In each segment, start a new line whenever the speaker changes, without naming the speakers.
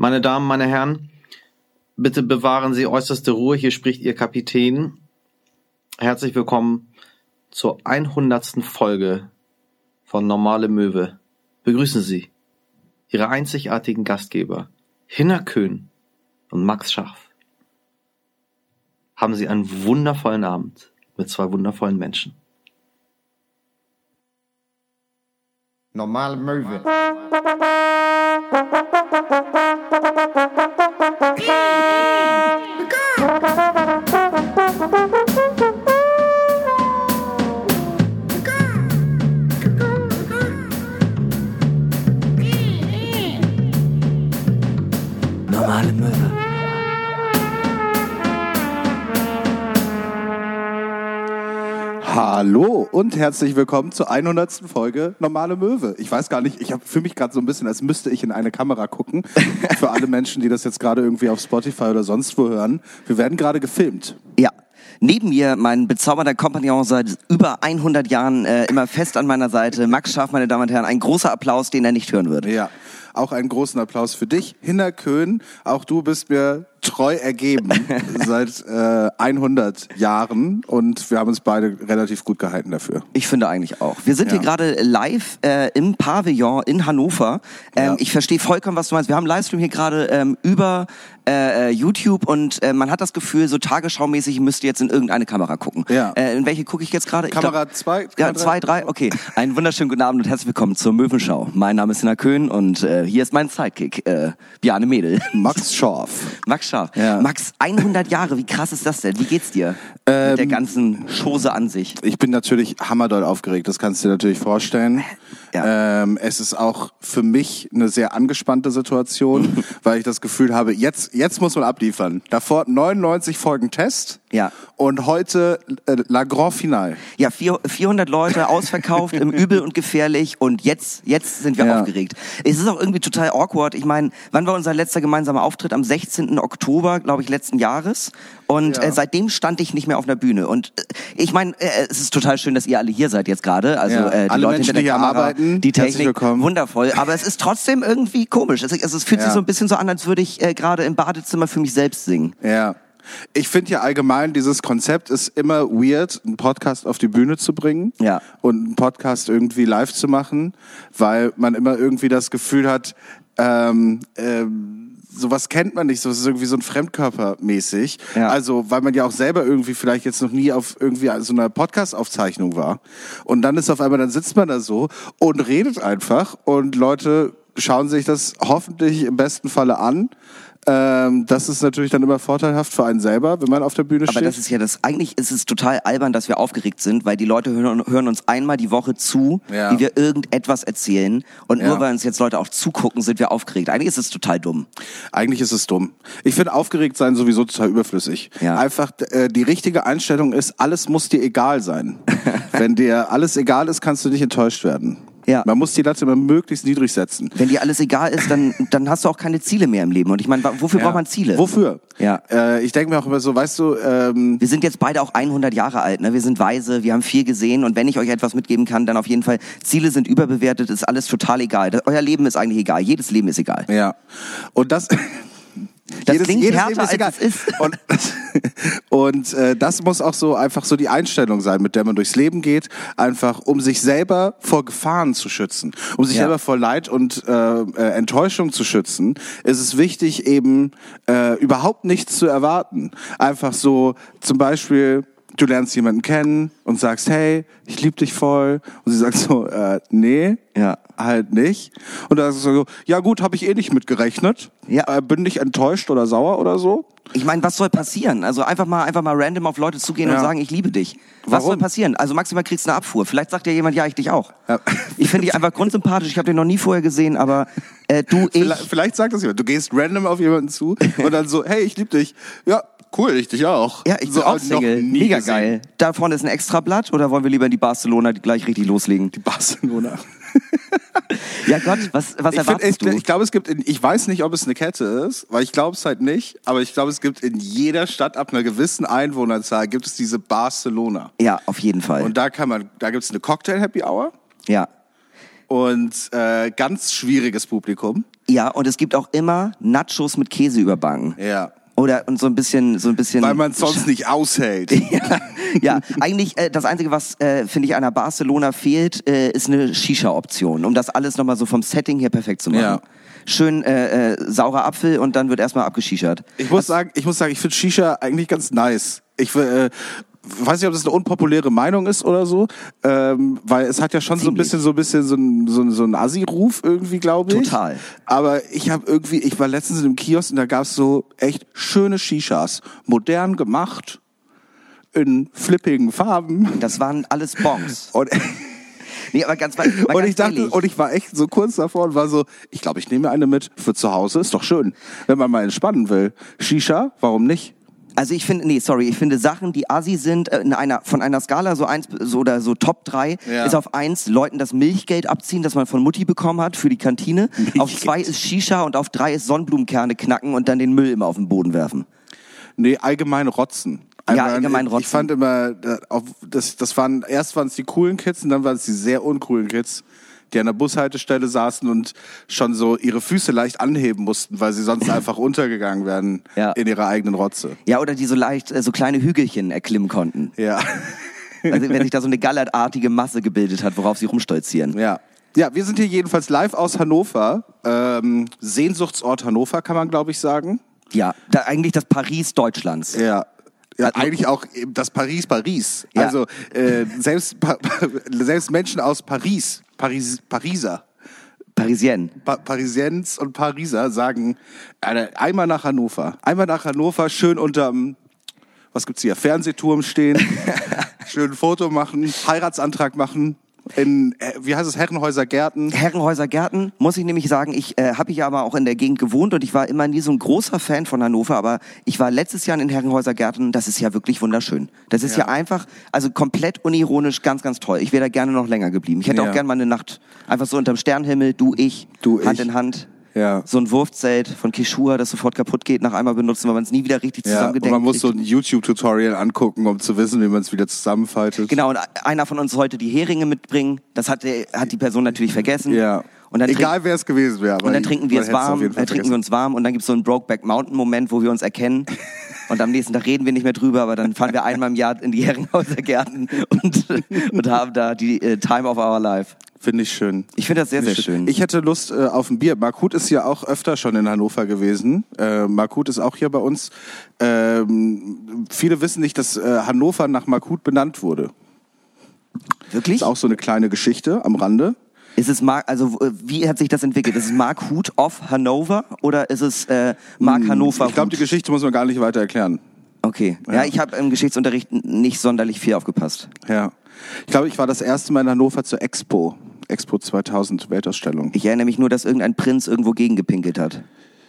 Meine Damen, meine Herren, bitte bewahren Sie äußerste Ruhe. Hier spricht Ihr Kapitän. Herzlich willkommen zur 100. Folge von Normale Möwe. Begrüßen Sie Ihre einzigartigen Gastgeber Hinner Köhn und Max Scharf. Haben Sie einen wundervollen Abend mit zwei wundervollen Menschen.
Normale Möwe.
Und herzlich willkommen zur 100. Folge Normale Möwe. Ich weiß gar nicht, ich fühle mich gerade so ein bisschen, als müsste ich in eine Kamera gucken. Für alle Menschen, die das jetzt gerade irgendwie auf Spotify oder sonst wo hören. Wir werden gerade gefilmt.
Ja. Neben mir mein bezaubernder Kompagnon seit über 100 Jahren äh, immer fest an meiner Seite. Max Scharf, meine Damen und Herren, ein großer Applaus, den er nicht hören wird.
Ja, auch einen großen Applaus für dich. Hinner Köhn, auch du bist mir treu ergeben seit äh, 100 Jahren und wir haben uns beide relativ gut gehalten dafür.
Ich finde eigentlich auch. Wir sind
Ja.
hier gerade live äh, im Pavillon in Hannover. Ähm,
Ja.
Ich verstehe vollkommen, was du meinst. Wir haben einen Livestream hier gerade ähm, über äh, äh, YouTube und äh, man hat das Gefühl, so tagesschaumäßig ich müsste jetzt in irgendeine Kamera gucken.
Ja.
Äh, in welche gucke ich jetzt gerade?
Kamera
glaub-
zwei,
Ja,
Kamera
zwei, drei. Okay. Einen wunderschönen guten Abend und herzlich willkommen zur Möwenschau. Mein Name ist Hina Köhn und hier ist mein Sidekick, Bjarne Mädel.
Max Schorf.
Max Scharf.
Ja.
Max, 100 Jahre, wie krass ist das denn? Wie geht's dir? Mit der
Ähm,
ganzen Chose an sich.
Ich bin natürlich hammerdoll aufgeregt, das kannst du dir natürlich vorstellen.
Ja.
Ähm, es ist auch für mich eine sehr angespannte Situation, weil ich das Gefühl habe, jetzt, jetzt muss man abliefern. Davor 99 Folgen Test
Ja.
und heute äh, La Grand Finale.
Ja, vier, 400 Leute ausverkauft, im Übel und gefährlich und jetzt, jetzt sind wir
Ja.
aufgeregt. Es ist auch irgendwie total awkward. Ich meine, wann war unser letzter gemeinsamer Auftritt? Am 16. Oktober, glaube ich, letzten Jahres. Und
Ja.
äh, seitdem stand ich nicht mehr auf einer Bühne. Und äh, ich meine, äh, es ist total schön, dass ihr alle hier seid jetzt gerade. Also
Ja.
äh, die
Alle
Leute
Menschen,
hinter der
die hier
Kamera,
arbeiten,
die Technik, wundervoll. Aber es ist trotzdem irgendwie komisch. Es, also, es fühlt sich
Ja.
so ein bisschen so an, als würde ich äh, gerade im Badezimmer für mich selbst singen.
Ja. Ich finde ja allgemein, dieses Konzept ist immer weird, einen Podcast auf die Bühne zu bringen
Ja.
und einen Podcast irgendwie live zu machen, weil man immer irgendwie das Gefühl hat, ähm, ähm, sowas kennt man nicht, so ist irgendwie so ein Fremdkörper mäßig.
Ja.
Also, weil man ja auch selber irgendwie vielleicht jetzt noch nie auf irgendwie so einer Podcast-Aufzeichnung war. Und dann ist auf einmal, dann sitzt man da so und redet einfach und Leute schauen sich das hoffentlich im besten Falle an. Ähm, das ist natürlich dann immer vorteilhaft für einen selber, wenn man auf der Bühne
Aber
steht.
das ist ja das, eigentlich ist es total albern, dass wir aufgeregt sind, weil die Leute hören, hören uns einmal die Woche zu,
Ja.
wie wir irgendetwas erzählen. Und
Ja.
nur weil uns jetzt Leute auch zugucken, sind wir aufgeregt. Eigentlich ist es total dumm.
Eigentlich ist es dumm. Ich finde aufgeregt sein sowieso total überflüssig.
Ja.
Einfach äh, die richtige Einstellung ist, alles muss dir egal sein. Wenn dir alles egal ist, kannst du nicht enttäuscht werden.
Ja.
Man muss die Latte immer möglichst niedrig setzen.
Wenn dir alles egal ist, dann, dann hast du auch keine Ziele mehr im Leben. Und ich meine, wofür braucht man Ziele?
Wofür?
Ja.
Äh, ich denke mir auch immer so, weißt du, ähm,
Wir sind jetzt beide auch 100 Jahre alt, ne? Wir sind weise, wir haben viel gesehen und wenn ich euch etwas mitgeben kann, dann auf jeden Fall, Ziele sind überbewertet, ist alles total egal. Das, euer Leben ist eigentlich egal, jedes Leben ist egal.
ja. Und das.
Das klingt härter,
Leben
als
egal.
es ist.
Und, und äh, das muss auch so einfach so die Einstellung sein, mit der man durchs Leben geht, einfach um sich selber vor Gefahren zu schützen, um sich
Ja.
selber vor Leid und äh, äh, Enttäuschung zu schützen, ist es wichtig eben äh, überhaupt nichts zu erwarten. Einfach so zum Beispiel du lernst jemanden kennen und sagst, hey, ich liebe dich voll. Und sie sagt so, äh, nee,
Ja.
halt nicht. Und dann sagst du so, ja gut, habe ich eh nicht mitgerechnet.
Ja.
Äh, bin nicht enttäuscht oder sauer oder so.
Ich meine, was soll passieren? Also einfach mal, einfach mal random auf Leute zugehen
Ja.
und sagen, ich liebe dich. Was
Warum?
soll passieren? Also maximal kriegst du eine Abfuhr. Vielleicht sagt ja jemand, ja, ich dich auch.
Ja.
Ich finde dich einfach grundsympathisch. Ich habe dich noch nie vorher gesehen, aber äh, du, ich.
Vielleicht, vielleicht sagt das jemand. Du gehst random auf jemanden zu und dann so, hey, ich liebe dich. Ja, cool, ich dich auch.
Ja, ich bin
so,
auch
noch
Single. Mega
gesehen.
geil. Da vorne ist ein Extrablatt oder wollen wir lieber in die Barcelona gleich richtig loslegen?
Die Barcelona.
Ja Gott, was, was
Ich, find, ich,
du?
ich glaube, es gibt, in, ich weiß nicht, ob es eine Kette ist, weil ich glaube es halt nicht, aber ich glaube, es gibt in jeder Stadt ab einer gewissen Einwohnerzahl gibt es diese Barcelona.
ja, auf jeden Fall.
Und da kann man, da gibt es eine Cocktail Happy Hour.
ja.
und äh, ganz schwieriges Publikum.
Ja, und es gibt auch immer Nachos mit Käse überbacken.
Ja.
Oder und so ein bisschen, so ein bisschen.
Weil man es sonst nicht aushält.
ja, ja, eigentlich äh, das Einzige, was äh, finde ich einer Barcelona fehlt, äh, ist eine Shisha-Option, um das alles nochmal so vom Setting her perfekt zu machen.
Ja.
Schön äh, äh, saurer Apfel und dann wird erstmal abgeschichert.
Ich muss sagen, ich muss sagen, ich finde Shisha eigentlich ganz nice. Ich äh, weiß nicht, ob das eine unpopuläre Meinung ist oder so, ähm, weil es hat ja schon so ein
Ziemlich.
bisschen so ein bisschen so ein so, ein- so ein Assi-Ruf irgendwie, glaube ich.
Total.
Aber ich habe irgendwie, ich war letztens in einem Kiosk und da gab's so echt schöne Shishas, modern gemacht, in flippigen Farben.
Das waren alles Bongs.
Und,
Nee, aber ganz, mal, mal
und ich dachte,
ehrlich,
und ich war echt so kurz davor und war so, ich glaube, ich nehme eine mit für zu Hause, ist doch schön, wenn man mal entspannen will. Shisha, warum nicht?
Also ich finde, nee, sorry, ich finde Sachen, die assi sind, äh, in einer, von einer Skala so eins so, oder so Top 3,
Ja.
ist auf eins Leuten das Milchgeld abziehen, das man von Mutti bekommen hat für die Kantine. Auf zwei ist Shisha und auf drei ist Sonnenblumenkerne knacken und dann den Müll immer auf den Boden werfen.
Nee, allgemein rotzen.
Ja,
Einmal-
allgemein rotzen.
Ich fand immer, äh, das, das waren, erst waren es die coolen Kids und dann waren es die sehr uncoolen Kids, die an der Bushaltestelle saßen und schon so ihre Füße leicht anheben mussten, weil sie sonst einfach untergegangen wären
Ja.
in ihrer eigenen Rotze.
Ja, oder die so leicht äh, so kleine Hügelchen erklimmen konnten.
Ja.
Also wenn sich da so eine gallertartige Masse gebildet hat, worauf sie rumstolzieren.
ja. Ja, wir sind hier jedenfalls live aus Hannover. Ähm, Sehnsuchtsort Hannover, kann man, glaube ich, sagen.
Ja, da eigentlich das Paris Deutschlands.
Ja. Ja,
Also-
eigentlich auch eben das Paris Paris.
Ja.
Also äh, selbst, pa selbst Menschen aus Paris, Paris Pariser,
Parisienne.
pa Parisiens und Pariser sagen, äh, einmal nach Hannover. Einmal nach Hannover, schön unterm, was gibt's hier, Fernsehturm stehen, schön ein Foto machen, Heiratsantrag machen, in, äh, wie heißt es, Herrenhäuser Gärten.
Herrenhäuser Gärten, muss ich nämlich sagen, ich äh, habe ich aber auch in der Gegend gewohnt und ich war immer nie so ein großer Fan von Hannover, aber ich war letztes Jahr in Herrenhäuser Gärten, das ist ja wirklich wunderschön. Das ist ja,
Ja.
einfach, also komplett unironisch, ganz, ganz toll. Ich wäre da gerne noch länger geblieben. Ich hätte
Ja.
auch gerne mal eine Nacht einfach so unterm Sternenhimmel, du, ich,
Du,
Hand
ich.
in Hand.
Ja.
So ein Wurfzelt von Kishua, das sofort kaputt geht nach einmal benutzen, weil man es nie wieder richtig
Ja, und
zusammengedeckt
man muss so
kriegt.
ein YouTube-Tutorial angucken, um zu wissen, wie man es wieder zusammenfaltet.
Genau, und einer von uns sollte die Heringe mitbringen. Das hat, der, hat die Person natürlich vergessen.
Ja.
Und dann
Egal, wer es gewesen wäre.
Und dann trinken wir es warm, äh, trinken wir uns warm und dann gibt's so einen Brokeback Mountain Moment, wo wir uns erkennen. Und am nächsten Tag reden wir nicht mehr drüber, aber dann fahren wir einmal im Jahr in die Herrenhauser Gärten und, und haben da die äh, Time of our life.
Finde ich schön.
Ich finde das sehr, sehr schön.
Ich hätte Lust äh, auf ein Bier. Markut ist ja auch öfter schon in Hannover gewesen. Äh, Markut ist auch hier bei uns. Ähm, viele wissen nicht, dass äh, Hannover nach Markut benannt wurde.
Wirklich?
Ist auch so eine kleine Geschichte am Rande.
Ist es Mark, also äh, wie hat sich das entwickelt? Ist es Mark Huth of Hannover oder ist es äh, Mark Hannover?
Hm, Ich glaube, die? Geschichte muss man gar nicht weiter erklären.
Okay. Ja, ich habe im Geschichtsunterricht nicht sonderlich viel aufgepasst.
Ja. Ich glaube, ich war das erste Mal in Hannover zur Expo. Expo 2000 Weltausstellung.
Ich erinnere mich nur, dass irgendein Prinz irgendwo gegengepinkelt hat.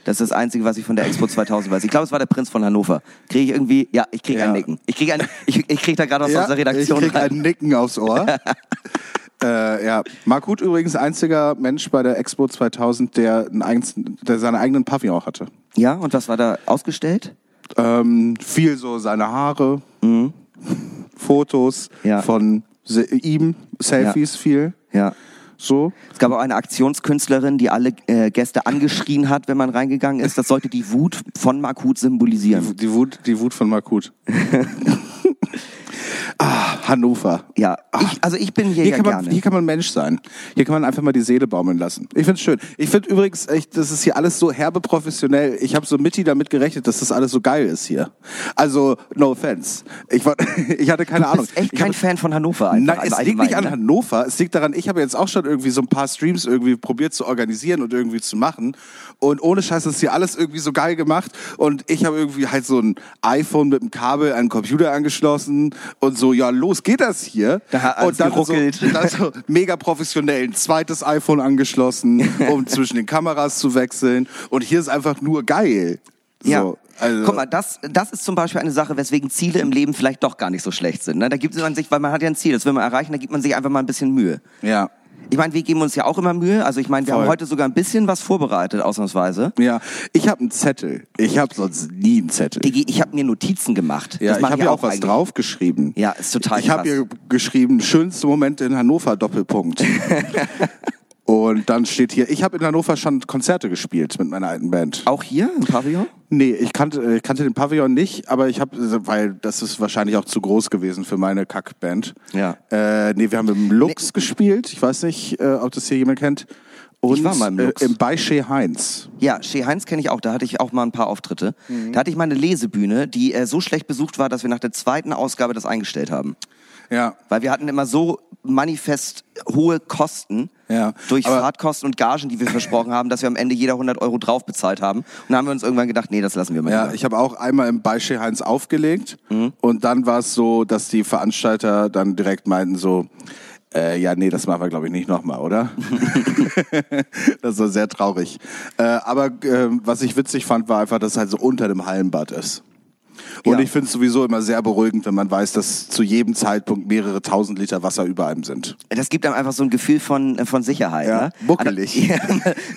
Das ist das Einzige, was ich von der Expo 2000 weiß. Ich glaube, es war der Prinz von Hannover. Kriege ich irgendwie, ja, ich kriege
Ja.
ein Nicken. Ich kriege ein, ich, ich krieg da gerade was aus der Redaktion
ich krieg
rein.
ein Nicken aufs Ohr. äh, ja. Markut übrigens einziger Mensch bei der Expo 2000, der, einen eigen, der seinen eigenen Pavillon auch hatte.
Ja, und was war da ausgestellt?
Ähm, viel so seine Haare, Fotos
Ja.
von ihm, Selfies viel.
Ja.
So.
Es gab auch eine Aktionskünstlerin, die alle äh, Gäste angeschrien hat, wenn man reingegangen ist. Das sollte die Wut von Mark Huth symbolisieren.
Die Wut, die Wut von Markut. Hannover.
Ja, ich, also ich bin hier,
Hier
ja
man,
gerne.
hier kann man Mensch sein. Hier kann man einfach mal die Seele baumeln lassen. Ich find's schön. Ich find übrigens, echt, das ist hier alles so herbe professionell. Ich habe so Mitti damit gerechnet, dass das alles so geil ist hier. Also, no offense. Ich, war, ich hatte keine
du
Ahnung.
bist echt
ich
kein
hab,
Fan von Hannover. Einfach,
Nein, es liegt nicht an
ne?
Hannover. Es liegt daran, ich habe jetzt auch schon irgendwie so ein paar Streams irgendwie probiert zu organisieren und irgendwie zu machen. Und ohne Scheiß ist hier alles irgendwie so geil gemacht. Und ich habe irgendwie halt so ein iPhone mit einem Kabel an den Computer angeschlossen und so, ja, los geht das hier.
Da
und dann
geruckelt.
so, dann so mega professionell ein zweites iPhone angeschlossen, um zwischen den Kameras zu wechseln. Und hier ist einfach nur geil. So,
Ja.
also,
Guck mal, das, das ist zum Beispiel eine Sache, weswegen Ziele im Leben vielleicht doch gar nicht so schlecht sind. Ne? Da gibt man sich, weil man hat ja ein Ziel, das will man erreichen, da gibt man sich einfach mal ein bisschen Mühe.
Ja.
Ich meine, wir geben uns ja auch immer Mühe. Also ich meine, wir
Voll.
haben heute sogar ein bisschen was vorbereitet, ausnahmsweise.
Ja, ich habe einen Zettel. Ich habe sonst nie einen Zettel.
Digi, ich habe mir Notizen gemacht.
Ja,
das
ich habe ja auch was
eigentlich.
draufgeschrieben.
Ja, ist total
Ich habe hier geschrieben, schönste Momente in Hannover, Doppelpunkt. Und dann steht hier, ich habe in Hannover schon Konzerte gespielt mit meiner alten Band.
Auch hier im Pavillon?
Nee, ich kannte, äh, kannte den Pavillon nicht, aber ich habe, weil das ist wahrscheinlich auch zu groß gewesen für meine Kackband.
Ja.
Äh, nee, wir haben im Lux gespielt. Ich weiß nicht, äh, ob das hier jemand kennt. Und
Ich war mal im Lux.
Äh, im bei Shea Heinz.
Ja, Shea Heinz kenne ich auch, da hatte ich auch mal ein paar Auftritte. Da hatte ich mal eine Lesebühne, die äh, so schlecht besucht war, dass wir nach der zweiten Ausgabe das eingestellt haben.
Ja.
Weil wir hatten immer so manifest hohe Kosten
Ja,
durch
aber-
Fahrtkosten und Gagen, die wir versprochen haben, dass wir am Ende jeder 100 Euro drauf bezahlt haben. Und dann haben wir uns irgendwann gedacht, nee, das lassen wir mal
Ja, ich habe auch einmal im bei Shea Heinz aufgelegt
Mhm.
und dann war es so, dass die Veranstalter dann direkt meinten so, äh, ja, nee, das machen wir glaube ich nicht nochmal, oder? das war sehr traurig. Äh, aber äh, was ich witzig fand, war einfach, dass es halt so unter dem Hallenbad ist. Und
Ja.
ich finde es sowieso immer sehr beruhigend, wenn man weiß, dass zu jedem Zeitpunkt mehrere tausend Liter Wasser über einem sind.
Das gibt einem einfach so ein Gefühl von, von Sicherheit.
Ja,
ne?
muckelig.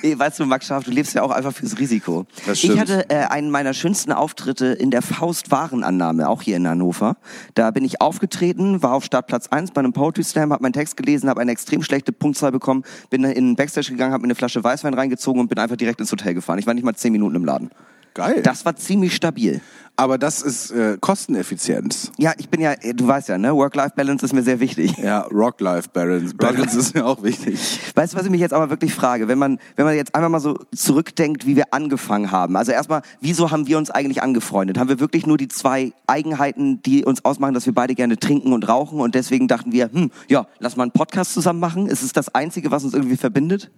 Ja, weißt du, Max Scharf, du lebst ja auch einfach fürs Risiko.
Das
ich
stimmt.
hatte äh, einen meiner schönsten Auftritte in der Faust Warenannahme, auch hier in Hannover. Da bin ich aufgetreten, war auf Startplatz 1 bei einem Poetry Slam, habe meinen Text gelesen, habe eine extrem schlechte Punktzahl bekommen, bin in den Backstage gegangen, habe mir eine Flasche Weißwein reingezogen und bin einfach direkt ins Hotel gefahren. Ich war nicht mal zehn Minuten im Laden.
Geil.
Das war ziemlich stabil.
Aber das ist äh, Kosteneffizienz.
Ja, ich bin ja, äh, du weißt ja, ne, Work-Life-Balance ist mir sehr wichtig.
Ja, Rock-Life-Balance. Balance ist mir auch wichtig.
Weißt du, was ich mich jetzt aber wirklich frage? Wenn man, wenn man jetzt einmal mal so zurückdenkt, wie wir angefangen haben. Also erstmal, wieso haben wir uns eigentlich angefreundet? Haben wir wirklich nur die zwei Eigenheiten, die uns ausmachen, dass wir beide gerne trinken und rauchen und deswegen dachten wir, hm, ja, lass mal einen Podcast zusammen machen? Ist es das Einzige, was uns irgendwie verbindet?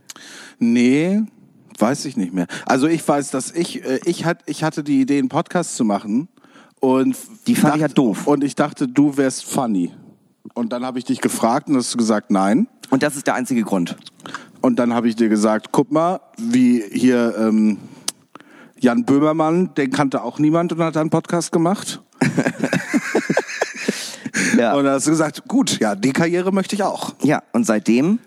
Nee, weiß ich nicht mehr. Also ich weiß, dass ich, äh, ich, hat, ich hatte die Idee, einen Podcast zu machen. Und
Die fand ich ja doof.
Und ich dachte, du wärst funny. Und dann habe ich dich gefragt und hast du gesagt, nein.
Und das ist der einzige Grund.
Und dann habe ich dir gesagt, guck mal, wie hier ähm, Jan Böhmermann, den kannte auch niemand und hat einen Podcast gemacht.
Ja.
Und dann hast du gesagt, gut, ja, die Karriere möchte ich auch.
Ja, und seitdem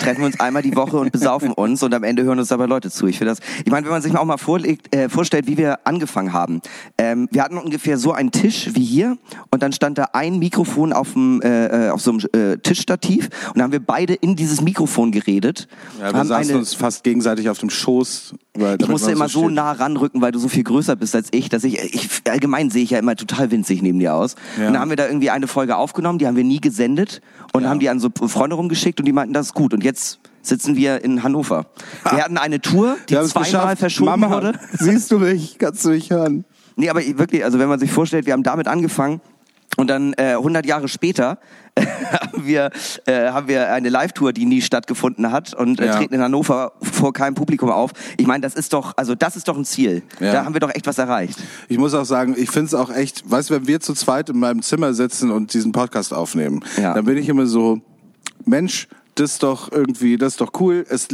treffen wir uns einmal die Woche und besaufen uns und am Ende hören uns dabei Leute zu. Ich finde das, ich meine, wenn man sich mal auch mal vorlegt, äh, vorstellt, wie wir angefangen haben. Ähm, wir hatten ungefähr so einen Tisch wie hier und dann stand da ein Mikrofon auf dem äh, äh, auf so einem äh, Tischstativ und dann haben wir beide in dieses Mikrofon geredet.
Ja, wir
haben
saßen
eine,
uns fast gegenseitig auf dem Schoß. Weil,
ich musste immer so
steht.
nah ranrücken, weil du so viel größer bist als ich, dass ich, ich allgemein sehe ich ja immer total winzig neben dir aus.
Ja.
Und dann haben wir da irgendwie eine Folge aufgenommen, die haben wir nie gesendet und haben die an so Freunde rumgeschickt und die meinten, das ist gut. Und jetzt sitzen wir in Hannover. Wir hatten eine Tour, die zweimal
geschafft.
verschoben
Mama,
wurde.
Siehst du mich? Kannst du mich hören?
Nee, aber wirklich, also wenn man sich vorstellt, wir haben damit angefangen und dann äh, 100 Jahre später haben wir äh, haben wir eine Live-Tour, die nie stattgefunden hat und äh,
Ja.
treten in Hannover vor keinem Publikum auf. Ich meine, das ist doch, also das ist doch ein Ziel.
Ja.
Da haben wir doch echt was erreicht.
Ich muss auch sagen, ich finde es auch echt, weißt du, wenn wir zu zweit in meinem Zimmer sitzen und diesen Podcast aufnehmen,
Ja.
dann bin ich immer so, Mensch, das ist doch irgendwie, das ist doch cool. Es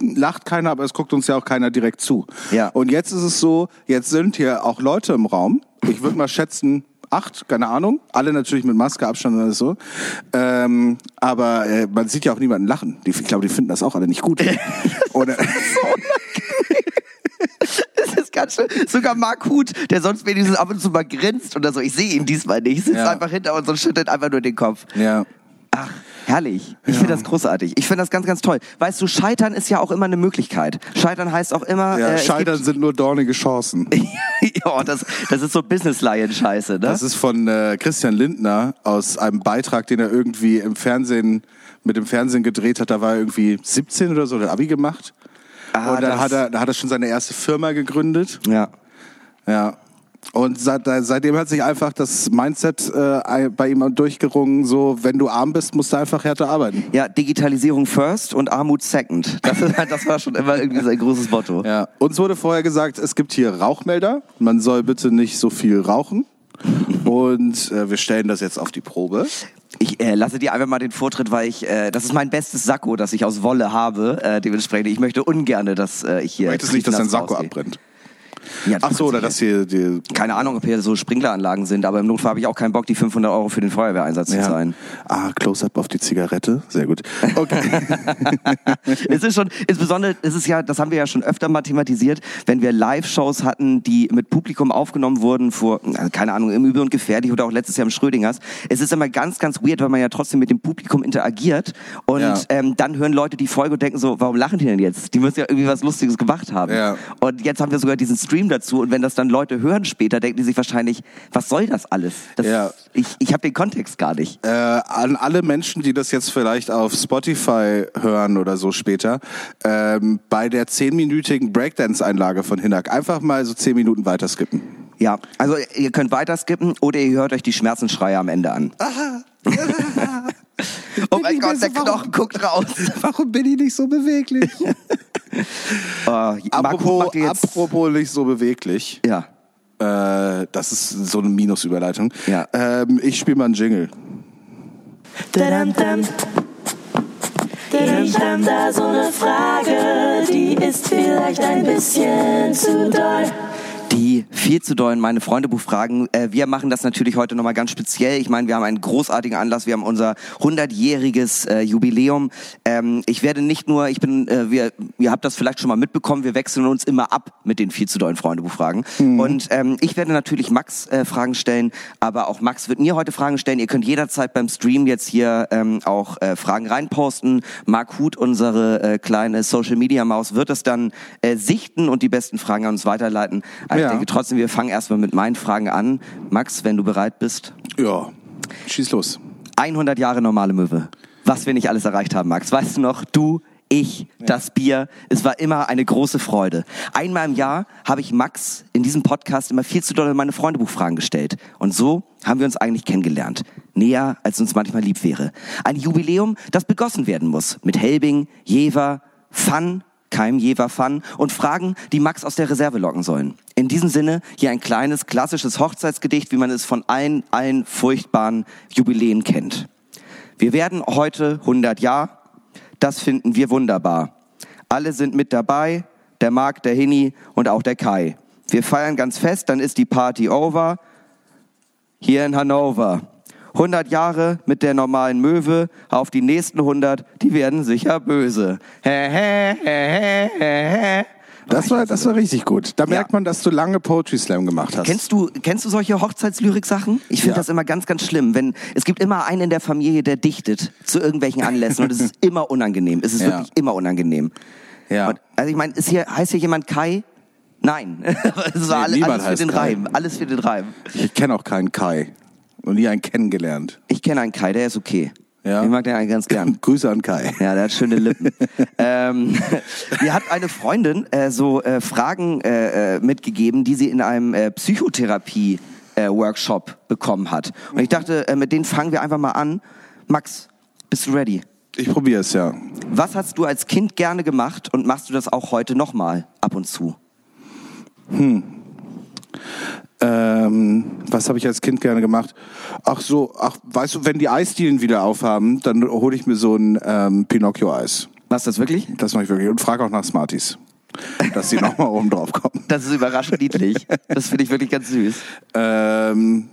lacht keiner, aber es guckt uns ja auch keiner direkt zu.
Ja.
Und jetzt ist es so, jetzt sind hier auch Leute im Raum. Ich würde mal schätzen, acht, keine Ahnung. Alle natürlich mit Maske, Abstand oder so. Ähm, aber äh, man sieht ja auch niemanden lachen. Die, ich glaube, die finden das auch alle nicht gut. Oder,
Das ist ganz schön. Sogar Mark Huth, der sonst wenigstens ab und zu mal grinst oder so. Ich sehe ihn diesmal nicht. Sitzt
Ja.
einfach hinter uns und schüttelt einfach nur den Kopf.
ja.
Ach, herrlich. Ich finde das großartig. Ich finde das ganz, ganz toll. Weißt du, Scheitern ist ja auch immer eine Möglichkeit. Scheitern heißt auch immer.
Ja,
äh,
Scheitern sind nur dornige Chancen.
Ja, das, das ist so Business-Lion-Scheiße, ne?
Das ist von äh, Christian Lindner aus einem Beitrag, den er irgendwie im Fernsehen mit dem Fernsehen gedreht hat. Da war er irgendwie 17 oder so, der Abi gemacht.
Ah,
und dann hat er, da hat er schon seine erste Firma gegründet.
ja.
Ja. Und seit, seitdem hat sich einfach das Mindset äh, bei ihm durchgerungen, so wenn du arm bist, musst du einfach härter arbeiten.
Ja, Digitalisierung first und Armut second. Das, ist, halt- das war schon immer irgendwie sein großes Motto.
Ja. Uns wurde vorher gesagt, es gibt hier Rauchmelder. Man soll bitte nicht so viel rauchen. Und äh, wir stellen das jetzt auf die Probe.
Ich äh, lasse dir einfach mal den Vortritt, weil ich, äh, das ist mein bestes Sakko, das ich aus Wolle habe. Äh, dementsprechend, ich möchte ungerne, dass äh, ich hier.
Du möchtest nicht, dass dein Sakko
rausgehe.
abbrennt.
Ja,
Ach so, oder dass hier die,
Keine Ahnung, ob hier so Sprinkleranlagen sind, aber im Notfall habe ich auch keinen Bock, die 500 Euro für den Feuerwehreinsatz zu
ja.
zahlen.
Ah, Close-up auf die Zigarette. Sehr gut. Okay.
es ist schon, insbesondere, es ist ja, das haben wir ja schon öfter mal thematisiert, wenn wir Live-Shows hatten, die mit Publikum aufgenommen wurden vor, also keine Ahnung, im Übel und Gefährlich oder auch letztes Jahr im Schrödingers. Es ist immer ganz, ganz weird, weil man ja trotzdem mit dem Publikum interagiert und
Ja.
ähm, dann hören Leute die Folge und denken so, warum lachen die denn jetzt? Die müssen ja irgendwie was Lustiges gemacht haben.
Ja.
Und jetzt haben wir sogar diesen Stream dazu und wenn das dann Leute hören später, denken die sich wahrscheinlich, was soll das alles? Das,
Ja.
Ich, ich habe den Kontext gar nicht.
Äh, an alle Menschen, die das jetzt vielleicht auf Spotify hören oder so später, ähm, bei der zehnminütigen Breakdance-Einlage von Hinak einfach mal so zehn Minuten weiter skippen.
Ja, also ihr könnt weiter skippen oder ihr hört euch die Schmerzensschreie am Ende an. oh mein Gott, der
so, warum-
Knochen guckt raus.
Warum bin ich nicht so beweglich?
Oh, Marco
apropos, apropos nicht so beweglich.
Ja.
Äh, das ist so eine Minusüberleitung.
Ja.
Ähm, ich spiele mal einen Jingle.
Ich hab da so eine Frage, die ist vielleicht ein bisschen zu doll.
Die viel zu dollen meine Freundebuchfragen. Äh, wir machen das natürlich heute nochmal ganz speziell. Ich meine, wir haben einen großartigen Anlass. Wir haben unser 100-jähriges äh, Jubiläum. Ähm, ich werde nicht nur, ich bin, äh, wir, ihr habt das vielleicht schon mal mitbekommen, wir wechseln uns immer ab mit den viel zu dollen Freundebuchfragen. Und ähm, ich werde natürlich Max äh, Fragen stellen, aber auch Max wird mir heute Fragen stellen. Ihr könnt jederzeit beim Stream jetzt hier ähm, auch äh, Fragen reinposten. Marc Huth, unsere äh, kleine Social-Media-Maus, wird es dann äh, sichten und die besten Fragen an uns weiterleiten. Aber
Ja.
Ich denke trotzdem, wir fangen erstmal mit meinen Fragen an. Max, wenn du bereit bist.
Ja, schieß los.
100 Jahre normale Möwe. Was wir nicht alles erreicht haben, Max. Weißt du noch, du, ich, das Bier. Es war immer eine große Freude. Einmal im Jahr habe ich Max in diesem Podcast immer viel zu doll meine Freundebuchfragen gestellt. Und so haben wir uns eigentlich kennengelernt. Näher, als uns manchmal lieb wäre. Ein Jubiläum, das begossen werden muss. Mit Helbing, Jever, Fun, keinem Jever Fun und Fragen, die Max aus der Reserve locken sollen. In diesem Sinne hier ein kleines, klassisches Hochzeitsgedicht, wie man es von allen, allen furchtbaren Jubiläen kennt. Wir werden heute 100 Jahre. Das finden wir wunderbar. Alle sind mit dabei. Der Marc, der Hini und auch der Kai. Wir feiern ganz fest, dann ist die Party over. Hier in Hannover. 100 Jahre mit der normalen Möwe. Auf die nächsten 100, die werden sicher böse.
Das war, das war richtig gut. Da
Ja.
merkt man, dass du lange Poetry Slam gemacht hast.
Kennst du, kennst du solche Hochzeitslyrik-Sachen? Ich finde
Ja.
das immer ganz, ganz schlimm. Wenn, es gibt immer einen in der Familie, der dichtet zu irgendwelchen Anlässen und es ist immer unangenehm. Es ist
Ja.
wirklich immer unangenehm.
Ja.
Und, also ich meine, ist hier, heißt hier jemand Kai? Nein. es war
Nee,
alle,
niemand
alles für den
Kai.
Reim. Alles für den Reim.
Ich kenne auch keinen Kai. Und nie einen kennengelernt.
Ich kenne einen Kai, der ist okay.
Ja.
Ich mag den eigentlich ganz gern.
Grüße an Kai.
Ja, der hat schöne Lippen. ähm, mir hat eine Freundin äh, so äh, Fragen äh, äh, mitgegeben, die sie in einem äh, Psychotherapie äh, Workshop bekommen hat. Und ich dachte, äh, mit denen fangen wir einfach mal an. Max, bist du ready?
Ich probiere es ja.
Was hast du als Kind gerne gemacht und machst du das auch heute nochmal ab und zu?
Ähm, was habe ich als Kind gerne gemacht? Ach so, ach, weißt du, wenn die Eisdielen wieder aufhaben, dann hole ich mir so ein ähm, Pinocchio-Eis.
Was das wirklich?
Das mache ich wirklich. Und frage auch nach Smarties. Dass die nochmal oben drauf kommen.
Das ist überraschend niedlich. Das finde ich wirklich ganz süß.
Ähm,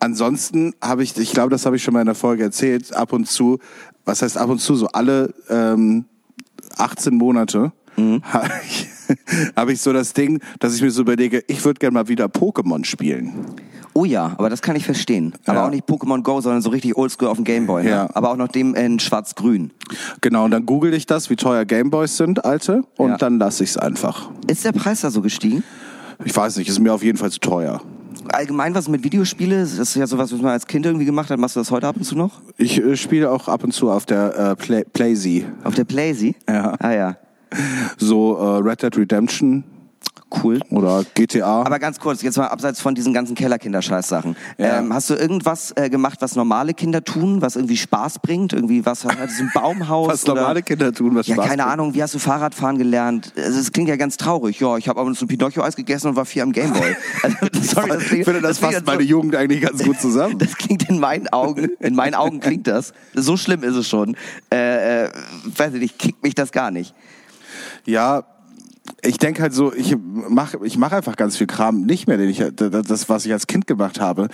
ansonsten habe ich, ich glaube, das habe ich schon mal in der Folge erzählt, ab und zu, was heißt ab und zu, so alle ähm, 18 Monate habe ich, hab ich so das Ding, dass ich mir so überlege, ich würde gerne mal wieder Pokémon spielen.
Oh ja, aber das kann ich verstehen. Aber
Ja.
auch nicht Pokémon Go, sondern so richtig oldschool auf dem Gameboy. Ne?
Ja.
Aber auch noch dem in schwarz-grün.
Genau, und dann google ich das, wie teuer Gameboys sind, alte, und
Ja.
dann lasse ich es einfach.
Ist der Preis da so gestiegen?
Ich weiß nicht, ist mir auf jeden Fall zu teuer.
Allgemein was mit Videospiele, das ist ja sowas, was man als Kind irgendwie gemacht hat. Machst du das heute ab und zu noch?
Ich äh, spiele auch ab und zu auf der äh, Play Playsee.
Auf der Playsee?
Ja.
Ah ja,
So äh, Red Dead Redemption
cool.
oder GTA.
Aber ganz kurz, jetzt mal abseits von diesen ganzen Kellerkinder-Scheiß-Sachen.
Ja.
Ähm, hast du irgendwas äh, gemacht, was normale Kinder tun, was irgendwie Spaß bringt? Irgendwie was, hattest du ein Baumhaus?
was
oder?
normale Kinder tun, was
Ja,
Spaß
keine
bringt.
Ahnung, wie hast du Fahrradfahren gelernt? Also, es klingt ja ganz traurig. Ja, ich habe aber so ein Pinocchio-Eis gegessen und war vier am Gameboy. Also, sorry, das
ich
klingt,
finde, das,
klingt
fasst
jetzt so-
meine Jugend eigentlich ganz gut zusammen.
Das klingt in meinen Augen, in meinen Augen klingt das. So schlimm ist es schon. Äh, äh, weiß ich nicht, kickt mich das gar nicht.
Ja, ich denke halt so, ich mache ich mach einfach ganz viel Kram nicht mehr, den ich das was ich als Kind gemacht habe.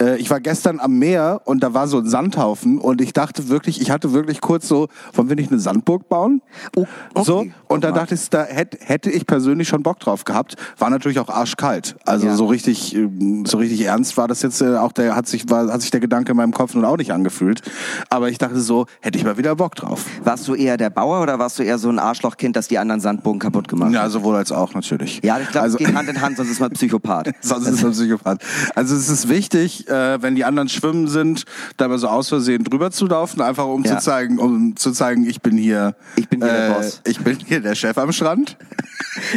Äh, ich war gestern am Meer und da war so ein Sandhaufen und ich dachte wirklich, ich hatte wirklich kurz so, wollen wir nicht eine Sandburg bauen?
Oh, okay.
So und da dachte ich, da hätte, hätte ich persönlich schon Bock drauf gehabt. War natürlich auch arschkalt. Also
Ja.
so richtig ähm, so richtig ernst war das jetzt äh, auch der hat sich war, hat sich der Gedanke in meinem Kopf nun auch nicht angefühlt, aber ich dachte so, hätte ich mal wieder Bock drauf.
Warst du eher der Bauer oder warst du eher so ein Arschlochkind, das die anderen Sandbogen kaputt gemacht
Ja,
hat?
Sowohl als auch natürlich.
Ja, ich glaube,
also,
es geht Hand in Hand, sonst ist man Psychopath.
Sonst ist man Psychopath. Also es ist wichtig, äh, wenn die anderen schwimmen sind, da mal so aus Versehen drüber zu laufen, einfach um
Ja.
zu zeigen, um zu zeigen, ich bin hier,
Ich bin hier der Boss.
Ich bin hier der Chef am Strand,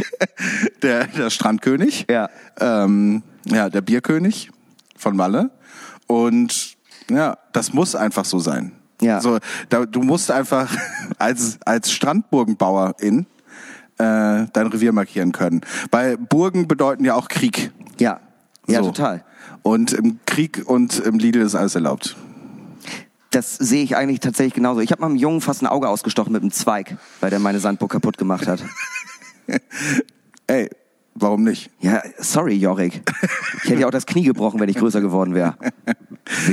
der, der Strandkönig,
Ja.
ähm, ja, der Bierkönig von Malle und ja, das muss einfach so sein.
Ja.
So, da, du musst einfach als als Strandburgenbauerin äh, dein Revier markieren können. Weil Burgen bedeuten ja auch Krieg.
Ja, ja,
So.
total.
Und im Krieg und im Lidl ist alles erlaubt.
Das sehe ich eigentlich tatsächlich genauso. Ich habe mal einem Jungen fast ein Auge ausgestochen mit einem Zweig, weil der meine Sandburg kaputt gemacht hat.
Ey, warum nicht?
Ja, sorry, Jorik. Ich hätte ja auch das Knie gebrochen, wenn ich größer geworden wäre.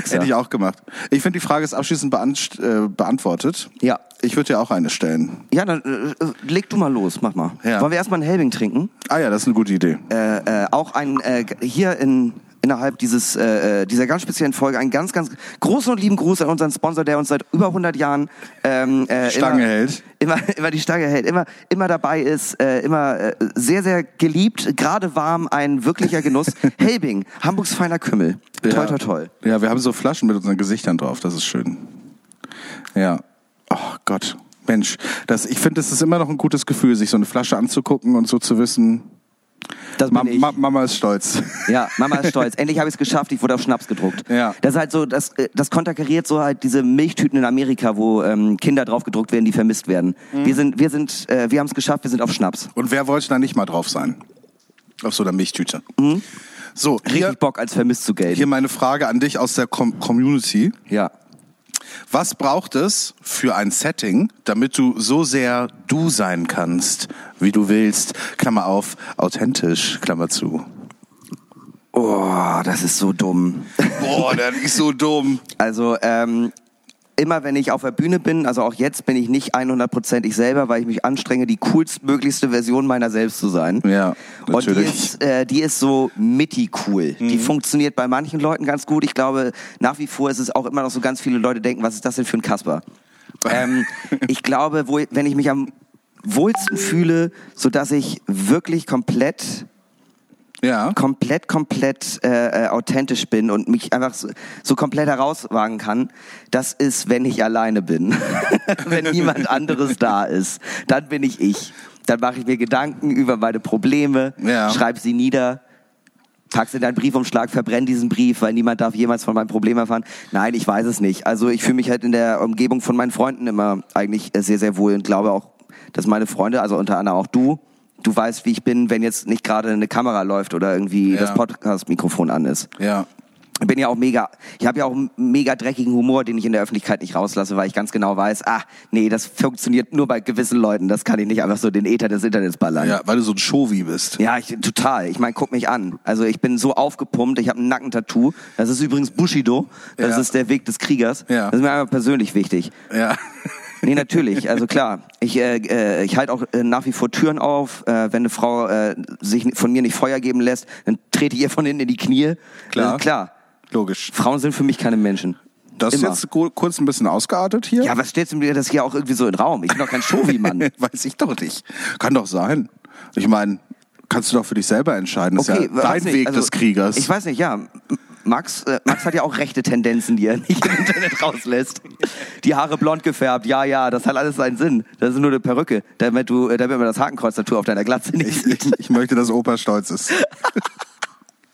Hätte ich auch gemacht. Ich finde, die Frage ist abschließend beant äh, beantwortet.
Ja.
Ich würde dir auch eine stellen.
Ja, dann äh, äh, leg du mal los, mach mal.
Ja.
Wollen wir erstmal einen Helbing trinken?
Ah ja, das ist eine gute Idee.
Äh, äh, auch ein äh, hier in innerhalb dieses äh, äh, dieser ganz speziellen Folge einen ganz ganz großen und lieben Gruß an unseren Sponsor, der uns seit über 100 Jahren ähm, äh,
Stange
immer,
hält.
immer immer die Stange hält, immer immer dabei ist, äh, immer äh, sehr sehr geliebt, gerade warm, ein wirklicher Genuss. Helbing, Hamburgs feiner Kümmel. Toi toi toi.
Ja, wir haben so Flaschen mit unseren Gesichtern drauf, das ist schön. Ja. Oh Gott. Mensch, das, ich finde, es ist immer noch ein gutes Gefühl, sich so eine Flasche anzugucken und so zu wissen, Ma. Ma Mama ist stolz.
Ja, Mama ist stolz. Endlich habe ich es geschafft. Ich wurde auf Schnaps gedruckt.
Ja.
Das ist halt so, das, äh, das konterkariert so halt diese Milchtüten in Amerika, wo ähm, Kinder drauf gedruckt werden, die vermisst werden.
Mhm.
Wir sind, wir sind, äh, wir haben es geschafft. Wir sind auf Schnaps.
Und wer wollte da nicht mal drauf sein? Auf so einer Milchtüte. So,
Richtig
hier,
Bock, als vermisst zu gelten.
hier meine Frage an dich aus der Com Community.
Ja.
Was braucht es für ein Setting, damit du so sehr du sein kannst, wie du willst? Klammer auf, authentisch, Klammer zu.
Oh, das ist so dumm.
Boah, der ist so dumm.
Also ähm, immer wenn ich auf der Bühne bin, also auch jetzt bin ich nicht 100% ich selber, weil ich mich anstrenge, die coolstmöglichste Version meiner selbst zu sein.
Ja,
Und die
natürlich.
ist, äh, die ist so mitty cool.
Mhm.
Die funktioniert bei manchen Leuten ganz gut. Ich glaube, nach wie vor ist es auch immer noch so ganz viele Leute denken, was ist das denn für ein Kasper? ähm, ich glaube, wo, wenn ich mich am wohlsten fühle, so dass ich wirklich komplett
Ja.
komplett, komplett äh, äh, authentisch bin und mich einfach so, so komplett herauswagen kann, das ist, wenn ich alleine bin. wenn niemand anderes da ist. Dann bin ich ich. Dann mache ich mir Gedanken über meine Probleme,
Ja.
schreibe sie nieder, pack's in deinen Briefumschlag, verbrenn diesen Brief, weil niemand darf jemals von meinem Problem erfahren. Nein, ich weiß es nicht. Also ich fühle mich halt in der Umgebung von meinen Freunden immer eigentlich sehr, sehr wohl und glaube auch, dass meine Freunde, also unter anderem auch du, du weißt, wie ich bin, wenn jetzt nicht gerade eine Kamera läuft oder irgendwie
Ja.
das Podcast-Mikrofon an ist.
Ja.
Ich bin ja auch mega, ich habe ja auch einen mega dreckigen Humor, den ich in der Öffentlichkeit nicht rauslasse, weil ich ganz genau weiß, ah, nee, das funktioniert nur bei gewissen Leuten, das kann ich nicht einfach so den Äther des Internets ballern.
Ja, weil du so ein Showi bist.
Ja, ich, total. Ich meine, guck mich an. Also ich bin so aufgepumpt, ich habe ein Nackentattoo. Das ist übrigens Bushido. Das
Ja.
ist der Weg des Kriegers.
Ja.
Das ist mir einfach persönlich wichtig.
Ja.
Nee, natürlich. Also klar. Ich, äh, äh, ich halte auch äh, nach wie vor Türen auf. Äh, wenn eine Frau äh, sich von mir nicht Feuer geben lässt, dann trete ich ihr von hinten in die Knie.
Klar.
Also klar.
Logisch.
Frauen sind für mich keine Menschen.
Das ist
Immer.
jetzt gu- kurz ein bisschen ausgeartet hier.
Ja, was stellst du mir das hier auch irgendwie so in den Raum? Ich bin doch kein Shovi-Mann.
Weiß ich doch nicht. Kann doch sein. Ich meine, kannst du doch für dich selber entscheiden. Das ist ja dein. Weg
Also,
des Kriegers.
Ich weiß nicht, ja. Max, äh, Max hat ja auch rechte Tendenzen, die er nicht im Internet rauslässt. Die Haare blond gefärbt, ja, ja, das hat alles seinen Sinn. Das ist nur eine Perücke, damit du, äh, damit man das Hakenkreuz-Tattoo auf deiner Glatze nicht
ich,
sieht.
ich, ich möchte, dass Opa stolz ist.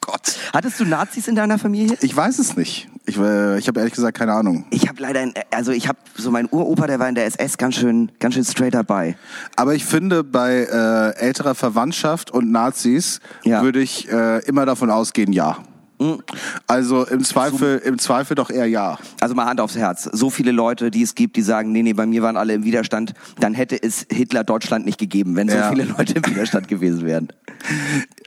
Gott.
Hattest du Nazis in deiner Familie?
Ich weiß es nicht. Ich, äh, ich habe ehrlich gesagt keine Ahnung.
Ich habe leider, also ich habe so mein Uropa, der war in der SS ganz schön, ganz schön straight dabei.
Aber ich finde, bei äh, älterer Verwandtschaft und Nazis
Ja.
würde ich äh, immer davon ausgehen, ja. Also im Zweifel, im Zweifel doch eher ja.
Also mal Hand aufs Herz. So viele Leute, die es gibt, die sagen, nee, nee, bei mir waren alle im Widerstand, dann hätte es Hitler Deutschland nicht gegeben, wenn so
Ja.
viele Leute im Widerstand gewesen wären.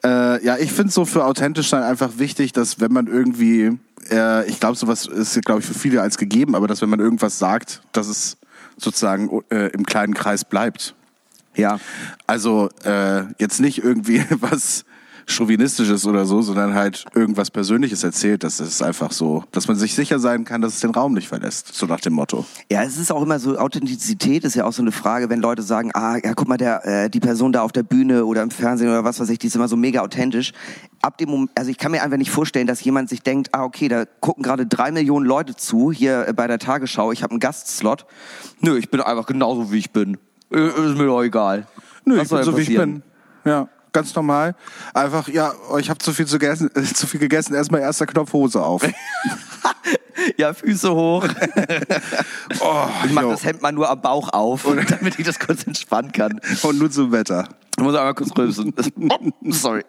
Äh, ja, ich finde so für authentisch sein einfach wichtig, dass wenn man irgendwie, äh, ich glaube, sowas ist, glaube ich, für viele als gegeben, aber dass wenn man irgendwas sagt, dass es sozusagen äh, im kleinen Kreis bleibt.
Ja.
Also äh, jetzt nicht irgendwie was chauvinistisches oder so, sondern halt irgendwas Persönliches erzählt. Das ist einfach so, dass man sich sicher sein kann, dass es den Raum nicht verlässt. So nach dem Motto.
Ja, es ist auch immer so, Authentizität ist ja auch so eine Frage, wenn Leute sagen, ah, ja, guck mal, der, äh, die Person da auf der Bühne oder im Fernsehen oder was weiß ich, die ist immer so mega authentisch. Ab dem Moment, also ich kann mir einfach nicht vorstellen, dass jemand sich denkt, ah, okay, da gucken gerade drei Millionen Leute zu, hier äh, bei der Tagesschau, ich habe einen Gastslot. Nö, ich bin einfach genauso, wie ich bin. Äh, Ist mir doch egal.
Nö,
Was
ich bin so wie ich
passieren?
bin. Ja, ganz normal. Einfach, ja, oh, ich habe zu viel zu, gegessen, äh, zu viel gegessen. Erstmal erster Knopf Hose auf.
Ja, Füße hoch.
Oh,
Ich mache
jo.
das Hemd mal nur am Bauch auf, damit ich das kurz entspannen kann.
Und nur zum Wetter.
Ich muss einmal kurz rülpsen. Oh, sorry.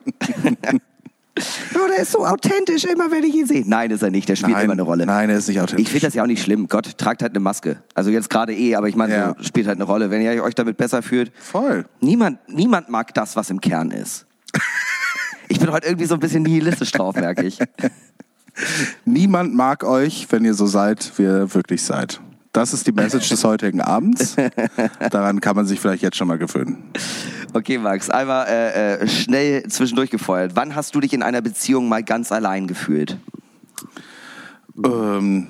Oh, der ist so authentisch, immer wenn ich ihn sehe. Nein, ist er nicht, der spielt
Nein,
immer eine Rolle.
nein, er ist nicht authentisch.
Ich finde das ja auch nicht schlimm. Gott tragt halt eine Maske. Also jetzt gerade eh, aber ich meine,
Ja.
so, spielt halt eine Rolle. Wenn ihr euch damit besser fühlt.
Voll.
Niemand, niemand mag das, was im Kern ist. Ich bin heute irgendwie so ein bisschen nihilistisch drauf, merke ich.
Niemand mag euch, wenn ihr so seid, wie ihr wirklich seid. Das ist die Message des heutigen Abends. Daran kann man sich vielleicht jetzt schon mal gewöhnen.
Okay, Max, einmal äh, äh, schnell zwischendurch gefeuert. Wann hast du dich in einer Beziehung mal ganz allein gefühlt?
Ähm,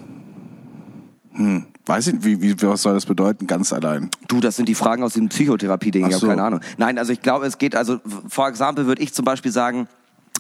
hm, weiß ich, wie, wie, was soll das bedeuten? Ganz allein.
Du, das sind die Fragen aus dem Psychotherapie-Ding, ich habe
so.
keine Ahnung. Nein, also ich glaube, es geht, also vor Example würde ich zum Beispiel sagen,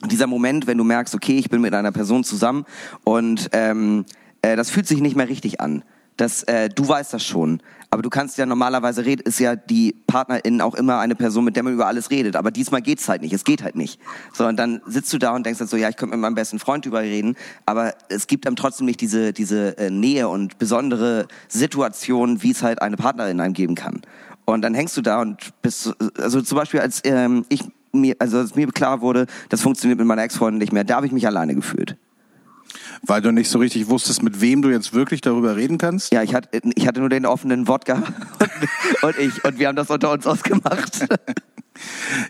dieser Moment, wenn du merkst, okay, ich bin mit einer Person zusammen und ähm, äh, das fühlt sich nicht mehr richtig an. Das, äh, du weißt das schon, aber du kannst ja normalerweise reden, ist ja die Partnerin auch immer eine Person, mit der man über alles redet. Aber diesmal geht's halt nicht, es geht halt nicht. Sondern dann sitzt du da und denkst halt so, ja, ich könnte mit meinem besten Freund drüber reden, aber es gibt einem trotzdem nicht diese, diese äh, Nähe und besondere Situation, wie es halt eine Partnerin einem geben kann. Und dann hängst du da und bist, so- also zum Beispiel als ähm, ich mir, also als mir klar wurde, das funktioniert mit meiner Ex-Freundin nicht mehr, da habe ich mich alleine gefühlt.
Weil du nicht so richtig wusstest, mit wem du jetzt wirklich darüber reden kannst?
Ja, ich hatte, ich hatte nur den offenen Wodka und, und ich und wir haben das unter uns ausgemacht.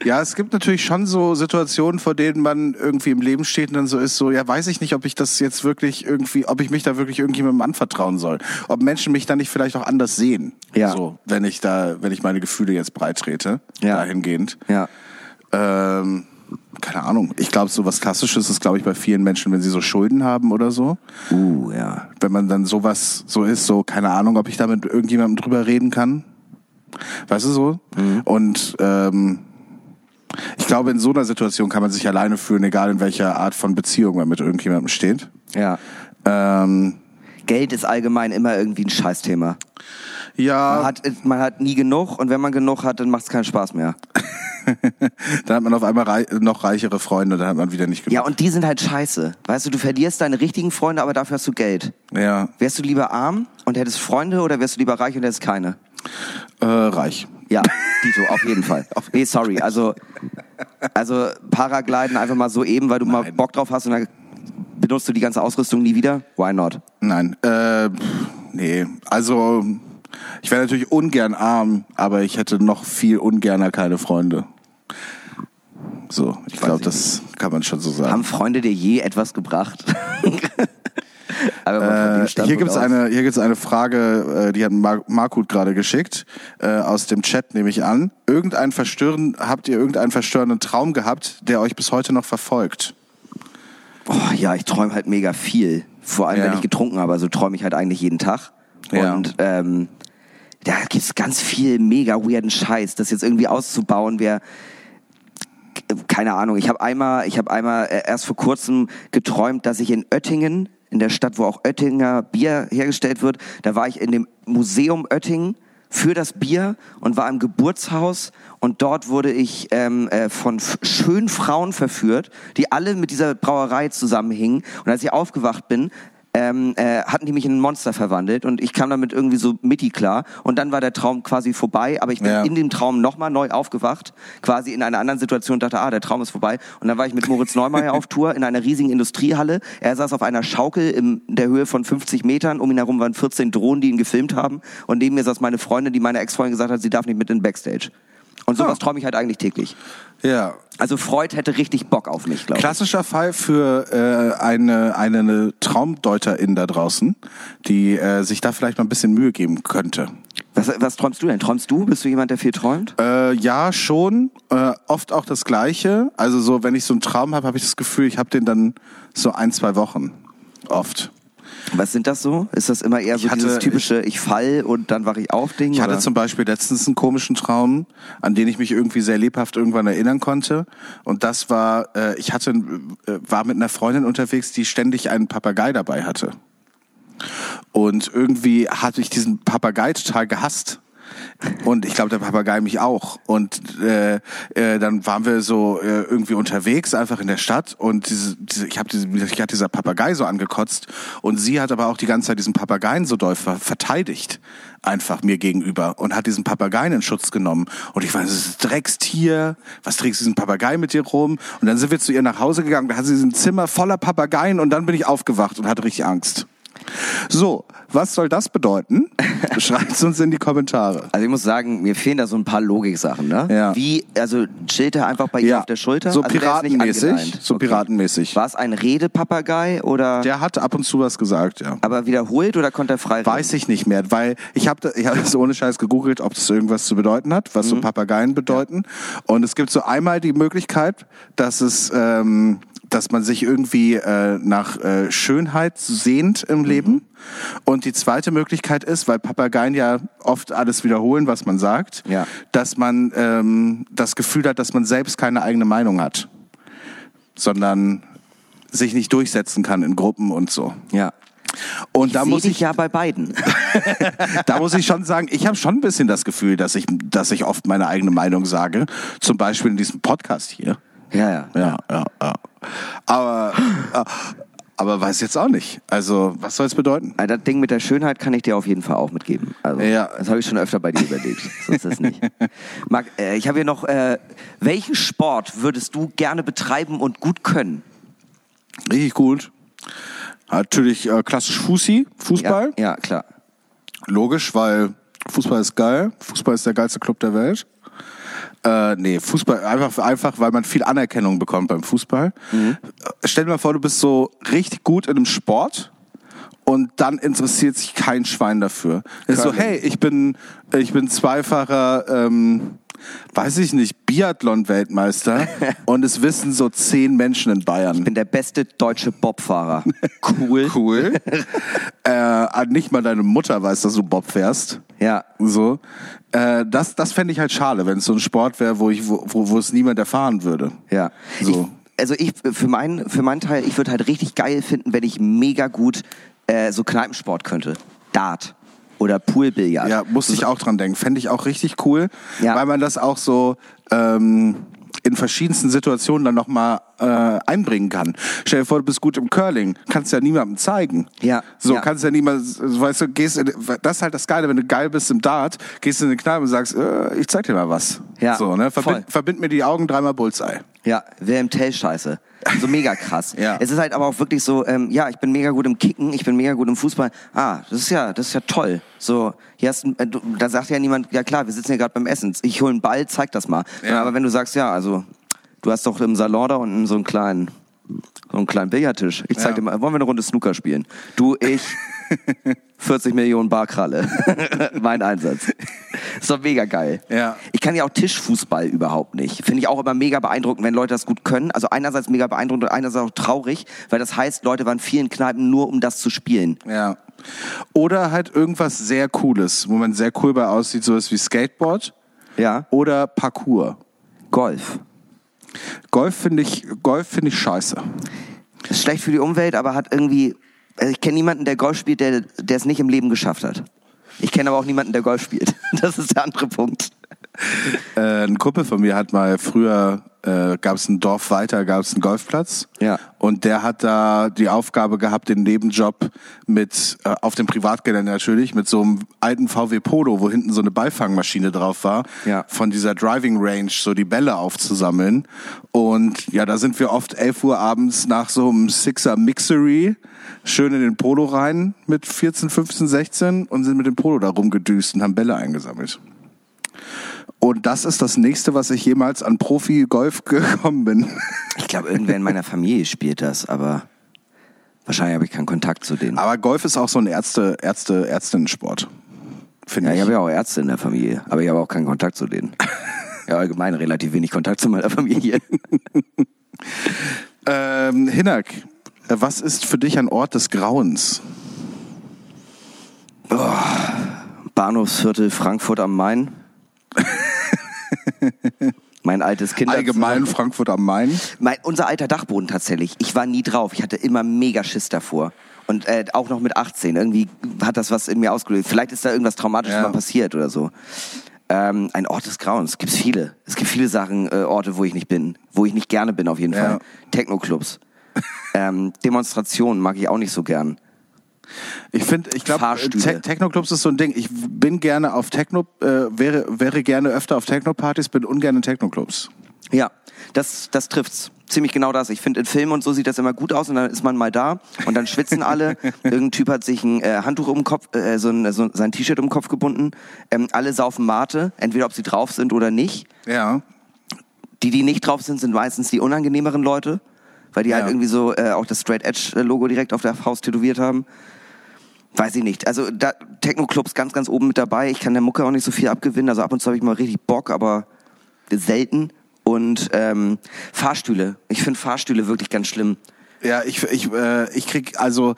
Ja, es gibt natürlich schon so Situationen, vor denen man irgendwie im Leben steht und dann so ist, so, ja, weiß ich nicht, ob ich das jetzt wirklich irgendwie, ob ich mich da wirklich irgendjemandem anvertrauen soll. Ob Menschen mich da nicht vielleicht auch anders sehen.
Ja.
So, wenn ich da, wenn ich meine Gefühle jetzt breit trete,
Ja.
dahingehend.
Ja.
Ähm, keine Ahnung. Ich glaube, so was Klassisches ist, glaube ich, bei vielen Menschen, wenn sie so Schulden haben oder so.
Uh, ja.
Wenn man dann sowas so ist, so, keine Ahnung, ob ich da mit irgendjemandem drüber reden kann. Weißt du so? Und ähm, ich glaube, in so einer Situation kann man sich alleine fühlen, egal in welcher Art von Beziehung man mit irgendjemandem steht.
Ja.
Ähm,
Geld ist allgemein immer irgendwie ein Scheißthema.
Ja,
Man hat, man hat nie genug und wenn man genug hat, dann macht es keinen Spaß mehr.
dann hat man auf einmal rei noch reichere Freunde, dann hat man wieder nicht genug.
Ja, und die sind halt scheiße. Weißt du, du verlierst deine richtigen Freunde, aber dafür hast du Geld.
ja
Wärst du lieber arm und hättest Freunde oder wärst du lieber reich und hättest keine?
äh, reich.
Ja, Dito, auf jeden Fall. Nee, sorry, also, also Paragliden einfach mal so eben, weil du mal
Nein.
Bock drauf hast und dann benutzt du die ganze Ausrüstung nie wieder? Why not?
Nein, äh, nee. Also, ich wäre natürlich ungern arm, aber ich hätte noch viel ungerner keine Freunde. So, ich glaube, das kann man schon so sagen.
Haben Freunde dir je etwas gebracht?
Äh, hier gibt's
aus.
eine, hier gibt's eine Frage, äh, die hat Mar Markut gerade geschickt äh, aus dem Chat, nehme ich an. Irgendein verstören, habt ihr irgendeinen verstörenden Traum gehabt, der euch bis heute noch verfolgt?
Oh, ja, ich träume halt mega viel. Vor allem,
Ja.
wenn ich getrunken habe. Also träume ich halt eigentlich jeden Tag.
Ja.
Und ähm, da gibt's ganz viel mega weirden Scheiß. Das jetzt irgendwie auszubauen wäre keine Ahnung. Ich habe einmal, ich habe einmal äh, erst vor kurzem geträumt, dass ich in Oettingen, in der Stadt, wo auch Oettinger Bier hergestellt wird, da war ich in dem Museum Oettingen für das Bier und war im Geburtshaus und dort wurde ich ähm, äh, von schönen Frauen verführt, die alle mit dieser Brauerei zusammenhingen. Und als ich aufgewacht bin, ähm, äh, hatten die mich in ein Monster verwandelt und ich kam damit irgendwie so mitty klar und dann war der Traum quasi vorbei, aber ich bin
Ja.
in dem Traum nochmal neu aufgewacht, quasi in einer anderen Situation und dachte, ah, der Traum ist vorbei und dann war ich mit Moritz Neumeier auf Tour in einer riesigen Industriehalle. Er saß auf einer Schaukel in der Höhe von 50 Metern, um ihn herum waren 14 Drohnen, die ihn gefilmt haben und neben mir saß meine Freundin, die meiner Ex-Freundin gesagt hat, sie darf nicht mit in den Backstage. Und sowas träume ich halt eigentlich täglich.
Ja.
Also Freud hätte richtig Bock auf mich, glaube ich.
Klassischer Fall für äh, eine, eine Traumdeuterin da draußen, die äh, sich da vielleicht mal ein bisschen Mühe geben könnte.
Was, was träumst du denn? Träumst du? Bist du jemand, der viel träumt?
Äh, ja, schon. Äh, oft auch das Gleiche. Also so, wenn ich so einen Traum habe, habe ich das Gefühl, ich habe den dann so ein, zwei Wochen. Oft.
Was sind das so? Ist das immer eher so
hatte-
dieses typische, ich fall und dann wache ich auf Ding?
Ich hatte
oder?
zum Beispiel letztens einen komischen Traum, an den ich mich irgendwie sehr lebhaft irgendwann erinnern konnte. Und das war, äh, ich hatte, äh, war mit einer Freundin unterwegs, die ständig einen Papagei dabei hatte. Und irgendwie hatte ich diesen Papagei total gehasst. Und ich glaube, der Papagei mich auch. Und äh, äh, dann waren wir so äh, irgendwie unterwegs, einfach in der Stadt. Und diese, diese, ich habe diese, ich hat dieser Papagei so angekotzt. Und sie hat aber auch die ganze Zeit diesen Papageien so doll ver verteidigt, einfach mir gegenüber. Und hat diesen Papageien in Schutz genommen. Und ich war, das ist Dreckstier. Was trägst du diesen Papagei mit dir rum? Und dann sind wir zu ihr nach Hause gegangen. Da hat sie ein Zimmer voller Papageien. Und dann bin ich aufgewacht und hatte richtig Angst. So, was soll das bedeuten? Schreibt uns in die Kommentare.
Also ich muss sagen, mir fehlen da so ein paar Logiksachen, ne?
Ja.
Wie, also chillt er einfach bei ihr auf der Schulter?
So
also
piratenmäßig. So
Okay.
piratenmäßig.
War es ein Redepapagei oder
Der hat ab und zu was gesagt, ja.
aber wiederholt oder konnte er frei reden?
Weiß ich nicht mehr, weil ich habe ich hab so ohne Scheiß gegoogelt, ob das irgendwas zu bedeuten hat, was so Papageien bedeuten. Und es gibt so einmal die Möglichkeit, dass es, ähm, dass man sich irgendwie äh, nach äh, Schönheit sehnt im Leben. Und die zweite Möglichkeit ist, weil Papageien ja oft alles wiederholen, was man sagt,
Ja.
dass man ähm, das Gefühl hat, dass man selbst keine eigene Meinung hat, sondern sich nicht durchsetzen kann in Gruppen und so.
Ja.
Und da
Seh
muss ich
ja bei beiden.
da muss ich schon sagen, ich habe schon ein bisschen das Gefühl, dass ich, dass ich oft meine eigene Meinung sage. Zum Beispiel in diesem Podcast hier.
Ja, ja.
Ja, ja, ja. Aber, äh, aber weiß jetzt auch nicht. Also, was soll es bedeuten?
Also Das Ding mit der Schönheit kann ich dir auf jeden Fall auch mitgeben. Also,
Ja.
Das habe ich schon öfter bei dir überlegt. So ist das nicht. Marc, äh, ich habe hier noch, äh, welchen Sport würdest du gerne betreiben und gut können?
Richtig gut. Natürlich äh, klassisch Fußi, Fußball.
Ja, ja klar.
Logisch, weil Fußball ist geil. Fußball ist der geilste Club der Welt. Äh, nee, Fußball einfach, einfach, weil man viel Anerkennung bekommt beim Fußball. Äh, Stell dir mal vor, du bist so richtig gut in einem Sport und dann interessiert sich kein Schwein dafür. Ist so, hey, ich bin, ich bin zweifacher, ähm, weiß ich nicht, Biathlon-Weltmeister und es wissen so zehn Menschen in Bayern.
bin der beste deutsche Bobfahrer. Cool.
Cool. äh, nicht mal deine Mutter weiß, dass du Bob fährst.
Ja.
So. Äh, das das fände ich halt schade, wenn es so ein Sport wäre, wo, ich, wo, wo, wo es niemand erfahren würde.
Ja.
So.
Ich, also ich für meinen für meinen Teil, ich würde halt richtig geil finden, wenn ich mega gut äh, so Kneipensport könnte. Dart oder Poolbillard.
Ja, musste ich auch dran denken. Fände ich auch richtig cool,
Ja.
weil man das auch so ähm, in verschiedensten Situationen dann nochmal äh, einbringen kann. Stell dir vor, du bist gut im Curling, kannst ja niemandem zeigen.
Ja,
So,
ja.
kannst ja niemand, weißt du, gehst in, das ist halt das Geile, wenn du geil bist im Dart, gehst in eine Kneipe und sagst, äh, ich zeig dir mal was.
Ja,
so, ne?
voll.
Verbind, verbind mir die Augen dreimal Bullseye.
Ja, Wilhelm Tell Scheiße. So mega krass.
Ja.
Es ist halt aber auch wirklich so, ähm, ja, ich bin mega gut im Kicken, ich bin mega gut im Fußball. Ah, das ist ja, das ist ja toll. So, hier hast, äh, du, da sagt ja niemand, ja klar, wir sitzen hier gerade beim Essen. Ich hole einen Ball, zeig das mal.
Ja.
Aber wenn du sagst, ja, also du hast doch im Salon da unten so einen kleinen, so einen kleinen Billardtisch. Ich zeig
Ja.
dir mal, wollen wir eine Runde Snooker spielen? Du, ich, 40 Millionen Bar Kralle. mein Einsatz. Ist doch mega geil.
Ja.
Ich kann ja auch Tischfußball überhaupt nicht. Finde ich auch immer mega beeindruckend, wenn Leute das gut können. Also einerseits mega beeindruckend und einerseits auch traurig, weil das heißt, Leute waren in vielen Kneipen nur, um das zu spielen.
Ja. Oder halt irgendwas sehr Cooles, wo man sehr cool bei aussieht, sowas wie Skateboard
Ja.
oder Parkour.
Golf.
Golf finde ich, Golf finde ich scheiße.
Ist schlecht für die Umwelt, aber hat irgendwie. Also ich kenne niemanden, der Golf spielt, der, der es nicht im Leben geschafft hat. Ich kenne aber auch niemanden, der Golf spielt. Das ist der andere Punkt.
Äh, ein Kumpel von mir hat mal früher äh, gab es ein Dorf weiter, gab es einen Golfplatz.
Ja.
Und der hat da die Aufgabe gehabt, den Nebenjob mit, äh, auf dem Privatgelände natürlich, mit so einem alten VW Polo, wo hinten so eine Beifangmaschine drauf war,
Ja.
von dieser Driving Range so die Bälle aufzusammeln. Und ja, da sind wir oft 11 Uhr abends nach so einem Sixer Mixery schön in den Polo rein mit 14, 15, 16 und sind mit dem Polo da rumgedüst und haben Bälle eingesammelt. Und das ist das nächste, was ich jemals an Profi-Golf gekommen bin.
Ich glaube, irgendwer in meiner Familie spielt das, aber wahrscheinlich habe ich keinen Kontakt zu denen.
Aber Golf ist auch so ein Ärzte, Ärzte, Ärztinnen-Sport. Finde
Ja, ich
ich.
habe ja auch Ärzte in der Familie, aber ich habe auch keinen Kontakt zu denen. Ja, allgemein relativ wenig Kontakt zu meiner Familie.
Ähm, Hinak, was ist für dich ein Ort des Grauens?
Bahnhofsviertel Frankfurt am Main. mein altes Kinderzimmer.
Allgemein Frankfurt am Main.
Mein, unser alter Dachboden tatsächlich. Ich war nie drauf. Ich hatte immer mega Schiss davor. Und äh, auch noch mit 18. Irgendwie hat das was in mir ausgelöst. Vielleicht ist da irgendwas Traumatisches
Ja.
mal passiert oder so. Ähm, ein Ort des Grauens. Es gibt viele. Es gibt viele Sachen, äh, Orte, wo ich nicht bin. Wo ich nicht gerne bin, auf jeden
Ja.
Fall. Techno-Clubs. ähm, Demonstrationen mag ich auch nicht so gern.
Ich finde, ich glaube. Te Techno-Clubs ist so ein Ding. Ich bin gerne auf Techno, äh, wäre, wäre gerne öfter auf Techno-Partys, bin ungern in Techno-Clubs.
Ja, das, das trifft's. Ziemlich genau das. Ich finde, in Filmen und so sieht das immer gut aus und dann ist man mal da und dann schwitzen alle. Irgendein Typ hat sich ein äh, Handtuch um den Kopf, äh, so ein, so sein T-Shirt um den Kopf gebunden. Ähm, alle saufen Mate, entweder ob sie drauf sind oder nicht.
Ja.
Die, die nicht drauf sind, sind meistens die unangenehmeren Leute, weil die
Ja.
halt irgendwie so äh, auch das Straight Edge Logo direkt auf der Faust tätowiert haben. Weiß ich nicht. Also da, Techno-Clubs ganz, ganz oben mit dabei. Ich kann der Mucke auch nicht so viel abgewinnen. Also ab und zu habe ich mal richtig Bock, aber selten. Und ähm, Fahrstühle. Ich finde Fahrstühle wirklich ganz schlimm.
Ja, ich, ich, äh, ich krieg also,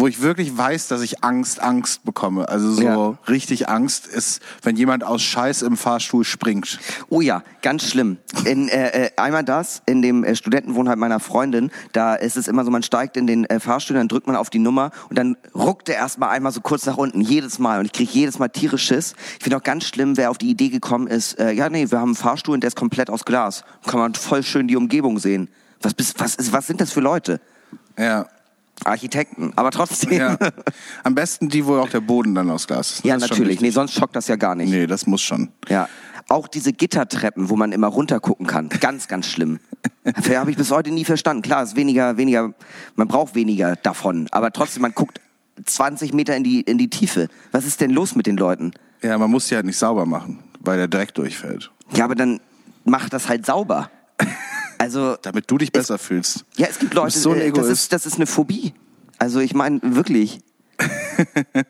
wo ich wirklich weiß, dass ich Angst, Angst bekomme. Also so
Ja.
richtig Angst ist, wenn jemand aus Scheiß im Fahrstuhl springt.
Oh ja, ganz schlimm. In, äh, äh, einmal das, in dem äh, Studentenwohnheim meiner Freundin, da ist es immer so, man steigt in den äh, Fahrstuhl, dann drückt man auf die Nummer und dann ruckt er erstmal einmal so kurz nach unten, jedes Mal. Und ich kriege jedes Mal tierisch Schiss. Ich finde auch ganz schlimm, wer auf die Idee gekommen ist, äh, ja nee, wir haben einen Fahrstuhl und der ist komplett aus Glas. Kann man voll schön die Umgebung sehen. Was, bist, was, was sind das für Leute?
Ja.
Architekten, aber trotzdem.
ja. Am besten die, wo auch der Boden dann aus Glas ist.
Ja,
ist
natürlich. Nee, sonst schockt das ja gar nicht.
Nee, das muss schon.
Ja. Auch diese Gittertreppen, wo man immer runtergucken kann. Ganz, ganz schlimm. Habe ich bis heute nie verstanden. Klar, ist weniger, weniger, man braucht weniger davon. Aber trotzdem, man guckt 20 Meter in die, in die Tiefe. Was ist denn los mit den Leuten?
Ja, man muss die halt nicht sauber machen, weil der Dreck durchfällt.
Ja, aber dann mach das halt sauber. Also,
Damit du dich besser fühlst.
ja, es gibt Leute,
so
äh, das, ist, das ist eine Phobie. Also, ich meine, wirklich.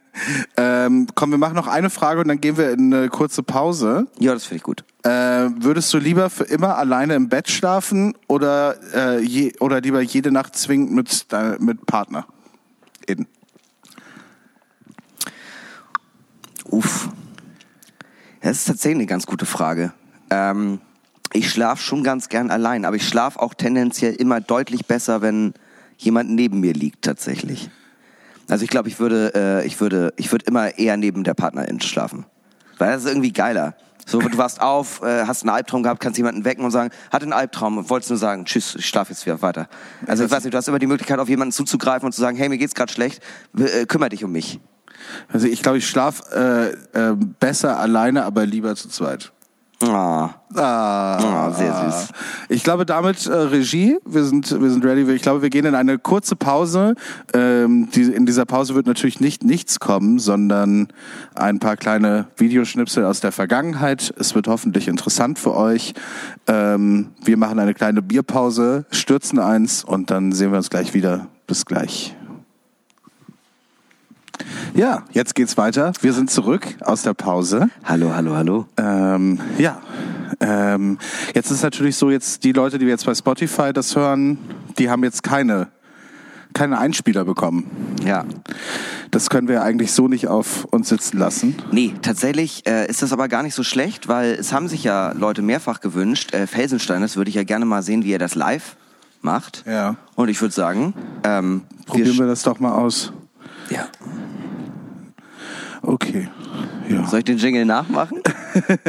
Ähm, komm, wir machen noch eine Frage und dann gehen wir in eine kurze Pause.
Ja, das finde ich gut.
Äh, würdest du lieber für immer alleine im Bett schlafen oder, äh, je, oder lieber jede Nacht zwingend mit, dein- mit Partner? In.
Uff. Das ist tatsächlich eine ganz gute Frage. Ähm, ich schlafe schon ganz gern allein, aber ich schlafe auch tendenziell immer deutlich besser, wenn jemand neben mir liegt, tatsächlich. Also ich glaube, ich würde, äh, ich würde, ich würde immer eher neben der Partnerin schlafen, weil das ist irgendwie geiler. So, du warst auf, äh, hast einen Albtraum gehabt, kannst jemanden wecken und sagen, hatte einen Albtraum und wolltest nur sagen, tschüss, ich schlafe jetzt wieder weiter. Also ich weiß nicht, du hast immer die Möglichkeit, auf jemanden zuzugreifen und zu sagen, hey, mir geht's gerade schlecht, äh, kümmere dich um mich.
Also ich glaube, ich schlafe äh, äh, besser alleine, aber lieber zu zweit.
Ah.
Ah,
Ah, sehr süß.
Ich glaube, damit äh, Regie, wir sind, wir sind ready. Ich glaube, wir gehen in eine kurze Pause. Ähm, die, in dieser Pause wird natürlich nicht nichts kommen, sondern ein paar kleine Videoschnipsel aus der Vergangenheit. Es wird hoffentlich interessant für euch. Ähm, wir machen eine kleine Bierpause, stürzen eins und dann sehen wir uns gleich wieder. Bis gleich. Ja, jetzt geht's weiter. Wir sind zurück aus der Pause.
Hallo, hallo, hallo.
Ähm, ja, ähm, jetzt ist natürlich so, jetzt die Leute, die jetzt bei Spotify das hören, die haben jetzt keine, keine Einspieler bekommen.
Ja.
Das können wir eigentlich so nicht auf uns sitzen lassen.
Nee, tatsächlich äh, ist das aber gar nicht so schlecht, weil es haben sich ja Leute mehrfach gewünscht. Äh, Felsenstein, das würde ich ja gerne mal sehen, wie er das live macht.
Ja.
Und ich würde sagen, ähm,
Probieren wir
sch-
das doch mal aus.
Ja.
Okay. Ja.
Soll ich den Jingle nachmachen?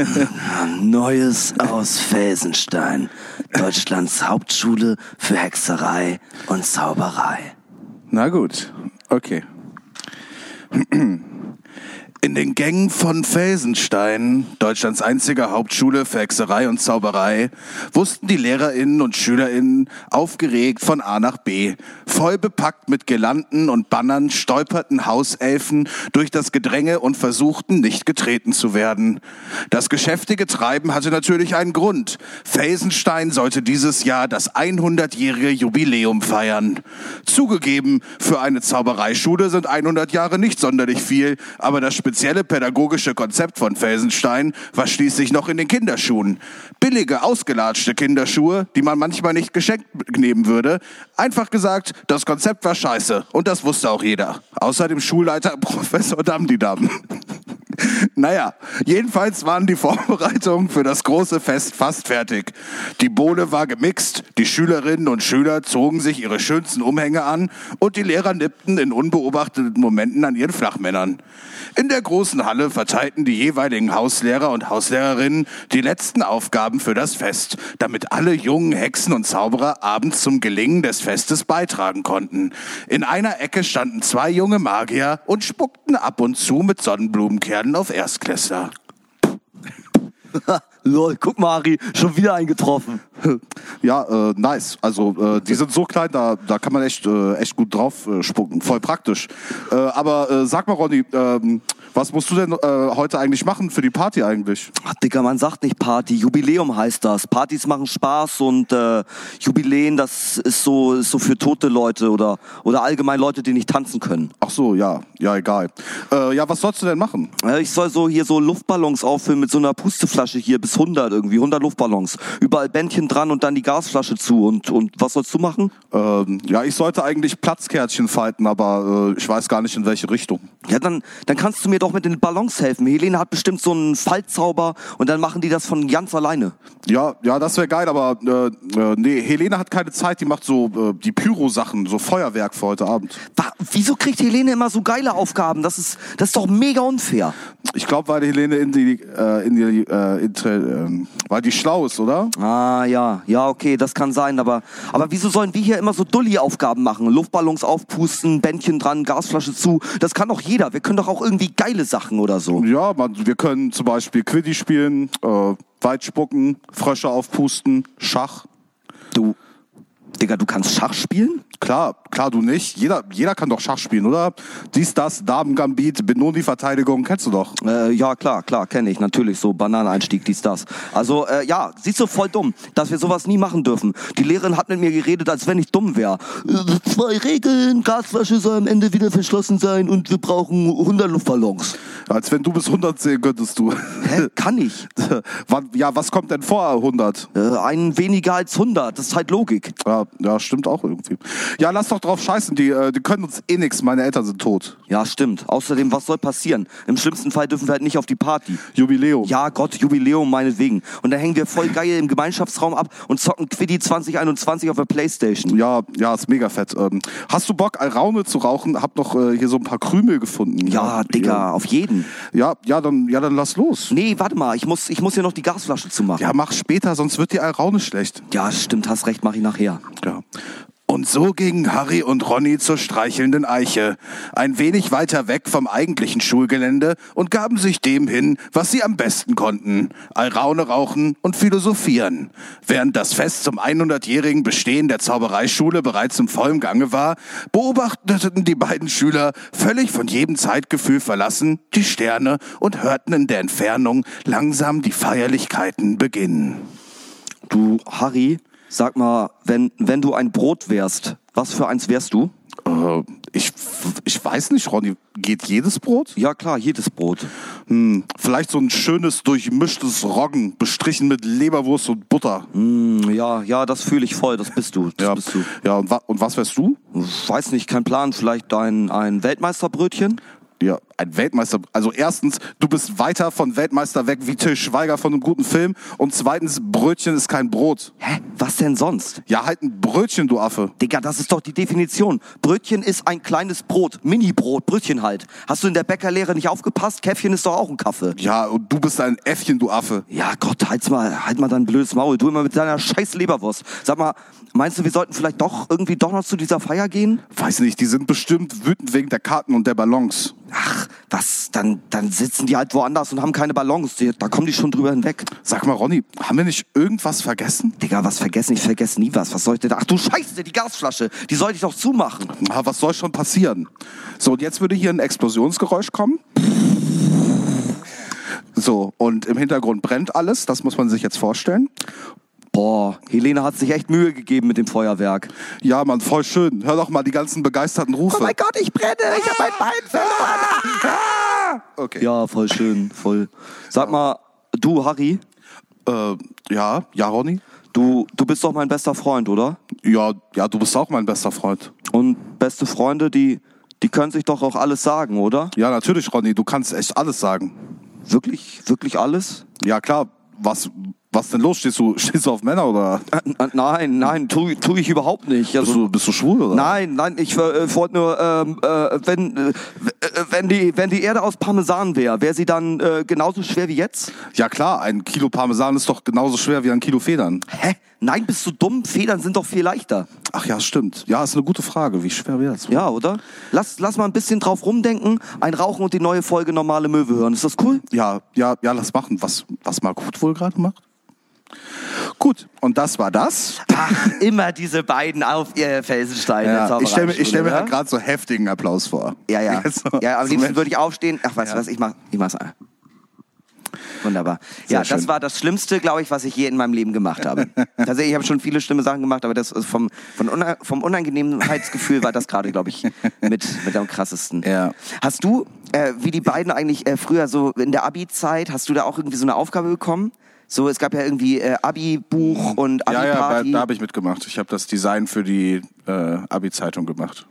Neues aus Felsenstein. Deutschlands Hauptschule für Hexerei und Zauberei.
Na gut, okay. In den Gängen von Felsenstein, Deutschlands einziger Hauptschule für Hexerei und Zauberei, wussten die LehrerInnen und SchülerInnen aufgeregt von A nach B. Voll bepackt mit Girlanden und Bannern stolperten Hauselfen durch das Gedränge und versuchten nicht getreten zu werden. Das geschäftige Treiben hatte natürlich einen Grund. Felsenstein sollte dieses Jahr das 100-jährige Jubiläum feiern. Zugegeben, für eine Zaubereischule sind 100 Jahre nicht sonderlich viel, aber das spezielle pädagogische Konzept von Felsenstein war schließlich noch in den Kinderschuhen. Billige, ausgelatschte Kinderschuhe, die man manchmal nicht geschenkt nehmen würde. Einfach gesagt, das Konzept war scheiße und das wusste auch jeder. Außer dem Schulleiter Professor Damdidam. Naja, jedenfalls waren die Vorbereitungen für das große Fest fast fertig. Die Bohle war gemixt, die Schülerinnen und Schüler zogen sich ihre schönsten Umhänge an und die Lehrer nippten in unbeobachteten Momenten an ihren Flachmännern. In der großen Halle verteilten die jeweiligen Hauslehrer und Hauslehrerinnen die letzten Aufgaben für das Fest, damit alle jungen Hexen und Zauberer abends zum Gelingen des Festes beitragen konnten. In einer Ecke standen zwei junge Magier und spuckten ab und zu mit Sonnenblumenkernen auf Erstklässler.
Lol, guck mal, Ari, schon wieder eingetroffen.
Ja, äh, nice. Also äh, die sind so klein, da, da kann man echt, äh, echt gut drauf äh, spucken. Voll praktisch. Äh, aber äh, sag mal, Ronny, ähm, was musst du denn äh, heute eigentlich machen für die Party eigentlich?
Ach, Dicker, man sagt nicht Party, Jubiläum heißt das. Partys machen Spaß und äh, Jubiläen, das ist so, ist so für tote Leute oder, oder allgemein Leute, die nicht tanzen können.
Ach so, ja, ja, egal. Äh, ja, was sollst du denn machen?
Äh, Ich soll so hier so Luftballons auffüllen mit so einer Pusteflasche hier bis 100 irgendwie, 100 Luftballons. Überall Bändchen dran und dann die Gasflasche zu. Und, und was sollst du machen?
Ähm, ja, ich sollte eigentlich Platzkärtchen falten, aber äh, ich weiß gar nicht in welche Richtung.
Ja, dann, dann kannst du mir doch mit den Ballons helfen. Helene hat bestimmt so einen Faltzauber und dann machen die das von ganz alleine.
Ja, ja, das wäre geil, aber äh, äh, nee, Helene hat keine Zeit, die macht so äh, die Pyro-Sachen, so Feuerwerk für heute Abend.
Wa- Wieso kriegt Helene immer so geile Aufgaben? Das ist, das ist doch mega unfair.
Ich glaube, weil Helene in die, äh, in die, äh, in, ähm, weil die schlau ist, oder?
Ah, ja, ja, okay, das kann sein, aber, aber wieso sollen wir hier immer so Dulli-Aufgaben machen? Luftballons aufpusten, Bändchen dran, Gasflasche zu. Das kann doch jeder. Wir können doch auch irgendwie geile Sachen oder so.
Ja, man, wir können zum Beispiel Quidditch spielen, äh, Weit spucken, Frösche aufpusten, Schach.
Du, Digga, du kannst Schach spielen?
Klar, klar, du nicht. Jeder, jeder kann doch Schach spielen, oder? Dies, das, Damen-Gambit, Benoni-Verteidigung, kennst du doch.
Äh, ja, klar, klar, kenne ich. Natürlich, so Bananeneinstieg, dies, das. Also, äh, ja, siehst du, voll dumm, dass wir sowas nie machen dürfen. Die Lehrerin hat mit mir geredet, als wenn ich dumm wäre. Äh, zwei Regeln, Gasflasche soll am Ende wieder verschlossen sein und wir brauchen 100 Luftballons.
Als wenn du bis 100 zählen könntest du.
Hä? Kann ich?
Ja, was kommt denn vor 100?
Äh, einen weniger als 100, das ist halt Logik.
Ja, ja, stimmt auch irgendwie. Ja, lass doch drauf scheißen, die, äh, die können uns eh nix, meine Eltern sind tot.
Ja, stimmt. Außerdem, was soll passieren? Im schlimmsten Fall dürfen wir halt nicht auf die Party.
Jubiläum.
Ja, Gott, Jubiläum meinetwegen. Und dann hängen wir voll geil im Gemeinschaftsraum ab und zocken Quiddy 2021 auf der Playstation.
Ja, ja, ist mega fett. Ähm, hast du Bock, Alraune zu rauchen? Hab noch äh, hier so ein paar Krümel gefunden.
Ja, Digga, auf jeden.
Ja, ja, dann, ja, dann lass los.
Nee, warte mal, ich muss, ich muss hier noch die Gasflasche zumachen.
Ja, mach später, sonst wird die Alraune schlecht.
Ja, stimmt, hast recht, mach ich nachher.
Ja. Und so gingen Harry und Ronny zur streichelnden Eiche, ein wenig weiter weg vom eigentlichen Schulgelände und gaben sich dem hin, was sie am besten konnten, Alraune rauchen und philosophieren. Während das Fest zum 100-jährigen Bestehen der Zaubereischule bereits im vollen Gange war, beobachteten die beiden Schüler, völlig von jedem Zeitgefühl verlassen, die Sterne und hörten in der Entfernung langsam die Feierlichkeiten beginnen.
Du, Harry, sag mal, wenn, wenn du ein Brot wärst, was für eins wärst du?
Äh, ich, ich weiß nicht, Ronny. Geht jedes Brot?
Ja klar, jedes Brot.
Hm, vielleicht so ein schönes, durchmischtes Roggen, bestrichen mit Leberwurst und Butter.
Hm, ja, ja, das fühle ich voll, das bist du. Das
Ja,
bist du.
ja und, wa und was wärst du?
Weiß nicht, kein Plan, vielleicht ein, ein Weltmeisterbrötchen?
Ja, ein Weltmeister, also erstens, du bist weiter von Weltmeister weg wie Till Schweiger von einem guten Film und zweitens, Brötchen ist kein Brot.
Hä? Was denn sonst?
Ja, halt ein Brötchen, du Affe.
Digga, das ist doch die Definition. Brötchen ist ein kleines Brot, Mini-Brot, Brötchen halt. Hast du in der Bäckerlehre nicht aufgepasst? Käffchen ist doch auch ein Kaffee.
Ja, und du bist ein Äffchen, du Affe.
Ja, Gott, halt's mal, halt mal dein blödes Maul. Du immer mit deiner scheiß Leberwurst. Sag mal, meinst du, wir sollten vielleicht doch irgendwie doch noch zu dieser Feier gehen?
Weiß nicht, die sind bestimmt wütend wegen der Karten und der Ballons.
Ach, was? Dann, dann sitzen die halt woanders und haben keine Ballons. Die, da kommen die schon drüber hinweg.
Sag mal, Ronny, haben wir nicht irgendwas vergessen?
Digga, was vergessen? Ich vergesse nie was. Was soll ich denn da? Ach du Scheiße, die Gasflasche. Die sollte ich doch zumachen.
Na, was soll schon passieren? So, und jetzt würde hier ein Explosionsgeräusch kommen. So, und im Hintergrund brennt alles, das muss man sich jetzt vorstellen.
Boah, Helene hat sich echt Mühe gegeben mit dem Feuerwerk.
Ja, Mann, voll schön. Hör doch mal die ganzen begeisterten Rufe.
Oh Gott, ich brenne. Ich habe mein Bein verloren.
Okay.
Ja, voll schön, voll. Sag mal, du, Harry,
Äh, ja, ja, Ronny?
du, du bist doch mein bester Freund, oder?
Ja, ja, du bist auch mein bester Freund.
Und beste Freunde, die, die können sich doch auch alles sagen, oder?
Ja, natürlich, Ronny, du kannst echt alles sagen.
Wirklich, wirklich alles?
Ja, klar, was, was denn los? Stehst du, stehst du auf Männer oder
Äh, äh, nein, nein, tu, tu ich überhaupt nicht.
bist
Also,
du, bist du schwul oder?
Nein, nein, ich äh, wollte nur, ähm, äh, wenn, äh, wenn, die, wenn die Erde aus Parmesan wäre, wäre sie dann äh, genauso schwer wie jetzt?
Ja, klar, ein Kilo Parmesan ist doch genauso schwer wie ein Kilo Federn.
Hä? Nein, bist du dumm? Federn sind doch viel leichter.
Ach ja, stimmt. Ja, ist eine gute Frage. Wie schwer wäre das?
Ja, oder? Lass, lass mal ein bisschen drauf rumdenken, ein Rauchen und die neue Folge Normale Möwe hören. Ist das cool?
Ja, ja, ja, lass machen. Was, was mal gut wohl gerade macht. Gut, und das war das.
Ach, immer diese beiden auf ihr Felsenstein. der
Ja, ich stelle mir, stell mir halt gerade so heftigen Applaus vor.
Ja, ja.
So,
ja, am
so
liebsten würde ich aufstehen. Ach, weißt du
Ja.
was, ich mach, ich mach's. Wunderbar.
Sehr
ja, das
schön.
war das Schlimmste, glaube ich, was ich je in meinem Leben gemacht habe. Also ich habe schon viele schlimme Sachen gemacht, aber das vom, Una vom Unangenehmheitsgefühl war das gerade, glaube ich, mit, mit am krassesten.
Ja.
Hast du, äh, wie die beiden eigentlich äh, früher so in der Abi-Zeit, hast du da auch irgendwie so eine Aufgabe bekommen? So, es gab ja irgendwie äh, Abi-Buch und
Ja, ja, bei,
Abi-Party.
da habe ich mitgemacht. Ich habe das Design für die äh, Abi-Zeitung gemacht.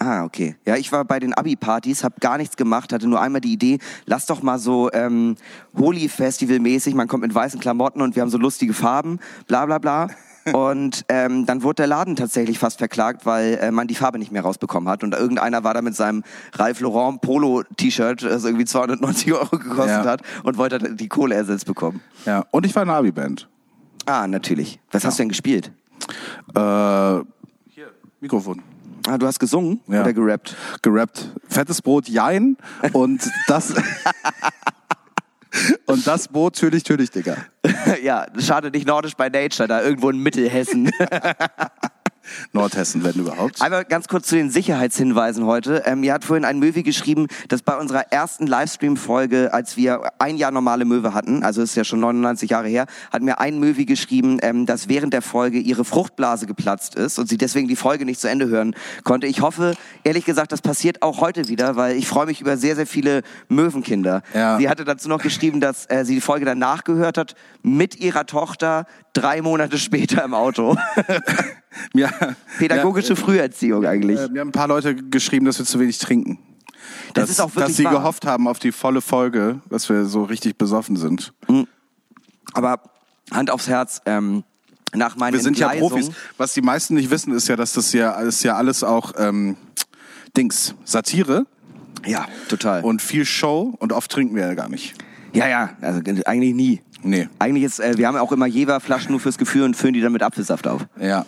Ah, okay. Ja, ich war bei den Abi-Partys, habe gar nichts gemacht, hatte nur einmal die Idee, lass doch mal so ähm, Holy-Festival-mäßig, man kommt mit weißen Klamotten und wir haben so lustige Farben, bla bla bla. Und ähm, dann wurde der Laden tatsächlich fast verklagt, weil äh, man die Farbe nicht mehr rausbekommen hat. Und irgendeiner war da mit seinem Ralph Lauren Polo-T-Shirt, das irgendwie 290 Euro gekostet
Ja.
hat, und wollte die Kohle ersetzt bekommen.
Ja, und ich war in einer Abi-Band.
Ah, natürlich. Was hast du denn gespielt?
Äh, hier, Mikrofon.
Ah, du hast gesungen
Ja.
oder gerappt?
Gerappt. Fettes Brot, Jein. Und das... und das Boot, natürlich, natürlich, Digga.
Ja, schade nicht nordisch bei Nature, da irgendwo in Mittelhessen.
Nordhessen, wenn überhaupt.
Einmal ganz kurz zu den Sicherheitshinweisen heute. Ähm, mir hat vorhin ein Möwe geschrieben, dass bei unserer ersten Livestream-Folge, als wir ein Jahr normale Möwe hatten, also ist ja schon 99 Jahre her, hat mir ein Möwe geschrieben, ähm, dass während der Folge ihre Fruchtblase geplatzt ist und sie deswegen die Folge nicht zu Ende hören konnte. Ich hoffe, ehrlich gesagt, das passiert auch heute wieder, weil ich freue mich über sehr, sehr viele Möwenkinder.
Ja.
Sie hatte dazu noch geschrieben, dass äh, sie die Folge danach gehört hat, mit ihrer Tochter drei Monate später im Auto.
Ja,
Pädagogische Früherziehung eigentlich.
Äh, mir haben ein paar Leute geschrieben, dass wir zu wenig trinken.
Das
dass,
ist auch wirklich
Dass sie
wahr.
gehofft haben auf die volle Folge, dass wir so richtig besoffen sind.
Aber Hand aufs Herz, ähm, nach meinen
Wir sind ja Profis. Was die meisten nicht wissen, ist ja, dass das ja, ist ja alles auch ähm, Dings, Satire
Ja, total.
und viel Show und oft trinken wir ja gar nicht.
ja, ja, also eigentlich nie.
Nee.
Eigentlich ist, äh, wir haben ja auch immer Jever-Flaschen nur fürs Gefühl und füllen die dann mit Apfelsaft auf.
Ja.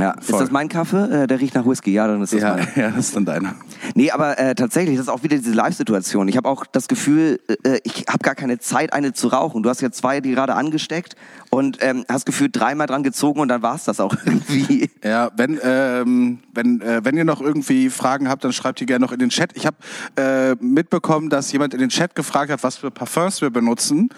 Ja, ist
Voll.
das mein Kaffee? Äh, der riecht nach Whisky, ja, dann ist das
Ja,
mein.
ja, das ist dann deiner.
Nee, aber äh, tatsächlich, das ist auch wieder diese Live-Situation. Ich habe auch das Gefühl, äh, ich habe gar keine Zeit, eine zu rauchen. Du hast jetzt zwei, die gerade angesteckt und ähm, hast gefühlt dreimal dran gezogen und dann war's das auch irgendwie.
Ja, wenn, ähm, wenn, äh, wenn ihr noch irgendwie Fragen habt, dann schreibt die gerne noch in den Chat. Ich habe äh, mitbekommen, dass jemand in den Chat gefragt hat, was für Parfums wir benutzen.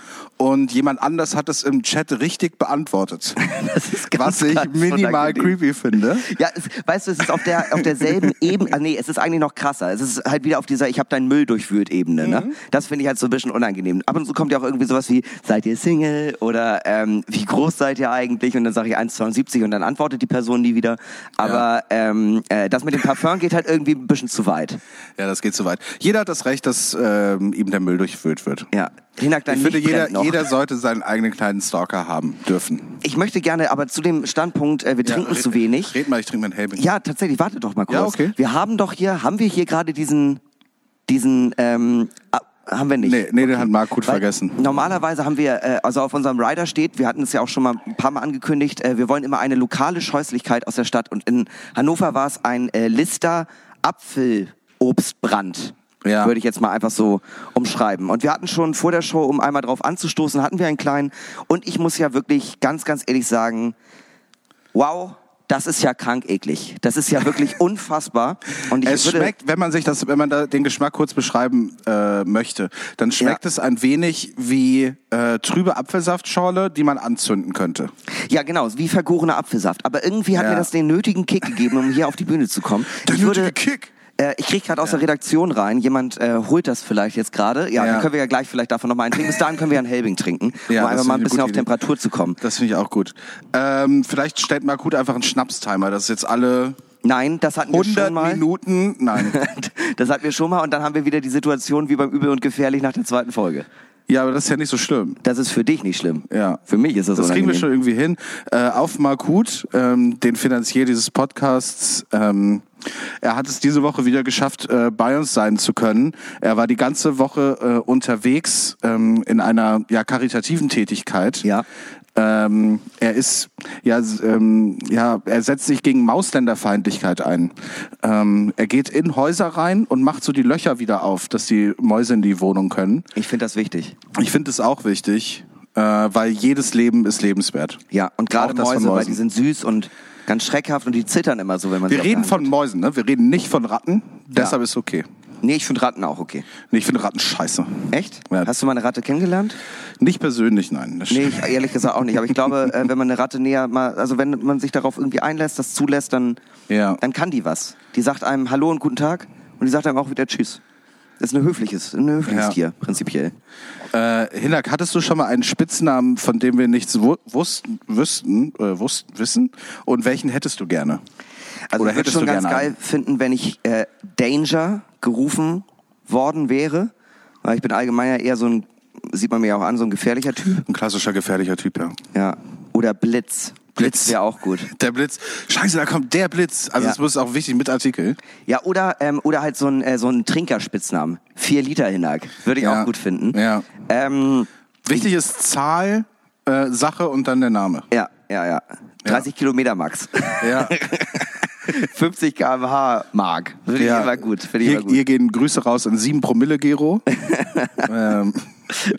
Und jemand anders hat es im Chat richtig beantwortet.
Das
was ich
ganz
minimal creepy finde.
Ja, es, weißt du, es ist auf, der, auf derselben Ebene, ah, nee, es ist eigentlich noch krasser. Es ist halt wieder auf dieser Ich hab deinen Müll durchwühlt Ebene. Ne? Das finde ich halt so ein bisschen unangenehm. Ab und zu kommt ja auch irgendwie sowas wie, seid ihr Single? Oder ähm, wie groß seid ihr eigentlich? Und dann sage ich 1,72 und dann antwortet die Person nie wieder. Aber ähm, äh, das mit dem Parfum geht halt irgendwie ein bisschen zu weit.
Ja, das geht zu weit. Jeder hat das Recht, dass ähm, ihm der Müll durchwühlt wird.
Ja. Hinak, dein
Ich finde, jeder, jeder sollte seinen eigenen kleinen Stalker haben dürfen.
Ich möchte gerne, aber zu dem Standpunkt, äh, wir trinken
Ja,
zu
red-
wenig.
Red mal, ich trinke meinen Helbing.
Ja, tatsächlich, warte doch mal kurz.
Ja, okay.
Wir haben doch hier, haben wir hier gerade diesen, diesen, ähm, ah, haben wir nicht.
Nee, nee, den hat Marc gut
Weil
vergessen.
Normalerweise haben wir, äh, also auf unserem Rider steht, wir hatten es ja auch schon mal ein paar Mal angekündigt, äh, wir wollen immer eine lokale Scheußlichkeit aus der Stadt. Und in Hannover war es ein äh, Lister Apfelobstbrand.
Ja.
Würde ich jetzt mal einfach so umschreiben. Und wir hatten schon vor der Show, um einmal drauf anzustoßen, hatten wir einen kleinen. Und ich muss ja wirklich ganz, ganz ehrlich sagen, wow, das ist ja krank eklig. Das ist ja wirklich unfassbar. Und ich
Es
würde,
schmeckt, wenn man sich das, wenn man da den Geschmack kurz beschreiben äh, möchte, dann schmeckt
Ja.
es ein wenig wie äh, trübe Apfelsaftschorle, die man anzünden könnte.
Ja, genau, wie vergorener Apfelsaft. Aber irgendwie hat
Ja.
mir das den nötigen Kick gegeben, um hier auf die Bühne zu kommen. ich würde,
Kick.
Äh, ich krieg gerade aus der Redaktion rein, jemand äh, holt das vielleicht jetzt gerade. Ja,
Ja.
dann können wir ja gleich vielleicht davon nochmal einen trinken. Bis dahin können wir ja einen Helbing trinken,
Ja,
um einfach mal ein bisschen auf
Idee.
Temperatur zu kommen.
Das finde ich auch gut. Ähm, vielleicht stellt Markut einfach einen Schnapstimer, das ist jetzt alle
Nein, das hatten wir
100
schon mal.
Minuten. Nein.
Das hatten wir schon mal und dann haben wir wieder die Situation wie beim Übel und Gefährlich nach der zweiten Folge.
Ja, aber das ist ja nicht so schlimm.
Das ist für dich nicht schlimm.
Ja.
Für mich ist das,
Das kriegen wir schon irgendwie hin. Äh, auf Markut, ähm, den Finanzier dieses Podcasts, ähm, er hat es diese Woche wieder geschafft, äh, bei uns sein zu können. Er war die ganze Woche äh, unterwegs ähm, in einer ja, karitativen Tätigkeit.
Ja.
Ähm, er ist, ja, ähm, ja, er setzt sich gegen Mausländerfeindlichkeit ein. Ähm, er geht in Häuser rein und macht so die Löcher wieder auf, dass die Mäuse in die Wohnung können.
Ich finde das wichtig.
Ich finde es auch wichtig, äh, weil jedes Leben ist lebenswert.
Ja, und gerade Mäuse, weil die sind süß und ganz schreckhaft und die zittern immer so, wenn man
Wir reden von Mäusen, ne? Wir reden nicht von Ratten. Deshalb ist okay.
Nee, ich finde Ratten auch okay.
Nee, ich finde Ratten scheiße.
Echt?
Ja.
Hast du mal eine Ratte kennengelernt?
Nicht persönlich, nein. Das
Nee, ich, ehrlich gesagt auch nicht. Aber ich glaube, äh, wenn man eine Ratte näher mal, also wenn man sich darauf irgendwie einlässt, das zulässt, dann,
Ja.
dann kann die was. Die sagt einem Hallo und guten Tag und die sagt einem auch wieder Tschüss. Das ist ein höfliches, ein höfliches
Ja.
Tier, prinzipiell.
Äh, Hinak, hattest du schon mal einen Spitznamen, von dem wir nichts wu wussten, wüssten, äh, wusst, wissen? Und welchen hättest du gerne?
Also
Oder
ich würde schon ganz geil
einen?
finden, wenn ich äh, Danger gerufen worden wäre. Weil ich bin allgemein ja eher so ein, sieht man mir ja auch an, so ein gefährlicher Typ.
Ein klassischer gefährlicher Typ, ja.
Ja. Oder Blitz. Blitz
Blitz.
wäre auch gut.
Der Blitz. Scheiße, da kommt der Blitz. Also
Ja.
das ist auch wichtig mit Artikel.
Ja, oder, ähm, oder halt so ein, äh, so ein Trinkerspitznamen. Vier Liter Hinak. Würde ich
Ja.
auch gut finden.
Ja.
Ähm,
Wichtig ist Zahl, äh, Sache und dann der Name.
ja, ja, ja. 30 Kilometer max.
Ja.
50 km/h Mark. Finde ich
ja.
immer gut. Ich
Hier,
immer gut.
hier gehen Grüße raus an 7 Promille Gero. ähm,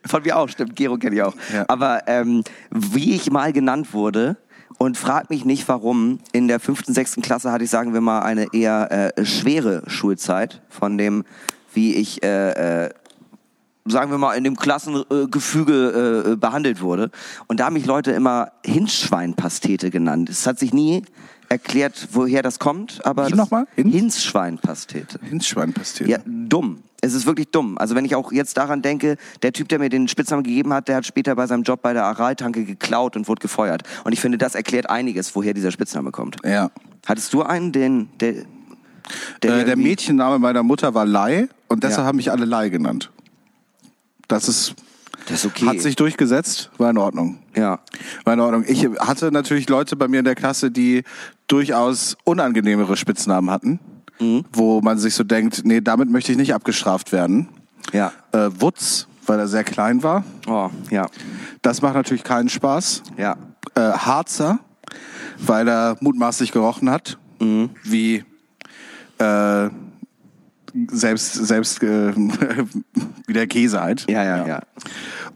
Von mir auch, stimmt. Gero kenne ich auch.
Ja.
Aber ähm, wie ich mal genannt wurde, und frag mich nicht warum, in der fünften, sechsten Klasse hatte ich, sagen wir mal, eine eher äh, schwere Schulzeit von dem, wie ich, äh, äh, sagen wir mal, in dem Klassengefüge äh, äh, behandelt wurde. Und da haben mich Leute immer Hinzschweinpastete genannt. Es hat sich nie erklärt, woher das kommt, aber
Wie nochmal? Hinz?
Hinzschweinpastete.
Hinzschweinpastete.
Ja, dumm. Es ist wirklich dumm. Also wenn ich auch jetzt daran denke, der Typ, der mir den Spitznamen gegeben hat, der hat später bei seinem Job bei der Araltanke geklaut und wurde gefeuert. Und ich finde, das erklärt einiges, woher dieser Spitzname kommt.
ja.
Hattest du einen, den, der,
Äh, der Mädchenname meiner Mutter war Lai und deshalb
Ja.
haben mich alle Lai genannt. Das ist,
Das ist okay.
hat sich durchgesetzt, war in Ordnung.
ja.
War in Ordnung. Ich hatte natürlich Leute bei mir in der Klasse, die durchaus unangenehmere Spitznamen hatten,
Mhm.
wo man sich so denkt, nee, damit möchte ich nicht abgestraft werden.
Ja.
Äh, Wutz, weil er sehr klein war.
Oh, ja.
Das macht natürlich keinen Spaß.
Ja.
Äh, Harzer, weil er mutmaßlich gerochen hat,
Mhm.
wie äh, selbst selbst äh, wie der Käse halt.
Ja, ja, ja.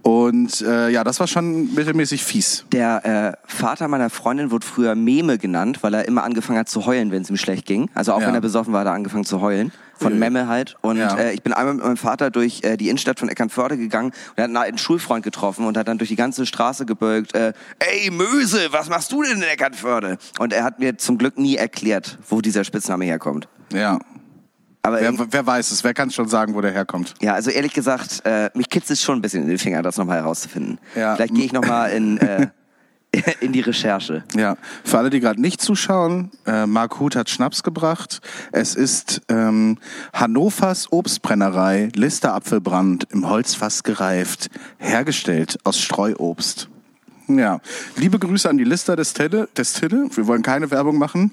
Und äh, ja, das war schon mittelmäßig fies.
Der äh, Vater meiner Freundin wurde früher Meme genannt, weil er immer angefangen hat zu heulen, wenn es ihm schlecht ging. Also auch
Ja.
wenn er besoffen war, hat er angefangen zu heulen. Von
Ui.
Memme halt. Und
Ja.
äh, ich bin einmal mit meinem Vater durch äh, die Innenstadt von Eckernförde gegangen und er hat einen alten Schulfreund getroffen und hat dann durch die ganze Straße gebölkt, äh, ey Möse, was machst du denn in Eckernförde? Und er hat mir zum Glück nie erklärt, wo dieser Spitzname herkommt.
Ja.
Aber
Wer, wer weiß es? Wer kann schon sagen, wo der herkommt?
ja, also ehrlich gesagt, äh, mich kitzelt es schon ein bisschen in den Finger, das nochmal herauszufinden.
Ja.
Vielleicht gehe ich nochmal in, äh, in die Recherche.
Ja, für alle, die gerade nicht zuschauen, äh, Mark Huth hat Schnaps gebracht. Es ist ähm, Hannovers Obstbrennerei, Lister Apfelbrand, im Holzfass gereift, hergestellt aus Streuobst. Ja, liebe Grüße an die Lister Destille. Destille. Wir wollen keine Werbung machen,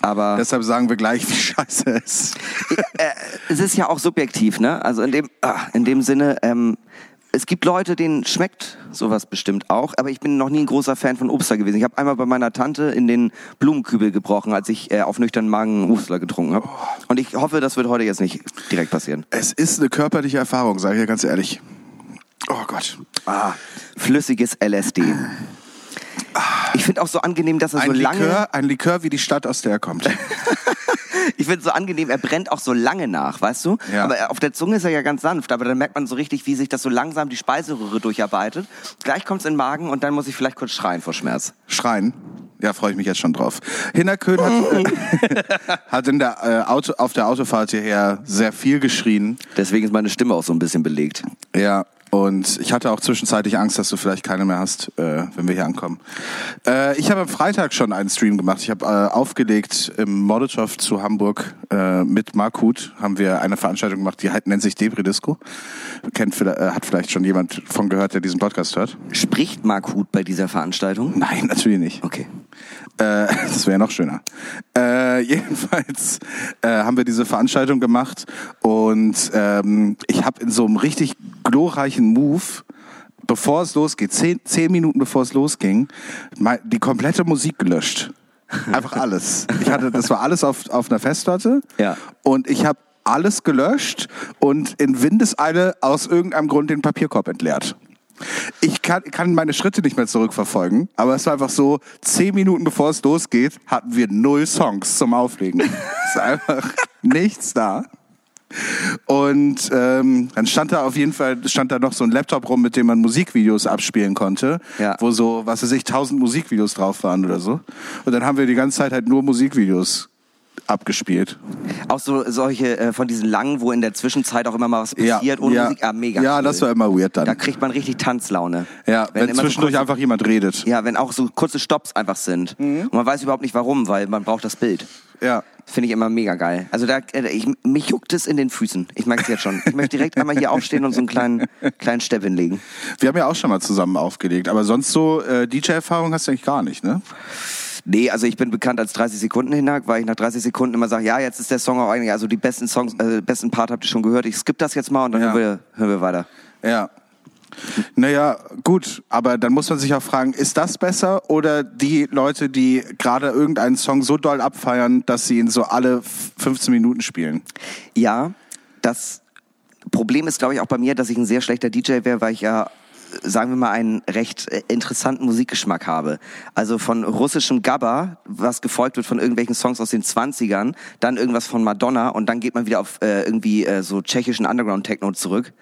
Aber
deshalb sagen wir gleich, wie scheiße es ist.
äh, es ist ja auch subjektiv, ne? Also in dem, ah, in dem Sinne, ähm, es gibt Leute, denen schmeckt sowas bestimmt auch, aber ich bin noch nie ein großer Fan von Obstler gewesen. Ich habe einmal bei meiner Tante in den Blumenkübel gebrochen, als ich äh, auf nüchternen Magen Obstler getrunken habe. Und ich hoffe, das wird heute jetzt nicht direkt passieren.
Es ist eine körperliche Erfahrung, sage ich ja ganz ehrlich. Oh Gott.
Ah, flüssiges LSD. Ich finde auch so angenehm, dass er
Ein
so lange.
Likör, ein Likör wie die Stadt, aus der er kommt.
Ich finde so angenehm, er brennt auch so lange nach, weißt du?
Ja.
Aber er- auf der Zunge ist er ja ganz sanft, aber dann merkt man so richtig, wie sich das so langsam die Speiseröhre durcharbeitet. Gleich kommt's in den Magen und dann muss ich vielleicht kurz schreien vor Schmerz.
Schreien. Ja, freue ich mich jetzt schon drauf. Hinnerkön hat, äh, hat in der, äh, Auto, auf der Autofahrt hierher sehr viel geschrien.
Deswegen ist meine Stimme auch so ein bisschen belegt.
Ja, und ich hatte auch zwischenzeitlich Angst, dass du vielleicht keine mehr hast, äh, wenn wir hier ankommen. Äh, ich habe am Freitag schon einen Stream gemacht. Ich habe äh, aufgelegt im Molotow zu Hamburg äh, mit Mark Huth. Haben wir eine Veranstaltung gemacht, die halt, nennt sich Debris Disco. Kennt, vielleicht- äh, hat vielleicht schon jemand von gehört, der diesen Podcast hört?
Spricht Mark Huth bei dieser Veranstaltung?
Nein, natürlich nicht.
Okay.
Äh, das wäre noch schöner. Äh, jedenfalls äh, haben wir diese Veranstaltung gemacht und ähm, ich habe in so einem richtig glorreichen Move, bevor es losgeht, zehn, zehn Minuten bevor es losging, die komplette Musik gelöscht. Einfach alles. Ich hatte, das war alles auf, auf einer Festplatte
Ja.
und ich habe alles gelöscht und in Windeseile aus irgendeinem Grund den Papierkorb entleert. Ich kann, kann meine Schritte nicht mehr zurückverfolgen, aber es war einfach so, zehn Minuten bevor es losgeht, hatten wir null Songs zum Auflegen. es ist einfach nichts da. Und ähm, dann stand da auf jeden Fall stand da noch so ein Laptop rum, mit dem man Musikvideos abspielen konnte,
Ja.
wo so, was weiß ich, tausend Musikvideos drauf waren oder so. Und dann haben wir die ganze Zeit halt nur Musikvideos abgespielt.
Auch so solche äh, von diesen langen, wo in der Zwischenzeit auch immer mal was passiert ohne
ja,
Musik. Ah, mega.
Ja,
cool.
das war immer weird dann.
Da kriegt man richtig Tanzlaune.
ja, wenn,
so
zwischendurch
kurze-
einfach jemand redet.
Ja, wenn auch so kurze Stops einfach sind. Und man weiß überhaupt nicht warum, weil man braucht das Bild.
Ja.
Finde ich immer mega geil. Also da, äh, ich, mich juckt es in den Füßen. Ich merke es jetzt schon. Ich möchte direkt einmal hier aufstehen und so einen kleinen, kleinen Stepp hinlegen.
Wir haben ja auch schon mal zusammen aufgelegt, aber sonst so äh, DJ-Erfahrung hast du eigentlich gar nicht, ne?
Nee, also ich bin bekannt als 30 Sekunden Hinak, weil ich nach 30 Sekunden immer sage, ja, jetzt ist der Song auch eigentlich, also die besten Songs, äh, besten Part habt ihr schon gehört. Ich skippe das jetzt mal und dann
Ja.
hören, wir, hören wir weiter.
Ja. Naja, gut, aber dann muss man sich auch fragen, ist das besser oder die Leute, die gerade irgendeinen Song so doll abfeiern, dass sie ihn so alle 15 Minuten spielen?
Ja, das Problem ist, glaube ich, auch bei mir, dass ich ein sehr schlechter DJ wäre, weil ich ja, sagen wir mal, einen recht äh, interessanten Musikgeschmack habe. Also von russischem Gabba, was gefolgt wird von irgendwelchen Songs aus den 20ern, dann irgendwas von Madonna und dann geht man wieder auf äh, irgendwie äh, so tschechischen Underground-Techno zurück.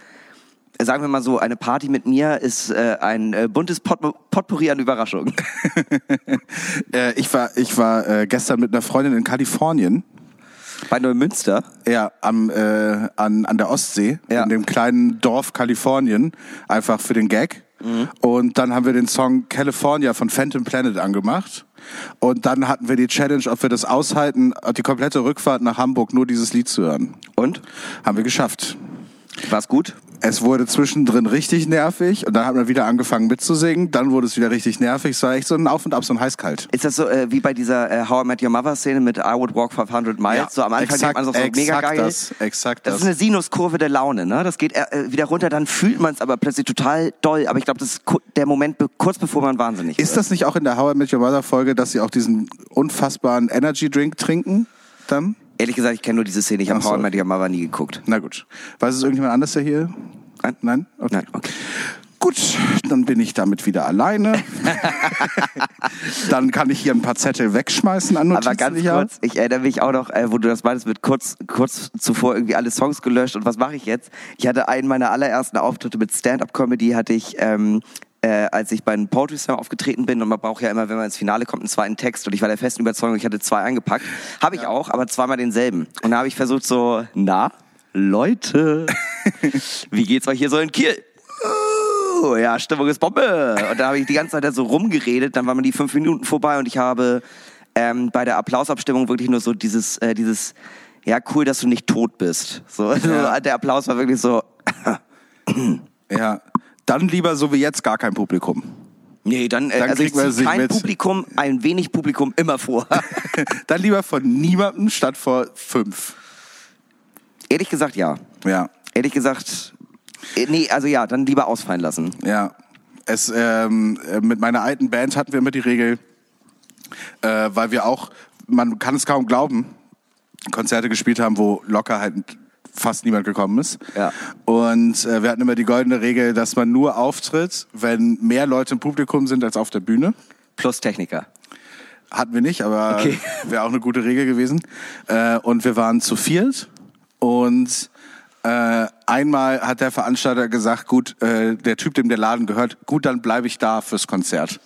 Äh, Sagen wir mal so, eine Party mit mir ist äh, ein äh, buntes Pot Potpourri an Überraschungen.
Ich war, ich war gestern mit einer Freundin in Kalifornien.
Bei Neumünster.
Ja, am, äh, an, an der Ostsee,
Ja.
in dem kleinen Dorf Kalifornien, einfach für den Gag.
Mhm.
Und dann haben wir den Song California von Phantom Planet angemacht. Und dann hatten wir die Challenge, ob wir das aushalten, die komplette Rückfahrt nach Hamburg nur dieses Lied zu hören.
Und?
Haben wir geschafft.
War's gut?
Es wurde zwischendrin richtig nervig und dann hat man wieder angefangen mitzusingen. Dann wurde es wieder richtig nervig. Es war echt so ein Auf und Ab, so ein Heißkalt.
Ist das so äh, wie bei dieser äh, How I Met Your Mother Szene mit I Would Walk 500 Miles? so am Anfang denkt man so, so mega
exakt
geil.
das. Exakt
Das
das.
ist eine Sinuskurve der Laune, ne? Das geht äh, wieder runter, dann fühlt man es aber plötzlich total doll. Aber ich glaube, das ist der Moment be kurz bevor man wahnsinnig
Ist
wird.
das nicht auch in der How I Met Your Mother Folge, dass sie auch diesen unfassbaren Energy Drink trinken? Dann?
Ehrlich gesagt, ich kenne nur diese Szene. Ich habe
so.
How I Met Your Mother nie geguckt.
Na gut. Weiß es irgendjemand anders, der hier?
Nein.
Nein? Okay.
Nein, okay.
Gut, dann bin ich damit wieder alleine. dann kann ich hier ein paar Zettel wegschmeißen an Notizen.
Aber ganz kurz, ich erinnere mich auch noch, äh, wo du das meintest, mit kurz, kurz zuvor irgendwie alle Songs gelöscht und was mache ich jetzt? Ich hatte einen meiner allerersten Auftritte mit Stand-Up-Comedy, hatte ich, ähm, äh, als ich bei einem Poetry Slam aufgetreten bin und man braucht ja immer, wenn man ins Finale kommt, einen zweiten Text und ich war der festen Überzeugung, ich hatte zwei eingepackt. Habe ich auch, aber zweimal denselben. Und da habe ich versucht so, na, Leute, wie geht's euch hier so in Kiel? Oh, ja, Stimmung ist Bombe. Und da habe ich die ganze Zeit da so rumgeredet, dann waren mir die fünf Minuten vorbei und ich habe ähm, bei der Applausabstimmung wirklich nur so dieses, äh, dieses, ja, cool, dass du nicht tot bist. So,
Ja.
so der Applaus war wirklich so,
Ja, dann lieber so wie jetzt gar kein Publikum.
nee, dann, äh,
Dann
also ich
kriegt man
ziehe kein
mit.
Publikum, ein wenig Publikum immer vor.
dann lieber von niemandem statt vor fünf.
Ehrlich gesagt, ja.
Ja,
Ehrlich gesagt, äh, nee, also ja, dann lieber ausfallen lassen.
ja. Es, ähm, äh, mit meiner alten Band hatten wir immer die Regel, äh, weil wir auch, man kann es kaum glauben, Konzerte gespielt haben, wo locker halt fast niemand gekommen ist.
Ja.
Und äh, wir hatten immer die goldene Regel, dass man nur auftritt, wenn mehr Leute im Publikum sind als auf der Bühne.
Plus Techniker.
Hatten wir nicht, aber
Okay.
wäre auch eine gute Regel gewesen. Äh, und wir waren zu viert und äh, einmal hat der Veranstalter gesagt, gut, äh, der Typ, dem der Laden gehört, gut, dann bleibe ich da fürs Konzert.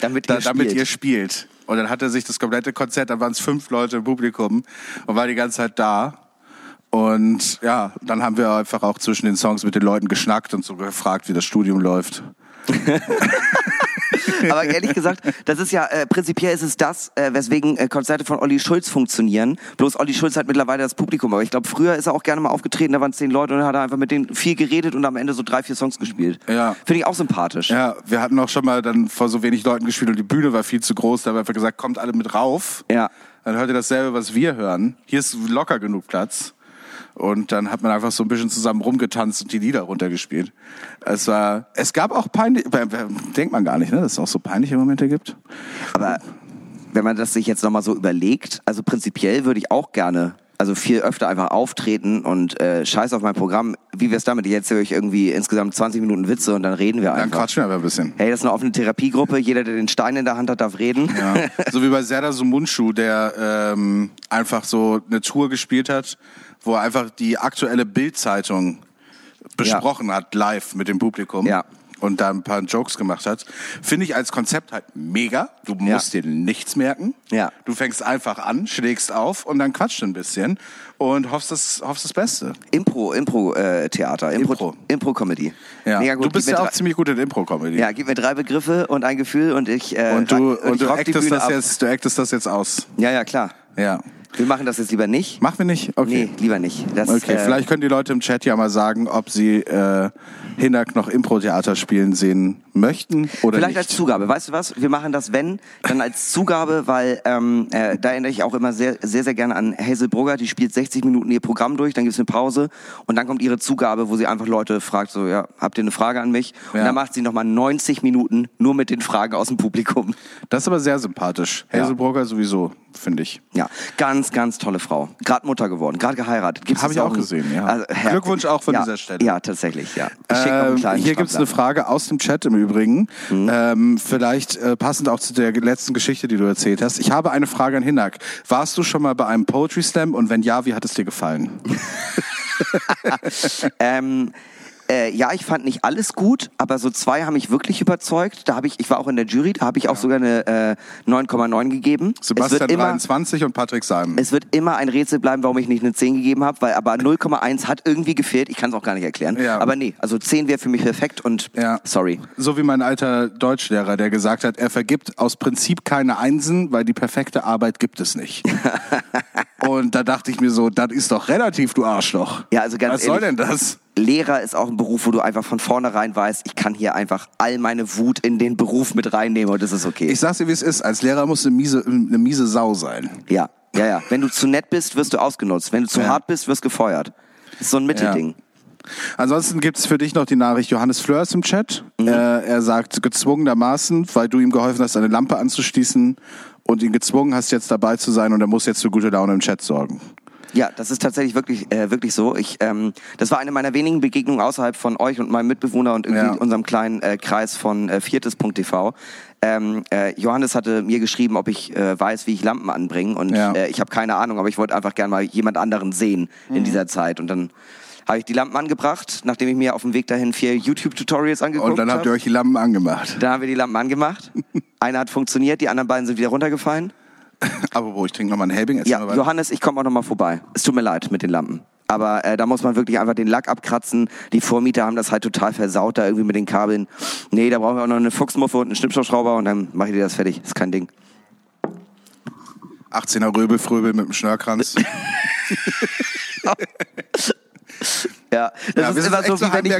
Damit
Da,
ihr
damit
spielt.
ihr spielt. Und dann hat er sich das komplette Konzert, da waren es fünf Leute im Publikum und war die ganze Zeit da. Und ja, dann haben wir einfach auch zwischen den Songs mit den Leuten geschnackt und so gefragt, wie das Studium läuft.
Aber ehrlich gesagt, das ist ja, äh, prinzipiell ist es das, äh, weswegen äh, Konzerte von Olli Schulz funktionieren. Bloß Olli Schulz hat mittlerweile das Publikum. Aber ich glaube, früher ist er auch gerne mal aufgetreten, da waren zehn Leute und dann hat er einfach mit denen viel geredet und am Ende so drei, vier Songs gespielt.
Ja.
Finde ich auch sympathisch.
Ja, wir hatten auch schon mal dann vor so wenig Leuten gespielt und die Bühne war viel zu groß. Da haben wir einfach gesagt, kommt alle mit rauf.
Ja.
Dann hört ihr dasselbe, was wir hören. Hier ist locker genug Platz. Und dann hat man einfach so ein bisschen zusammen rumgetanzt und die Lieder runtergespielt. Es war, es gab auch peinlich, denkt man gar nicht, ne, dass es auch so peinliche Momente gibt.
Aber wenn man das sich jetzt nochmal so überlegt, also prinzipiell würde ich auch gerne, also viel öfter einfach auftreten und äh, scheiß auf mein Programm. Wie wär's damit? Ich erzähle euch irgendwie insgesamt 20 Minuten Witze und dann reden wir
Dann
einfach.
quatschen wir aber ein bisschen.
Hey, das ist eine offene Therapiegruppe. Jeder, der den Stein in der Hand hat, darf reden.
Ja. So wie bei Serdar Sumunchu, der ähm, einfach so eine Tour gespielt hat, wo er einfach die aktuelle Bild-Zeitung besprochen hat, live mit dem Publikum.
Ja.
Und da ein paar Jokes gemacht hat. Finde ich als Konzept halt mega. Du
Ja.
musst dir nichts merken.
Ja.
Du fängst einfach an, schlägst auf und dann quatscht ein bisschen und hoffst das, hoffst das Beste.
Impro, Impro-Theater, Impro,
Impro.
Impro-Comedy.
Ja.
Mega gut.
Du bist ja auch ziemlich gut in Impro-Comedy.
Ja, gib mir drei Begriffe und ein Gefühl und ich äh,
Und du, und
ich
du actest das
ab.
jetzt, du actest das jetzt aus.
Ja, ja, klar.
Ja.
Wir machen das jetzt lieber nicht.
Machen wir nicht? Okay.
Nee, lieber nicht. Das,
Okay,
äh,
vielleicht können die Leute im Chat ja mal sagen, ob sie äh, Hinak noch Impro-Theater spielen sehen möchten oder
Vielleicht
nicht.
als Zugabe. Weißt du was? Wir machen das, wenn, dann als Zugabe, weil ähm, äh, da erinnere ich auch immer sehr, sehr, sehr gerne an Hazel Brugger. Die spielt 60 Minuten ihr Programm durch, dann gibt's eine Pause und dann kommt ihre Zugabe, wo sie einfach Leute fragt, so, ja, habt ihr eine Frage an mich? Und
Ja.
dann macht sie nochmal 90 Minuten nur mit den Fragen aus dem Publikum.
Das ist aber sehr sympathisch.
Ja.
Hazelbrugger sowieso, finde ich.
Ja, ganz, ganz tolle Frau. Gerade Mutter geworden, gerade geheiratet. Gibt's
Hab
das
ich auch gesehen, ja.
Also,
Glückwunsch auch von
ja,
dieser Stelle.
Ja, tatsächlich, ja.
Ähm, hier gibt's eine
Stapler.
Frage aus dem Chat im Übrigen.
Mhm.
Ähm, vielleicht äh, passend auch zu der letzten Geschichte, die du erzählt hast. Ich habe eine Frage an Hinak. Warst du schon mal bei einem Poetry Slam und wenn ja, wie hat es dir gefallen?
Ähm, äh, ja, ich fand nicht alles gut, aber so zwei haben mich wirklich überzeugt. Da habe ich, ich war auch in der Jury, da habe ich auch sogar eine äh, 9,9 gegeben.
Sebastian
wird immer,
23 und Patrick Simon.
es wird immer ein Rätsel bleiben, warum ich nicht eine 10 gegeben habe, weil aber 0,1 hat irgendwie gefehlt. Ich kann es auch gar nicht erklären.
Ja.
Aber nee, also 10 wäre für mich perfekt und
Ja.
sorry.
So wie mein alter Deutschlehrer, der gesagt hat, er vergibt aus Prinzip keine Einsen, weil die perfekte Arbeit gibt es nicht. Und da dachte ich mir so, das ist doch relativ, du Arschloch.
Ja, also ganz
Was soll denn
ehrlich,
das?
Lehrer ist auch ein Beruf, wo du einfach von vornherein weißt, ich kann hier einfach all meine Wut in den Beruf mit reinnehmen und das ist okay.
Ich sag's dir, wie es ist. Als Lehrer musst du eine miese, eine miese Sau sein.
Ja, ja, ja. Wenn du zu nett bist, wirst du ausgenutzt. Wenn du zu
Ja.
hart bist, wirst gefeuert. Das ist so ein Mittelding.
Ansonsten gibt's für dich noch die Nachricht Johannes Fleur ist im Chat.
Mhm.
Äh, er sagt gezwungenermaßen, weil du ihm geholfen hast, eine Lampe anzuschließen und ihn gezwungen hast, jetzt dabei zu sein und er muss jetzt für gute Laune im Chat sorgen.
Ja, das ist tatsächlich wirklich, äh, wirklich so. Ich, ähm, das war eine meiner wenigen Begegnungen außerhalb von euch und meinem Mitbewohner und irgendwie
Ja.
unserem kleinen äh, Kreis von äh, viertes.tv. Ähm, äh, Johannes hatte mir geschrieben, ob ich äh, weiß, wie ich Lampen anbringe und
Ja.
äh, ich habe keine Ahnung, aber ich wollte einfach gerne mal jemand anderen sehen
Mhm.
in dieser Zeit und dann habe ich die Lampen angebracht, nachdem ich mir auf dem Weg dahin vier YouTube-Tutorials angeguckt
Und dann habt ihr
habe.
euch die Lampen angemacht.
Da haben wir die Lampen angemacht. Eine hat funktioniert, die anderen beiden sind wieder runtergefallen.
Aber wo, ich trinke nochmal einen Helbing.
Ja. Johannes, ich komme auch nochmal vorbei. Es tut mir leid mit den Lampen. Aber äh, da muss man wirklich einfach den Lack abkratzen. Die Vormieter haben das halt total versaut da irgendwie mit den Kabeln. Nee, da brauchen wir auch noch eine Fuchsmuffe und einen Schnippschrauber und dann mache ich dir das fertig. Ist kein Ding.
18er Röbelfröbel mit dem Schnörkranz.
Ja, das
Ja, wir sind echt so
wie wenn ich-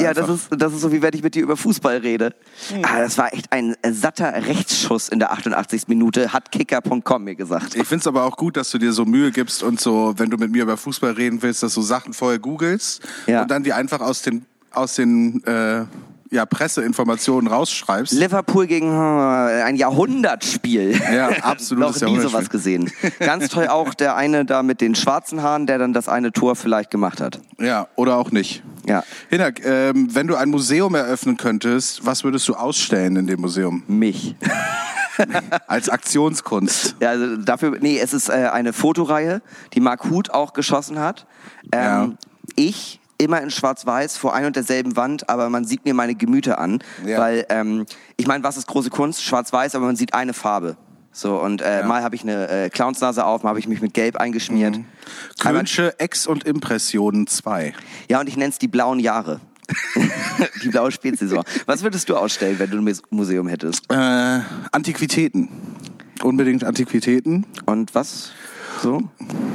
Ja, das
einfach.
ist, das ist so wie wenn ich mit dir über Fußball rede. Ah, das war echt ein satter Rechtsschuss in der 88. Minute, hat kicker.com mir gesagt.
Ich find's aber auch gut, dass du dir so Mühe gibst und so, wenn du mit mir über Fußball reden willst, dass du Sachen vorher googelst
Ja.
und dann die einfach aus den, aus den äh, ja, Presseinformationen rausschreibst.
Liverpool gegen äh, ein Jahrhundertspiel.
Ja, absolutes
Noch nie sowas gesehen. Ganz toll auch der eine da mit den schwarzen Haaren, der dann das eine Tor vielleicht gemacht hat.
Ja, oder auch nicht.
Ja.
Hinak, ähm, wenn du ein Museum eröffnen könntest, was würdest du ausstellen in dem Museum?
Mich.
Als Aktionskunst.
Ja, also dafür, nee, es ist äh, eine Fotoreihe, die Mark Huth auch geschossen hat. Ähm,
Ja.
Ich immer in Schwarz-Weiß vor ein und derselben Wand, aber man sieht mir meine Gemüter an,
Ja.
weil ähm, ich meine, was ist große Kunst? Schwarz-Weiß, aber man sieht eine Farbe. So und äh, mal habe ich eine äh, Clownsnase auf, mal habe ich mich mit Gelb eingeschmiert.
Mhm. Könsche Ex- und Impressionen 2.
Ja, und ich nenne es die blauen Jahre. die blaue Spätsaison. Was würdest du ausstellen, wenn du ein Mus- Museum hättest?
Äh, Antiquitäten. Unbedingt Antiquitäten.
Und was? So?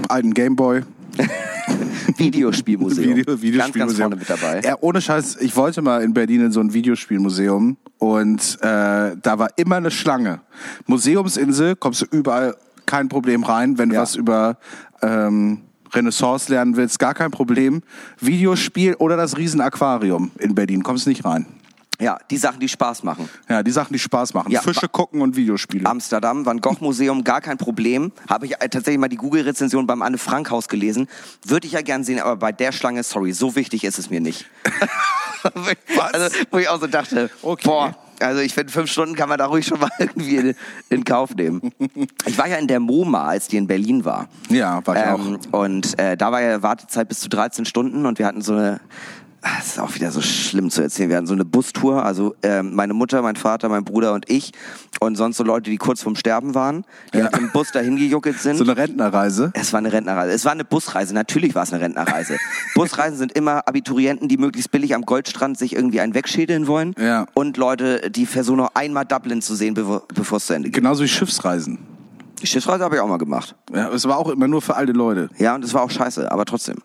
Alten Gameboy.
Videospielmuseum.
Video,
Ganz,
Videospielmuseum.
ganz vorne mit dabei.
Ja, ohne Scheiß, ich wollte mal in Berlin in so ein Videospielmuseum und äh, da war immer eine Schlange. Museumsinsel, kommst du überall kein Problem rein, wenn du
Ja.
was über ähm, Renaissance lernen willst, gar kein Problem. Videospiel oder das Riesenaquarium in Berlin, kommst nicht rein.
Ja, die Sachen, die Spaß machen.
Ja, die Sachen, die Spaß machen.
Ja,
Fische gucken und Videospiele.
Amsterdam, Van Gogh Museum, gar kein Problem. Habe ich äh, tatsächlich mal die Google-Rezension beim Anne Frank Haus gelesen. Würde ich ja gern sehen, aber bei der Schlange, sorry, so wichtig ist es mir nicht.
Was?
Also, wo ich auch so dachte,
Okay.
boah, also ich finde, fünf Stunden kann man da ruhig schon mal irgendwie in, in Kauf nehmen. Ich war ja in der MoMA, als die in Berlin war.
Ja, war ich
Ähm, und äh, da war ja Wartezeit bis zu 13 Stunden und wir hatten so eine, das ist auch wieder so schlimm zu erzählen, wir hatten so eine Bustour, also ähm, meine Mutter, mein Vater, mein Bruder und ich und sonst so Leute, die kurz vorm Sterben waren, die
Ja.
mit dem Bus dahin gejuckelt sind.
So eine Rentnerreise.
Es war eine Rentnerreise. Es war eine Busreise. Natürlich war es eine Rentnerreise. Busreisen sind immer Abiturienten, die möglichst billig am Goldstrand sich irgendwie einen wegschädeln wollen.
Ja.
Und Leute, die versuchen noch einmal Dublin zu sehen, bevo- bevor es zu Ende geht.
Genauso wie Schiffsreisen.
Die Schiffsreise habe ich auch mal gemacht.
Ja, es war auch immer nur für alte Leute.
Ja, und es war auch scheiße, aber trotzdem.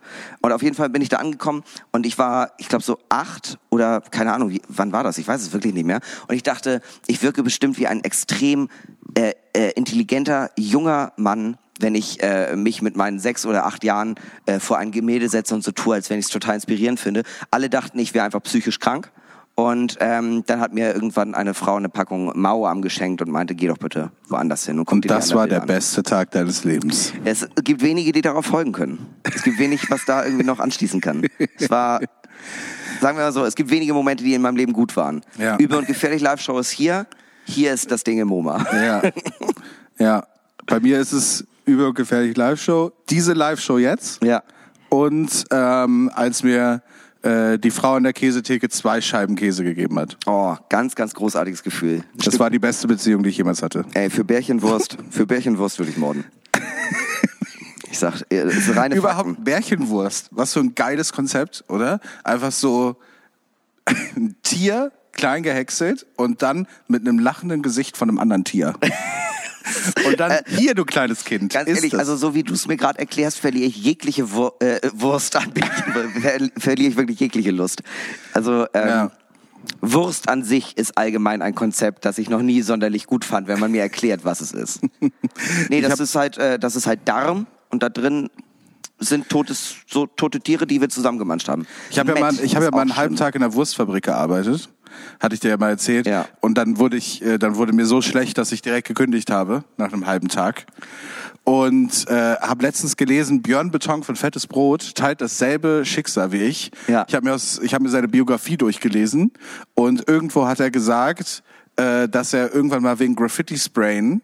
Und auf jeden Fall bin ich da angekommen und ich war, ich glaube, so acht oder keine Ahnung, wie, wann war das? Ich weiß es wirklich nicht mehr. Und ich dachte, ich wirke bestimmt wie ein extrem äh, äh, intelligenter, junger Mann, wenn ich äh, mich mit meinen sechs oder acht Jahren äh, vor ein Gemälde setze und so tue, als wenn ich es total inspirierend finde. Alle dachten, ich wäre einfach psychisch krank. Und ähm, dann hat mir irgendwann eine Frau eine Packung Mauerarm geschenkt und meinte, geh doch bitte woanders hin. Und,
Und das war der
an.
beste Tag deines Lebens.
Es gibt wenige, die darauf folgen können. Es gibt wenig, was da irgendwie noch anschließen kann. Es war, sagen wir mal so, es gibt wenige Momente, die in meinem Leben gut waren.
Ja.
Übel und gefährlich Live-Show ist hier. Hier ist das Ding im MoMA.
Ja. ja. Bei mir ist es über und gefährlich Live-Show. Diese Live-Show jetzt.
Ja.
Und ähm, als mir äh, die Frau an der Käsetheke zwei Scheiben Käse gegeben hat.
Oh, ganz, ganz großartiges Gefühl.
Das war die beste Beziehung, die ich jemals hatte.
Ey, für Bärchenwurst, für Bärchenwurst würde ich morden. Ich sag, äh, ist reine
Überhaupt
Fakten.
Bärchenwurst. Was für ein geiles Konzept, oder? Einfach so ein Tier klein gehäckselt und dann mit einem lachenden Gesicht von einem anderen Tier. Und dann hier, du kleines Kind.
Ganz ehrlich,
es.
also so wie du es mir gerade erklärst, verliere ich jegliche Wur äh, Wurst an ver verliere ich wirklich jegliche Lust. Also ähm,
Ja.
Wurst an sich ist allgemein ein Konzept, das ich noch nie sonderlich gut fand, wenn man mir erklärt, was es ist. Nee, das ist halt, äh, das ist halt Darm und da drin sind totes, so tote Tiere, die wir zusammengemanscht haben.
Ich habe ja mal, ich habe ja mal einen halben
schlimm.
Tag in der Wurstfabrik gearbeitet. Hatte ich dir ja mal erzählt.
Ja.
Und dann wurde ich, äh, dann wurde mir so schlecht, dass ich direkt gekündigt habe nach einem halben Tag. Und äh, habe letztens gelesen, Björn Beton von Fettes Brot teilt dasselbe Schicksal wie ich.
Ja.
Ich habe mir, aus- ich hab mir seine Biografie durchgelesen und irgendwo hat er gesagt, äh, dass er irgendwann mal wegen Graffiti-Sprayen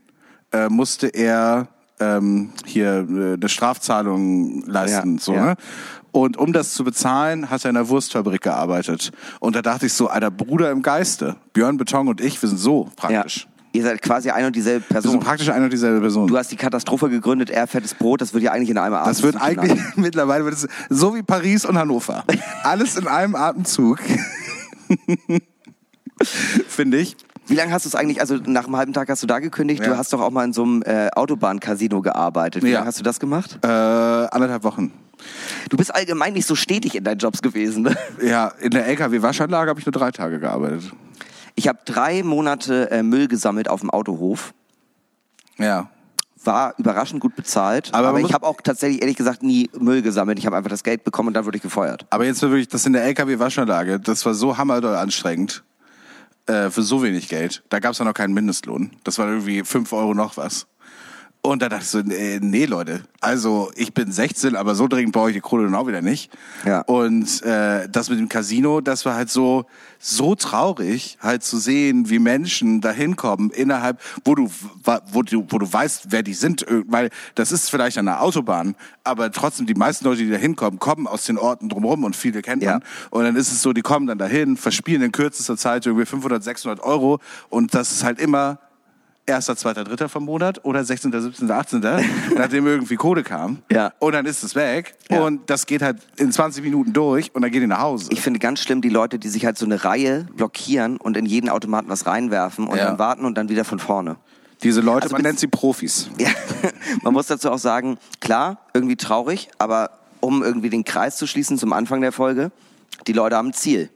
äh, musste er ähm, hier äh, eine Strafzahlung leisten.
Ja,
so,
ja.
Ne? Und um das zu bezahlen, hat er in einer Wurstfabrik gearbeitet. Und da dachte ich so, alter Bruder im Geiste, Björn Beton und ich, wir sind so
Ja.
praktisch.
Ihr seid quasi eine und dieselbe
Wir sind
Person.
praktisch eine und dieselbe Person.
Du hast die Katastrophe gegründet, er fettes Brot, das wird ja eigentlich in einem Atemzug.
Das wird eigentlich mittlerweile wird es so wie Paris und Hannover. Alles in einem Atemzug. Finde ich.
Wie lange hast du es eigentlich, also nach einem halben Tag hast du da gekündigt,
Ja.
du hast doch auch mal in so einem äh, Autobahn-Casino gearbeitet. Wie
Ja.
lange hast du das gemacht?
Äh, anderthalb Wochen.
Du bist allgemein nicht so stetig in deinen Jobs gewesen. Ne?
Ja, in der LKW-Waschanlage habe ich nur drei Tage gearbeitet.
Ich habe drei Monate äh, Müll gesammelt auf dem Autohof.
Ja.
War überraschend gut bezahlt,
Aber
aber, ich habe auch tatsächlich ehrlich gesagt nie Müll gesammelt. Ich habe einfach das Geld bekommen und dann wurde ich gefeuert.
Aber jetzt wirklich, das in der LKW-Waschanlage, das war so hammerdoll anstrengend. Äh, für so wenig Geld. Da gab es ja noch keinen Mindestlohn. Das war irgendwie fünf Euro noch was. Und da dachte ich so, nee, nee, Leute, also ich bin 16, aber so dringend brauche ich die Kohle dann auch wieder nicht.
Ja.
Und äh, das mit dem Casino, das war halt so so traurig, halt zu sehen, wie Menschen da hinkommen innerhalb, wo du wo du wo du weißt, wer die sind, äh, weil das ist vielleicht an der Autobahn, aber trotzdem die meisten Leute, die da hinkommen, kommen aus den Orten drumherum und viele kennt
Ja.
man. Und dann ist es so, die kommen dann dahin, verspielen in kürzester Zeit irgendwie 500, 600 Euro und das ist halt immer erster, zweiter, dritter vom Monat oder 16., 17., 18., nachdem irgendwie Kohle kam.
Ja.
Und dann ist es weg.
Ja.
Und das geht halt in 20 Minuten durch und dann gehen die nach Hause.
Ich finde ganz schlimm die Leute, die sich halt so eine Reihe blockieren und in jeden Automaten was reinwerfen und
Ja.
dann warten und dann wieder von vorne.
Diese Leute,
Also
man nennt sie Profis.
Ja, man muss dazu auch sagen, klar, irgendwie traurig, aber um irgendwie den Kreis zu schließen zum Anfang der Folge, die Leute haben ein Ziel.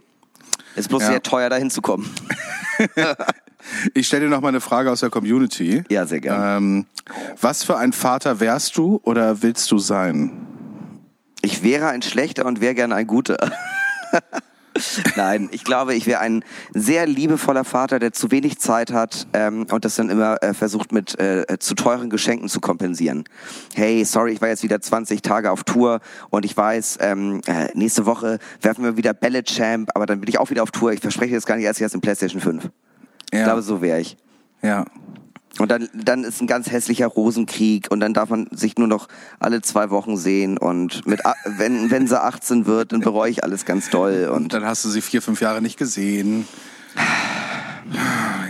Ist bloß
Ja.
sehr teuer, da hinzukommen.
Ich stelle dir noch mal eine Frage aus der Community.
Ja, sehr gerne.
Ähm, was für ein Vater wärst du oder willst du sein?
Ich wäre ein schlechter und wäre gerne ein guter. Nein, ich glaube, ich wäre ein sehr liebevoller Vater, der zu wenig Zeit hat ähm, und das dann immer äh, versucht mit äh, zu teuren Geschenken zu kompensieren. Hey, sorry, ich war jetzt wieder 20 Tage auf Tour und ich weiß, ähm, äh, nächste Woche werfen wir wieder Bälle Champ, aber dann bin ich auch wieder auf Tour. Ich verspreche jetzt gar nicht erst jetzt in PlayStation 5.
Ja.
Ich glaube, so wäre ich.
ja.
Und dann, dann ist ein ganz hässlicher Rosenkrieg und dann darf man sich nur noch alle zwei Wochen sehen und mit, wenn, wenn sie 18 wird, dann bereue ich alles ganz doll und
Dann hast du sie vier, fünf Jahre nicht gesehen.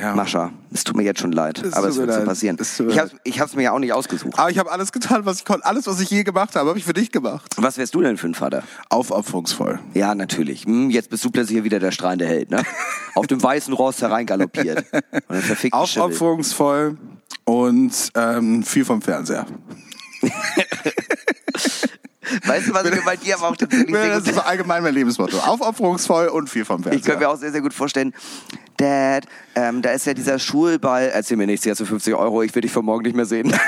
Ja.
Mascha, es tut mir jetzt schon leid,
Es
aber es wird so
leid.
passieren.
Es tut mir
Ich habe hab's mir ja auch nicht ausgesucht.
Aber ich habe alles getan, was ich konnte. Alles, was ich je gemacht habe, habe ich für dich gemacht.
Was wärst du denn für ein Vater?
Aufopferungsvoll.
Ja, natürlich. Hm, jetzt bist du plötzlich hier wieder der strahlende Held, ne? Auf dem weißen Ross hereingaloppiert. Und
Aufopferungsvoll und ähm, viel vom Fernseher.
Weißt du, was ich bei dir aber auch tatsächlich
Das ist so allgemein mein Lebensmotto. Aufopferungsvoll und viel vom Fernseher.
Ich könnte mir auch sehr, sehr gut vorstellen, Dad, ähm, da ist ja dieser Schulball, erzähl mir nichts, jetzt für 50 Euro, ich will dich von morgen nicht mehr sehen.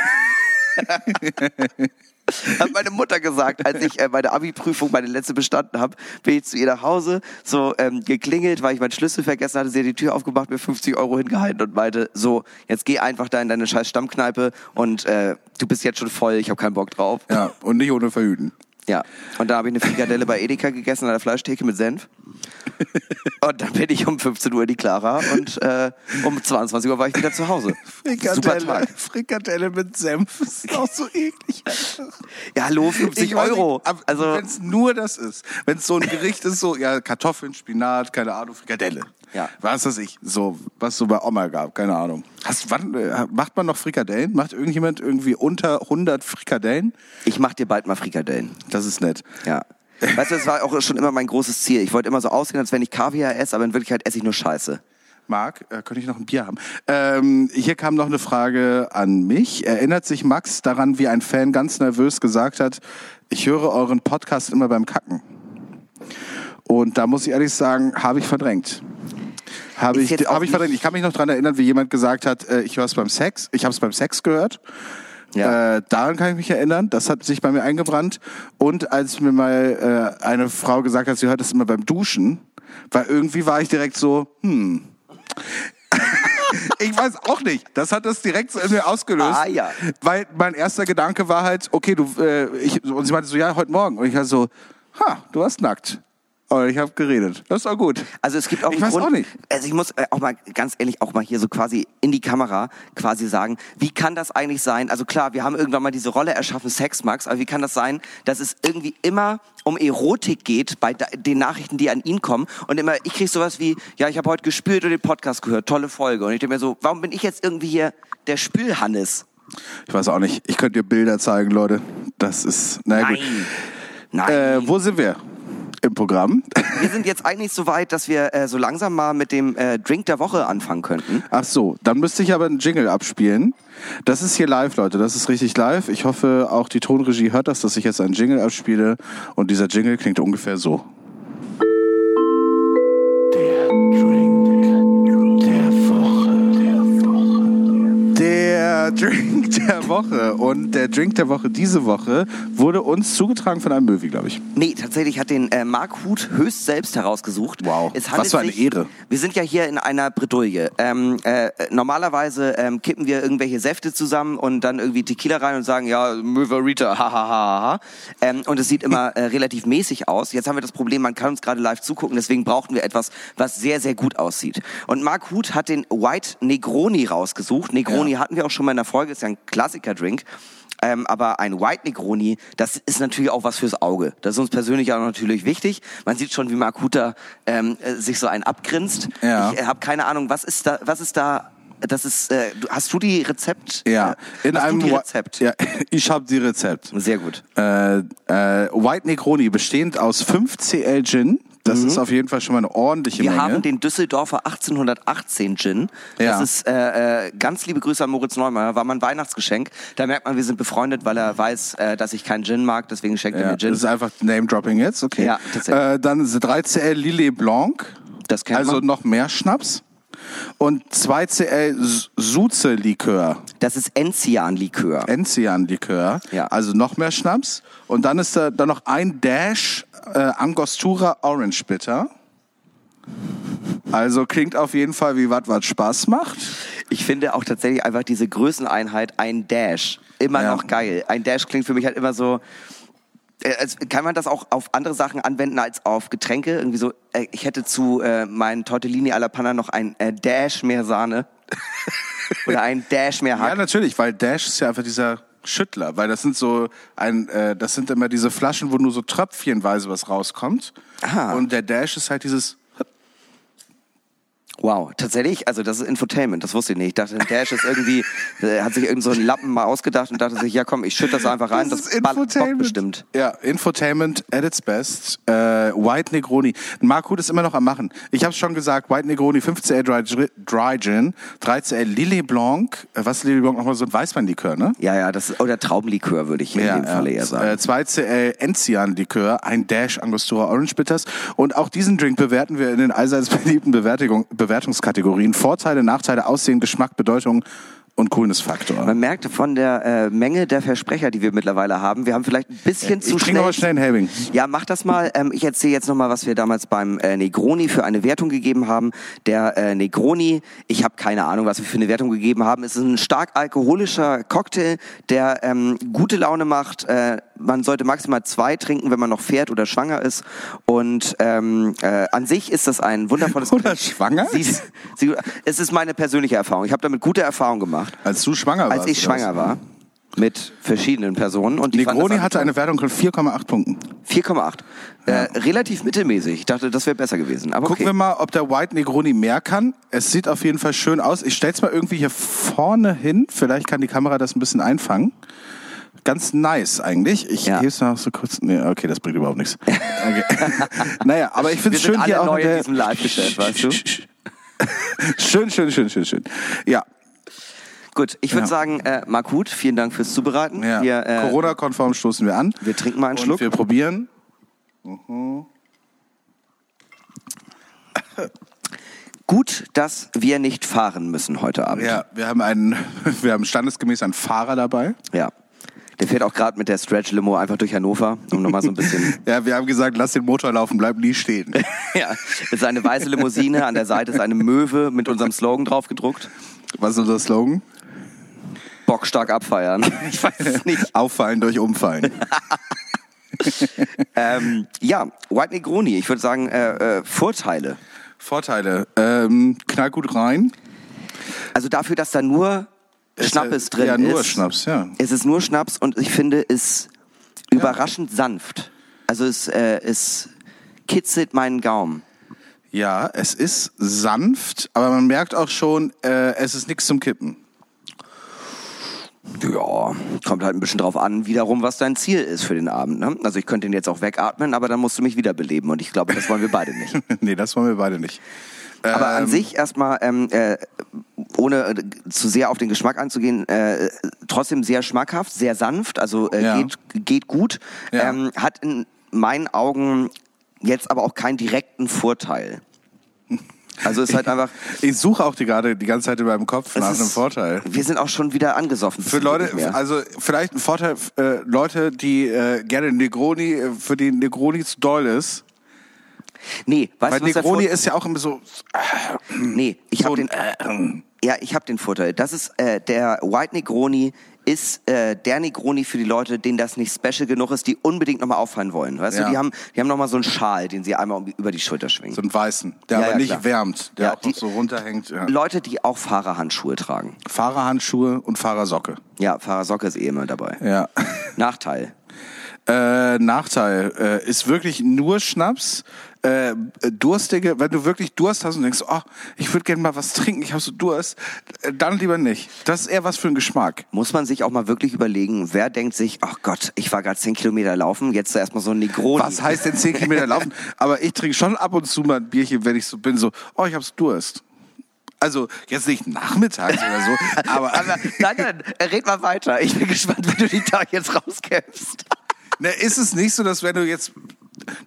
Hat meine Mutter gesagt, als ich äh, meine Abi-Prüfung, meine letzte bestanden habe, bin ich zu ihr nach Hause, so ähm, geklingelt, weil ich meinen Schlüssel vergessen hatte. Sie hat die Tür aufgemacht, mir 50 Euro hingehalten und meinte, so, jetzt geh einfach da in deine scheiß Stammkneipe und äh, du bist jetzt schon voll, ich habe keinen Bock drauf.
ja, und nicht ohne Verhüten.
Ja, und da habe ich eine Frikadelle bei Edeka gegessen an der Fleischtheke mit Senf. Und dann bin ich um 15 Uhr in die Clara und äh, um 22 Uhr war ich wieder zu Hause. Tag.
Frikadelle mit Senf. Das ist auch so eklig.
Ja, hallo, 50
Ich weiß
Euro. Also,
wenn es nur das ist, wenn es so ein Gericht ist, so ja Kartoffeln, Spinat, keine Ahnung, Frikadelle.
Ja.
Was weiß ich, so was so bei Oma gab, keine Ahnung. Hast, wann, äh, macht man noch Frikadellen? Macht irgendjemand irgendwie unter 100 Frikadellen?
ich mach dir bald mal Frikadellen.
Das ist nett.
Ja. Weißt du, das war auch schon immer mein großes Ziel. Ich wollte immer so aussehen, als wenn ich Kaviar esse, aber in Wirklichkeit esse ich nur Scheiße.
Marc, äh, könnte ich noch ein Bier haben? Ähm, hier kam noch eine Frage an mich. Erinnert sich Max daran, wie ein Fan ganz nervös gesagt hat, ich höre euren Podcast immer beim Kacken? Und da muss ich ehrlich sagen, habe ich verdrängt. Habe ich, habe ich verdrängt. Ich kann mich noch daran erinnern, wie jemand gesagt hat, äh, ich höre es beim Sex. Ich habe es beim Sex gehört.
Ja.
Äh, daran kann ich mich erinnern. Das hat sich bei mir eingebrannt. Und als mir mal äh, eine Frau gesagt hat, sie hört es immer beim Duschen, Weil irgendwie war ich direkt so, hm. ich weiß auch nicht. Das hat das direkt so in mir ausgelöst.
Ah, ja.
Weil mein erster Gedanke war halt, okay, du, äh, ich, und sie meinte so, ja, heute Morgen. Und ich war so, ha, du warst nackt. Und ich habe geredet. Das war gut.
Also es gibt auch
Ich
einen
weiß
Grund,
auch nicht.
Also ich muss äh, auch mal ganz ehrlich auch mal hier so quasi in die Kamera quasi sagen, wie kann das eigentlich sein? Also klar, wir haben irgendwann mal diese Rolle erschaffen, Sexmax, aber wie kann das sein, dass es irgendwie immer um Erotik geht bei den Nachrichten, die an ihn kommen und immer ich krieg sowas wie, ja, ich habe heute gespült und den Podcast gehört, tolle Folge und ich denke mir so, warum bin ich jetzt irgendwie hier der Spülhannes?
Ich weiß auch nicht. Ich könnte dir Bilder zeigen, Leute. Das ist, na gut.
Nein.
Äh, wo sind wir? Im Programm.
Wir sind jetzt eigentlich so weit, dass wir äh, so langsam mal mit dem äh, Drink der Woche anfangen könnten.
Ach so, dann müsste ich aber einen Jingle abspielen. Das ist hier live, Leute. Das ist richtig live. Ich hoffe, auch die Tonregie hört das, dass ich jetzt einen Jingle abspiele. Und dieser Jingle klingt ungefähr so. Der Drink der Woche. Und der Drink der Woche diese Woche wurde uns zugetragen von einem Möwi, glaube ich.
Nee, tatsächlich hat den äh, Mark Huth höchst selbst herausgesucht.
Wow, was für eine
sich,
Ehre.
Wir sind ja hier in einer Bredouille. Ähm, äh, normalerweise ähm, kippen wir irgendwelche Säfte zusammen und dann irgendwie Tequila rein und sagen, ja, Möverita, ha, ha, ha, ha. Ähm, und es sieht immer äh, relativ mäßig aus. Jetzt haben wir das Problem, man kann uns gerade live zugucken, deswegen brauchten wir etwas, was sehr, sehr gut aussieht. Und Mark Huth hat den White Negroni rausgesucht. Negroni hatten wir auch schon mal in der Folge, ist ja ein Klassiker-Drink. Ähm, aber ein White Negroni, das ist natürlich auch was fürs Auge. Das ist uns persönlich auch natürlich wichtig. Man sieht schon, wie Mark Hutter ähm, äh, sich so ein abgrinst.
Ja.
Ich äh, habe keine Ahnung, was ist da, was ist da, das ist, äh, hast du die Rezept?
Ja,
Äh,
in
hast
einem
du die Rezept?
Ja, ich habe die Rezept.
Sehr gut.
Äh, äh, White Negroni bestehend aus 5 CL Gin. Das ist auf jeden Fall schon mal eine ordentliche
Mhm. Wir
Menge.
haben den Düsseldorfer 1818 Gin.
Ja.
Das ist äh, äh, ganz liebe Grüße an Moritz Neumeier. War mein Weihnachtsgeschenk. Da merkt man, wir sind befreundet, weil er weiß, äh, dass ich keinen Gin mag. Deswegen schenkt er
ja,
mir Gin.
das ist einfach Name-Dropping jetzt, okay.
Ja, tatsächlich.
Äh, dann 3 CL Lillet Blanc,
Das kennt
also
man.
noch mehr Schnaps. Und 2 CL S- Suze-Likör,
Das ist Enzian-Likör.
Enzian-Likör,
Ja.
also noch mehr Schnaps. Und dann ist da dann noch ein Dash äh, Angostura Orange Bitter. Also klingt auf jeden Fall wie was, was Spaß macht.
Ich finde auch tatsächlich einfach diese Größeneinheit, ein Dash, immer
Ja.
noch geil. Ein Dash klingt für mich halt immer so. äh, Kann man das auch auf andere Sachen anwenden als auf Getränke? Irgendwie so, äh, ich hätte zu äh, meinen Tortellini alla Panna noch ein äh, Dash mehr Sahne. Oder ein Dash mehr
Ja,
Hack.
natürlich, weil Dash ist ja einfach dieser Schüttler, weil das sind so ein, äh, das sind immer diese Flaschen, wo nur so tröpfchenweise was rauskommt.
Aha.
Und der Dash ist halt dieses.
Wow, tatsächlich? Also das ist Infotainment, das wusste ich nicht. Ich dachte, ein Dash ist irgendwie, äh, hat sich irgend so ein Lappen mal ausgedacht und dachte sich, ja komm, ich schütte das einfach rein, das,
ist
ballert Bock bestimmt.
Ja, Infotainment at its best. Äh, White Negroni. Mark Huth ist immer noch am Machen. Ich habe schon gesagt, White Negroni, 5CL Dry, Dry Gin, 3CL Lillet Blanc. Äh, was ist Lillet Blanc? Nochmal so ein Weißweinlikör, ne?
Ja, ja, das ist, oder Traubenlikör würde ich hier in dem Falle eher sagen.
Äh, 2CL Enzian-Likör, ein Dash Angostura Orange Bitters. Und auch diesen Drink bewerten wir in den allseits beliebten Bewertung, Bewertungskategorien. Vorteile, Nachteile, Aussehen, Geschmack, Bedeutung und Coolness-Faktor.
Man merkte von der äh, Menge der Versprecher, die wir mittlerweile haben, wir haben vielleicht ein bisschen zu
ich trinke noch mal schnell einen Helbing.
Ja, mach das mal. Ähm, ich erzähle jetzt nochmal, was wir damals beim äh, Negroni für eine Wertung gegeben haben. Der äh, Negroni, ich habe keine Ahnung, was wir für eine Wertung gegeben haben. Es ist ein stark alkoholischer Cocktail, der ähm, gute Laune macht. Äh, man sollte maximal zwei trinken, wenn man noch fährt oder schwanger ist. Und ähm, äh, an sich ist das ein wundervolles...
Oder schwanger
Sie,
ist?
sie, es ist meine persönliche Erfahrung. Ich habe damit gute Erfahrungen gemacht.
Als du schwanger warst.
Als ich schwanger war mit verschiedenen Personen und die
Negroni hatte eine Wertung von 4,8 Punkten.
4,8. Äh, relativ mittelmäßig. Ich dachte, das wäre besser gewesen. Aber
Gucken
okay.
wir mal, ob der White Negroni mehr kann. Es sieht auf jeden Fall schön aus. Ich stell's mal irgendwie hier vorne hin. Vielleicht kann die Kamera das ein bisschen einfangen. Ganz nice eigentlich. Ich
Ja.
heb's noch so kurz. Nee, okay, das bringt überhaupt nichts. Okay. naja, aber ich finde es schön hier auch
neu in
der
diesem Live-Geschäft, weißt du?
schön, schön, schön, schön, schön. Ja,
Gut, ich würde
Ja.
sagen, äh, Markut, vielen Dank fürs Zubereiten.
ja.
Äh,
Corona-konform stoßen wir an.
wir trinken mal einen
Und
Schluck.
wir probieren.
Gut, dass wir nicht fahren müssen heute Abend.
Ja, wir haben einen, wir haben standesgemäß einen Fahrer dabei.
ja. Der fährt auch gerade mit der Stretch-Limo einfach durch Hannover, um nochmal so ein bisschen...
Ja, wir haben gesagt, lass den Motor laufen, bleib nie stehen.
ja, das ist eine weiße Limousine, an der Seite ist eine Möwe mit unserem Slogan drauf gedruckt.
Was ist unser Slogan?
Bockstark abfeiern. Ich weiß es nicht.
Auffallen durch Umfallen.
Ähm, ja, White Negroni, ich würde sagen, äh, äh, Vorteile.
Vorteile. Ähm, knall gut rein.
Also dafür, dass da nur Schnappes
ja-
drin
ja,
ist.
nur Schnaps, ja.
Es ist nur Schnaps und ich finde es überraschend sanft. Also es, äh, es kitzelt meinen Gaumen.
Ja, es ist sanft, aber man merkt auch schon, äh, es ist nichts zum Kippen.
Ja, kommt halt ein bisschen drauf an, wiederum, was dein Ziel ist für den Abend. Ne? Also ich könnte ihn jetzt auch wegatmen, aber dann musst du mich wiederbeleben und ich glaube, das wollen wir beide nicht.
nee, das wollen wir beide nicht.
Aber an
Ähm,
sich erstmal, ähm, äh, ohne äh, zu sehr auf den Geschmack anzugehen, äh, trotzdem sehr schmackhaft, sehr sanft, also äh,
Ja.
geht, geht gut.
Ja.
Ähm, hat in meinen Augen jetzt aber auch keinen direkten Vorteil. Also ist halt einfach.
Ich suche auch die gerade die ganze Zeit in meinem Kopf nach
ist-
einem Vorteil.
Wir sind auch schon wieder angesoffen.
Für Leute, also vielleicht ein Vorteil, äh, Leute, die äh, gerne Negroni, äh, für die Negroni zu doll ist.
Nee, weißt
Weil
du, was
Negroni ist ja auch immer so,
Nee, ich
so
habe den.
ein,
Ja, ich habe den Vorteil. Das ist äh, der White Negroni ist äh, der Negroni für die Leute, denen das nicht special genug ist, die unbedingt nochmal auffallen wollen. Weißt
Ja.
du, die haben, die haben nochmal so einen Schal, den sie einmal um, über die Schulter schwingen.
so einen weißen, der
Ja,
aber
ja,
nicht
klar.
wärmt, der auch
die-
so runterhängt.
Leute, die auch Fahrerhandschuhe tragen.
Fahrerhandschuhe und Fahrersocke.
Ja, Fahrersocke ist eh immer dabei.
Ja.
Nachteil.
Äh, Nachteil äh, ist wirklich nur Schnaps. Äh, durstige, wenn du wirklich Durst hast und denkst, oh, ich würde gerne mal was trinken, ich habe so Durst, äh, dann lieber nicht. Das ist eher was für einen Geschmack.
Muss man sich auch mal wirklich überlegen, wer denkt sich, ach Gott, ich war gerade 10 Kilometer laufen, jetzt erstmal so ein Negroni.
Was heißt denn 10 Kilometer laufen? Aber ich trinke schon ab und zu mal ein Bierchen, wenn ich so bin, so, oh, ich habe so Durst. Also jetzt nicht nachmittags oder so, aber,
Aber nein, nein, red mal weiter. Ich bin gespannt, wie du die da jetzt rauskämpfst.
ne, ist es nicht so, dass wenn du jetzt,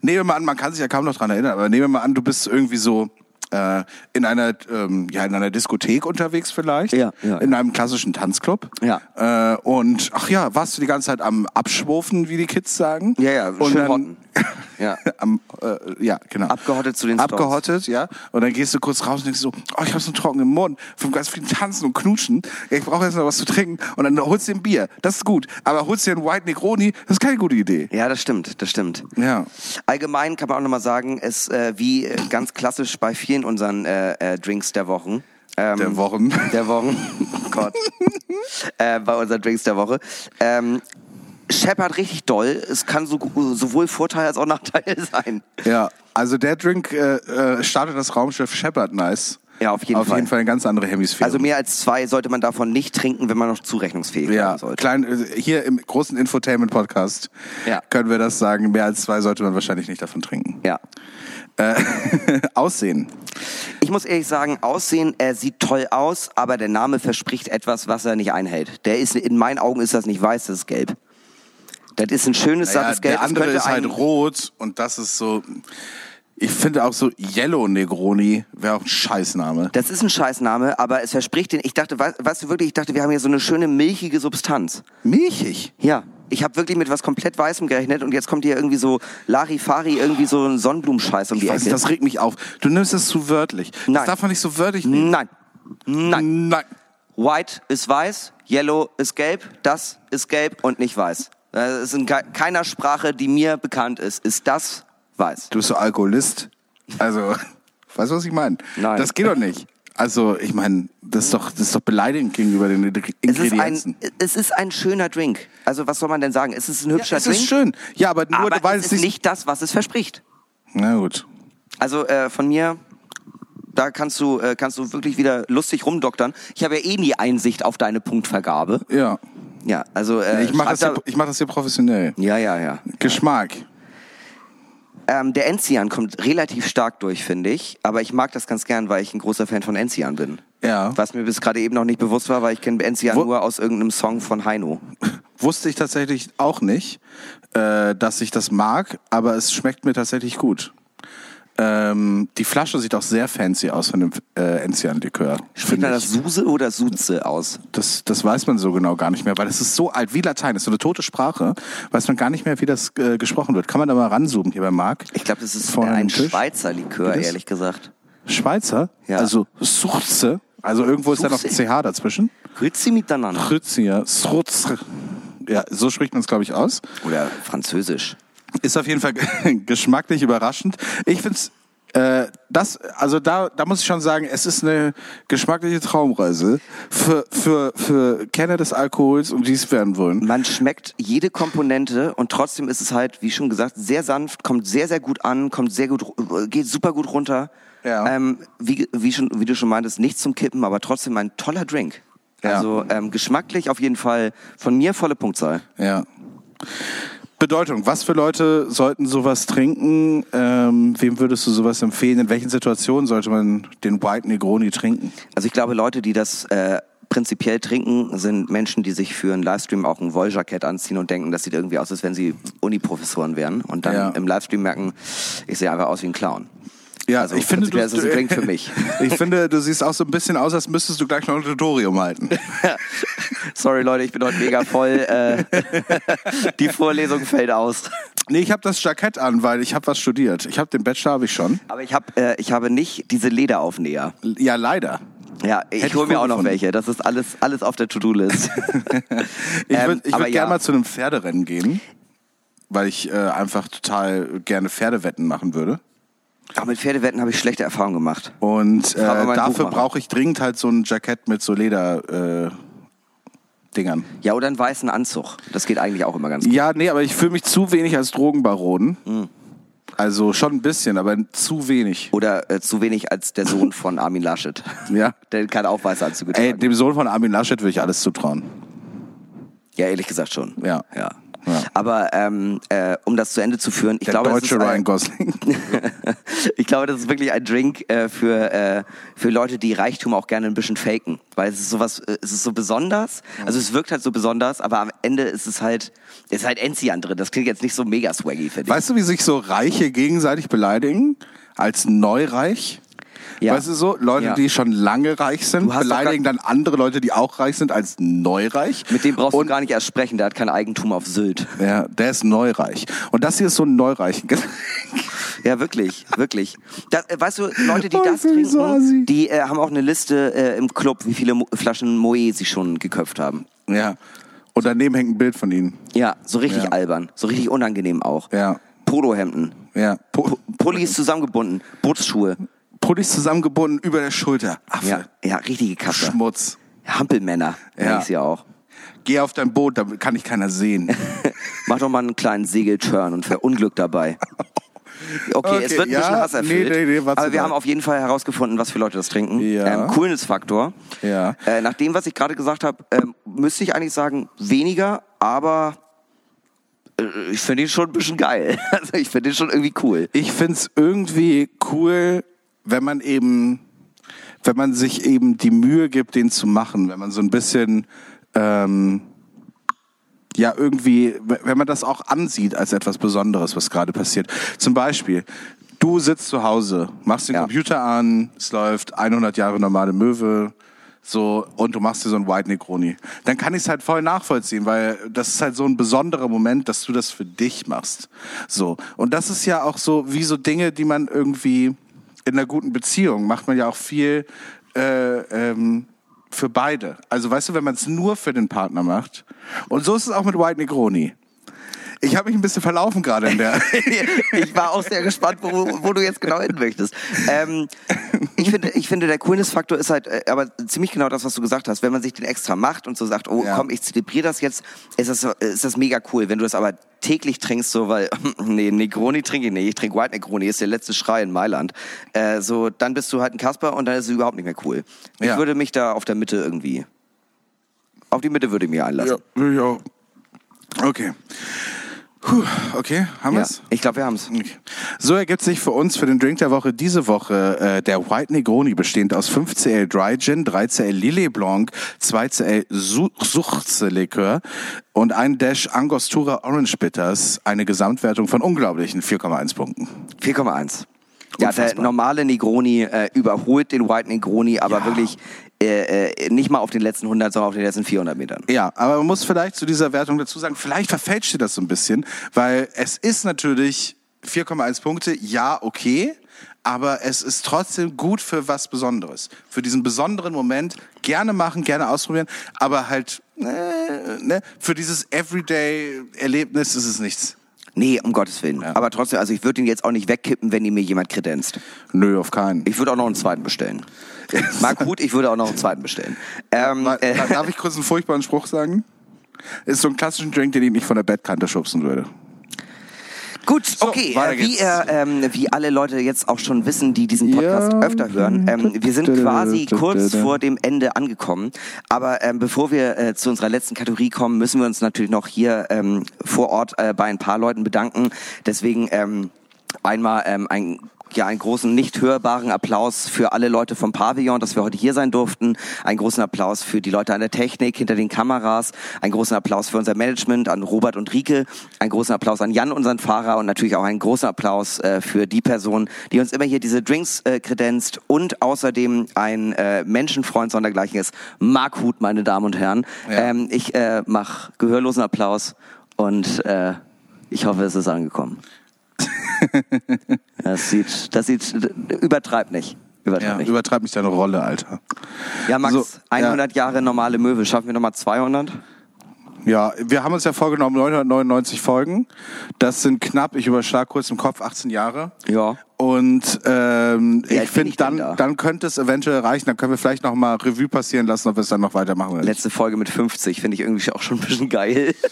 nehmen wir mal an, man kann sich ja kaum noch dran erinnern, aber nehmen wir mal an, du bist irgendwie so äh, in einer ähm, ja in einer Diskothek unterwegs vielleicht,
Ja, ja,
in einem klassischen Tanzclub.
Ja.
Äh, und ach ja, warst du die ganze Zeit am Abschwurfen, wie die Kids sagen?
Ja, ja,
und
schön
dann.
Ja.
am, äh, ja, genau.
Abgehottet zu den Stones.
Abgehottet, ja. Und dann gehst du kurz raus und denkst so, oh, ich habe so einen trockenen Mund vom ganz vielen Tanzen und Knutschen. Ich brauche jetzt noch was zu trinken. Und dann holst du dir ein Bier. Das ist gut. Aber holst dir einen White Negroni, das ist keine gute Idee.
Ja, das stimmt, das stimmt.
Ja.
Allgemein kann man auch nochmal sagen, es äh, wie äh, ganz klassisch bei vielen unseren äh, äh, Drinks der Wochen. Ähm,
Der Wochen.
Der Wochen. Oh Gott. bei unseren Drinks der Woche. Ähm, scheppert richtig doll. Es kann so, sowohl Vorteil als auch Nachteil sein.
Ja. Also der Drink äh, äh, startet das Raumschiff Shepard Nice.
Ja, auf jeden
auf
Fall.
jeden Fall eine ganz andere Hemisphäre.
Also mehr als zwei sollte man davon nicht trinken, wenn man noch zurechnungsfähig
ja,
sein sollte.
klein, äh, hier im großen Infotainment-Podcast
Ja.
können wir das sagen. Mehr als zwei sollte man wahrscheinlich nicht davon trinken.
Ja.
Äh, Aussehen.
Ich muss ehrlich sagen, Aussehen, er sieht toll aus, aber der Name verspricht etwas, was er nicht einhält. Der ist, in meinen Augen ist das nicht weiß, das ist gelb. Das ist ein schönes,
Naja,
sattes Gelb.
der andere ist halt rot und das ist so. Ich finde auch so Yellow Negroni wäre auch ein Scheißname.
Das ist ein Scheißname, aber es verspricht den. Ich dachte, weißt, du wirklich, ich dachte, wir haben hier so eine schöne milchige Substanz.
Milchig.
Ja. Ich habe wirklich mit was komplett Weißem gerechnet und jetzt kommt hier irgendwie so Larifari, irgendwie so ein Sonnenblumenscheiß um die
Ich weiß,
Ecke.
das regt mich auf. Du nimmst es zu wörtlich. Das
Nein.
darf man nicht so wörtlich nehmen.
Nein. Nein.
Nein.
White ist weiß, Yellow ist gelb, das ist gelb und nicht weiß. Das ist in ke- keiner Sprache, die mir bekannt ist, ist das weiß.
Du bist so Alkoholist. Also, weißt du, was ich meine?
Nein.
Das geht doch nicht. Also, ich meine, das ist doch, das ist doch beleidigend gegenüber den
Es ist,
Ingredienzen.
ein, es ist ein schöner Drink. Also was soll man denn sagen? Es ist ein hübscher
es
Drink.
ist schön. Ja, aber nur,
aber
weil
es
es
ist
nicht.
nicht das, was es verspricht.
Na gut.
Also äh, von mir, da kannst du, äh, kannst du wirklich wieder lustig rumdoktern. Ich habe ja eh nie Einsicht auf deine Punktvergabe.
Ja.
Ja, also äh,
Ich mache das, hier-
da-
ich mach das hier professionell.
ja, ja, ja.
Geschmack.
Ähm, der Enzian kommt relativ stark durch, finde ich. Aber ich mag das ganz gern, weil ich ein großer Fan von Enzian bin.
Ja.
Was mir bis gerade eben noch nicht bewusst war, weil ich kenne Enzian nur aus irgendeinem Song von Heino.
Wusste ich tatsächlich auch nicht, äh, dass ich das mag, aber es schmeckt mir tatsächlich gut. Ähm, die Flasche sieht auch sehr fancy aus von dem äh, Enzian-Likör.
Spricht man
ich.
das Suse oder Suze aus?
Das, das weiß man so genau gar nicht mehr, weil das ist so alt wie Latein, das ist so eine tote Sprache, weiß man gar nicht mehr, wie das äh, gesprochen wird. Kann man da mal ranzoomen hier bei Marc?
Ich glaube, das ist ein
Tisch.
Schweizer Likör, ehrlich gesagt.
Schweizer?
Ja.
Also Surze, also irgendwo ist da noch. CH dazwischen.
Grüezi miteinander.
Fritzier, Surze. Ja, so spricht man es, glaube ich, aus.
Oder Französisch.
Ist auf jeden Fall geschmacklich überraschend. Ich find's äh, das, also da, da muss ich schon sagen, es ist eine geschmackliche Traumreise für, für, für Kenner des Alkohols und die es werden wollen.
Man schmeckt jede Komponente und trotzdem ist es halt, wie schon gesagt, sehr sanft, kommt sehr, sehr gut an, kommt sehr gut, geht super gut runter.
Ja.
Ähm, wie, wie, schon, wie du schon meintest, nichts zum Kippen, aber trotzdem ein toller Drink.
Ja.
Also ähm, geschmacklich auf jeden Fall von mir volle Punktzahl.
Ja. Bedeutung, was für Leute sollten sowas trinken? Ähm, wem würdest du sowas empfehlen? In welchen Situationen sollte man den White Negroni trinken?
Also ich glaube, Leute, die das äh, prinzipiell trinken, sind Menschen, die sich für einen Livestream auch ein Wolljackett anziehen und denken, das sieht irgendwie aus, als wenn sie Uniprofessoren wären. Und dann
Ja.
im Livestream merken, ich sehe einfach aus wie ein Clown.
Ja,
Also
ich finde,
prinzipiell ist es ein Drink für mich.
ich finde, du siehst auch so ein bisschen aus, als müsstest du gleich noch ein Tutorium halten.
Sorry Leute, ich bin heute mega voll. Äh, die Vorlesung fällt aus.
Nee, ich habe das Jackett an, weil ich habe was studiert. Ich habe den Bachelor habe ich schon.
Aber ich habe äh, ich habe nicht diese Lederaufnäher.
Ja, leider.
Ja, ich hole mir auch noch
gefunden.
welche. Das ist alles alles auf der To-Do-List.
Ich
Ähm,
würde
aber
würd
ja.
gerne mal zu einem Pferderennen gehen, weil ich äh, einfach total gerne Pferdewetten machen würde.
Aber mit Pferdewetten habe ich schlechte Erfahrungen gemacht.
Und äh, dafür brauche ich dringend halt so ein Jackett mit so Leder äh, Dingern.
Ja, oder einen weißen Anzug. Das geht eigentlich auch immer ganz gut.
Ja, nee, aber ich fühle mich zu wenig als Drogenbaron.
Hm.
Also schon ein bisschen, aber zu wenig.
Oder äh, zu wenig als der Sohn von Armin Laschet.
Ja.
Der kann auch weiße Anzüge
Ey,
tragen.
dem Sohn von Armin Laschet würde ich alles zutrauen.
Ja, ehrlich gesagt schon.
Ja.
ja.
Ja.
Aber ähm, äh, um das zu Ende zu führen, ich
Der
glaube, das
deutsche
ist ein,
Ryan Gosling.
ich glaube, das ist wirklich ein Drink äh, für äh, für Leute, die Reichtum auch gerne ein bisschen faken, weil es ist sowas, äh, es ist so besonders. Also es wirkt halt so besonders, aber am Ende ist es halt, ist halt Enzian drin. Das klingt jetzt nicht so mega swaggy, finde ich.
Weißt du, wie sich so Reiche gegenseitig beleidigen? Als Neureich?
Ja.
Weißt du so? Leute,
Ja.
die schon lange reich sind, beleidigen dann andere Leute, die auch reich sind, als Neureich.
Mit dem brauchst
Und-
du gar nicht erst sprechen. Der hat kein Eigentum auf Sylt.
Ja, der ist neureich. Und das hier ist so ein Neureich.
Ja, wirklich, wirklich. Das, äh, weißt du, Leute, die
Oh,
das
ich so
trinken, die äh, haben auch eine Liste äh, im Club, wie viele Mo Flaschen Moe sie schon geköpft haben.
ja. Und daneben hängt ein Bild von ihnen.
Ja, so richtig
Ja.
albern, so richtig unangenehm auch.
Ja.
Polohemden,
Ja. Po
Pullis zusammengebunden, Bootsschuhe.
Pullis zusammengebunden über der Schulter. Affe.
Ja, ja, richtige Kasse.
Schmutz.
Hampelmänner,
Ja.
ja. ich sie auch.
Geh auf dein Boot, da kann ich keiner sehen.
Mach doch mal einen kleinen Segelturn und verunglück dabei. Okay,
Okay,
es wird ein
ja,
bisschen Hass erfüllt.
nee, nee, nee,
aber wir
mal.
haben auf jeden Fall herausgefunden, was für Leute das trinken.
Ja.
Ähm, Coolness-Faktor.
Ja.
Äh, nach dem, was ich gerade gesagt habe, ähm, müsste ich eigentlich sagen, weniger, aber äh, ich finde ihn schon ein bisschen geil. Also ich finde ihn schon irgendwie cool.
ich find's irgendwie cool, wenn man eben, wenn man sich eben die Mühe gibt, den zu machen, wenn man so ein bisschen, ähm, ja, irgendwie, wenn man das auch ansieht als etwas Besonderes, was gerade passiert. Zum Beispiel, du sitzt zu Hause, machst den
Ja.
Computer an, es läuft 100 Jahre normale Möwe, so, und du machst dir so ein White Negroni. Dann kann ich es halt voll nachvollziehen, weil das ist halt so ein besonderer Moment, dass du das für dich machst. So. Und das ist ja auch so, wie so Dinge, die man irgendwie in einer guten Beziehung macht man ja auch viel, äh, ähm, für beide. Also weißt du, wenn man es nur für den Partner macht. Und so ist es auch mit White Negroni. Ich habe mich ein bisschen verlaufen gerade in der.
ich war auch sehr gespannt, wo, wo du jetzt genau hin möchtest. Ähm, ich, finde, ich finde, der Coolness-Faktor ist halt äh, aber ziemlich genau das, was du gesagt hast. Wenn man sich den extra macht und so sagt, oh
Ja.
komm, ich zelebriere das jetzt, ist das, ist das mega cool. Wenn du das aber täglich trinkst, so weil, nee, Negroni trinke ich nicht, ich trinke White Negroni, ist der letzte Schrei in Mailand. Äh, so, dann bist du halt ein Kasper und dann ist es überhaupt nicht mehr cool. Ich
Ja.
würde mich da auf der Mitte irgendwie, auf die Mitte würde ich mich einlassen.
ja, ja. Okay. Puh, okay, haben
Ja,
wir's?
ich glaube, wir haben's.
Okay. So ergibt sich für uns für den Drink der Woche diese Woche äh, der White Negroni bestehend aus 5cl Dry Gin, 3cl Lillet Blanc, 2cl Su Suchze Likör und ein Dash Angostura Orange Bitters, eine Gesamtwertung von unglaublichen 4,1 Punkten.
4,1. Ja, der normale Negroni äh, überholt den White Negroni, aber wirklich äh, äh, nicht mal auf den letzten 100, sondern auf den letzten 400 Metern.
Ja, aber man muss vielleicht zu dieser Wertung dazu sagen, vielleicht verfälscht ihr das so ein bisschen, weil es ist natürlich 4,1 Punkte, ja, okay, aber es ist trotzdem gut für was Besonderes. Für diesen besonderen Moment gerne machen, gerne ausprobieren, aber halt, äh, ne, für dieses Everyday-Erlebnis ist es nichts.
Nee, um Gottes Willen. Aber trotzdem, also ich würde ihn jetzt auch nicht wegkippen, wenn ihn mir jemand kredenzt.
Nö, auf keinen.
Ich würde auch noch einen zweiten bestellen. Marc gut, ich würde auch noch einen zweiten bestellen. Ähm, äh,
Darf ich kurz einen furchtbaren Spruch sagen? Ist so ein klassischen Drink, den ich nicht von der Bettkante schubsen würde.
Gut, okay. äh, wie, ihr, ähm, wie alle Leute jetzt auch schon wissen, die diesen Podcast
Ja.
öfter hören, ähm, wir sind quasi kurz vor dem Ende angekommen. Aber ähm, bevor wir äh, zu unserer letzten Kategorie kommen, müssen wir uns natürlich noch hier ähm, vor Ort äh, bei ein paar Leuten bedanken. Deswegen ähm, einmal ähm, ein ja, einen großen, nicht hörbaren Applaus für alle Leute vom Pavillon, dass wir heute hier sein durften. Einen großen Applaus für die Leute an der Technik, hinter den Kameras. Einen großen Applaus für unser Management, an Robert und Rike. Einen großen Applaus an Jan, unseren Fahrer. Und natürlich auch einen großen Applaus äh, für die Person, die uns immer hier diese Drinks äh, kredenzt. Und außerdem ein äh, Menschenfreund sondergleichen ist, Marc Huth, meine Damen und Herren. Ähm, ich äh, mache gehörlosen Applaus und äh, ich hoffe, es ist angekommen. Das sieht, das sieht, übertreib nicht. Übertreib
Ja,
nicht.
übertreib mich deine Rolle, Alter.
Ja, Max,
So,
100 Jahre normale Möwe. Schaffen wir nochmal 200?
Ja, wir haben uns ja vorgenommen, 999 Folgen. Das sind knapp, ich überschlag kurz im Kopf, 18 Jahre.
Ja.
Und ähm, ich finde, dann,
da?
dann könnte es eventuell reichen. Dann können wir vielleicht noch mal Revue passieren lassen, ob wir es dann noch weitermachen oder.
Letzte Folge mit 50 finde ich irgendwie auch schon ein bisschen geil.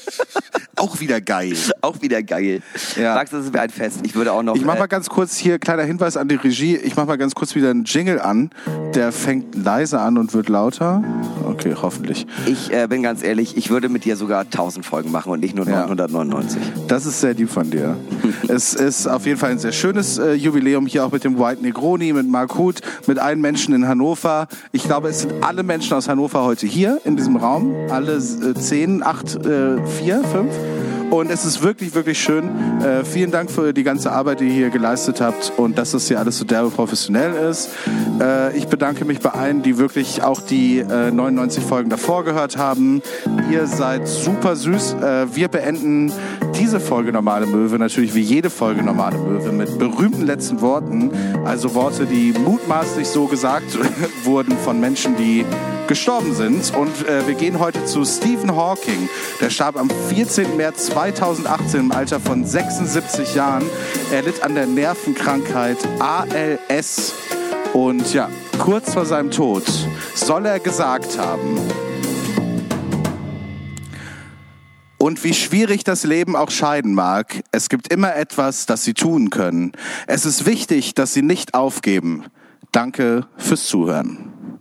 Auch wieder geil.
auch wieder geil.
Ja.
Max, das ist mir ein Fest. Ich würde auch noch.
Ich mach
äh,
mal ganz kurz hier, kleiner Hinweis an die Regie. Ich mach mal ganz kurz wieder einen Jingle an. Der fängt leise an und wird lauter. Okay, hoffentlich.
ich äh, bin ganz ehrlich, ich würde mit dir sogar 1000 Folgen machen und nicht nur
Ja.
999.
Das ist sehr lieb von dir. es ist auf jeden Fall ein sehr schönes äh, Jubiläum hier auch mit dem White Negroni, mit Mark Huth, mit allen Menschen in Hannover. Ich glaube, es sind alle Menschen aus Hannover heute hier in diesem Raum. Alle äh, zehn, acht, äh, vier, fünf. Und es ist wirklich, wirklich schön. Äh, vielen Dank für die ganze Arbeit, die ihr hier geleistet habt und dass das hier alles so derbe professionell ist. Äh, ich bedanke mich bei allen, die wirklich auch die äh, 99 Folgen davor gehört haben. Ihr seid super süß. Äh, wir beenden diese Folge Normale Möwe natürlich wie jede Folge Normale Möwe mit berühmten letzten Worten. Also Worte, die mutmaßlich so gesagt wurden von Menschen, die gestorben sind. Und äh, wir gehen heute zu Stephen Hawking. Der starb am 14. März 2018 im Alter von 76 Jahren. Er litt an der Nervenkrankheit ALS. Und ja, kurz vor seinem Tod soll er gesagt haben, und wie schwierig das Leben auch scheiden mag, es gibt immer etwas, das Sie tun können. Es ist wichtig, dass Sie nicht aufgeben. Danke fürs Zuhören.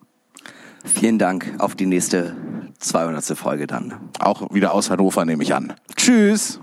Vielen Dank auf die nächste 200. Folge dann.
Auch wieder aus Hannover nehme ich an. Tschüss.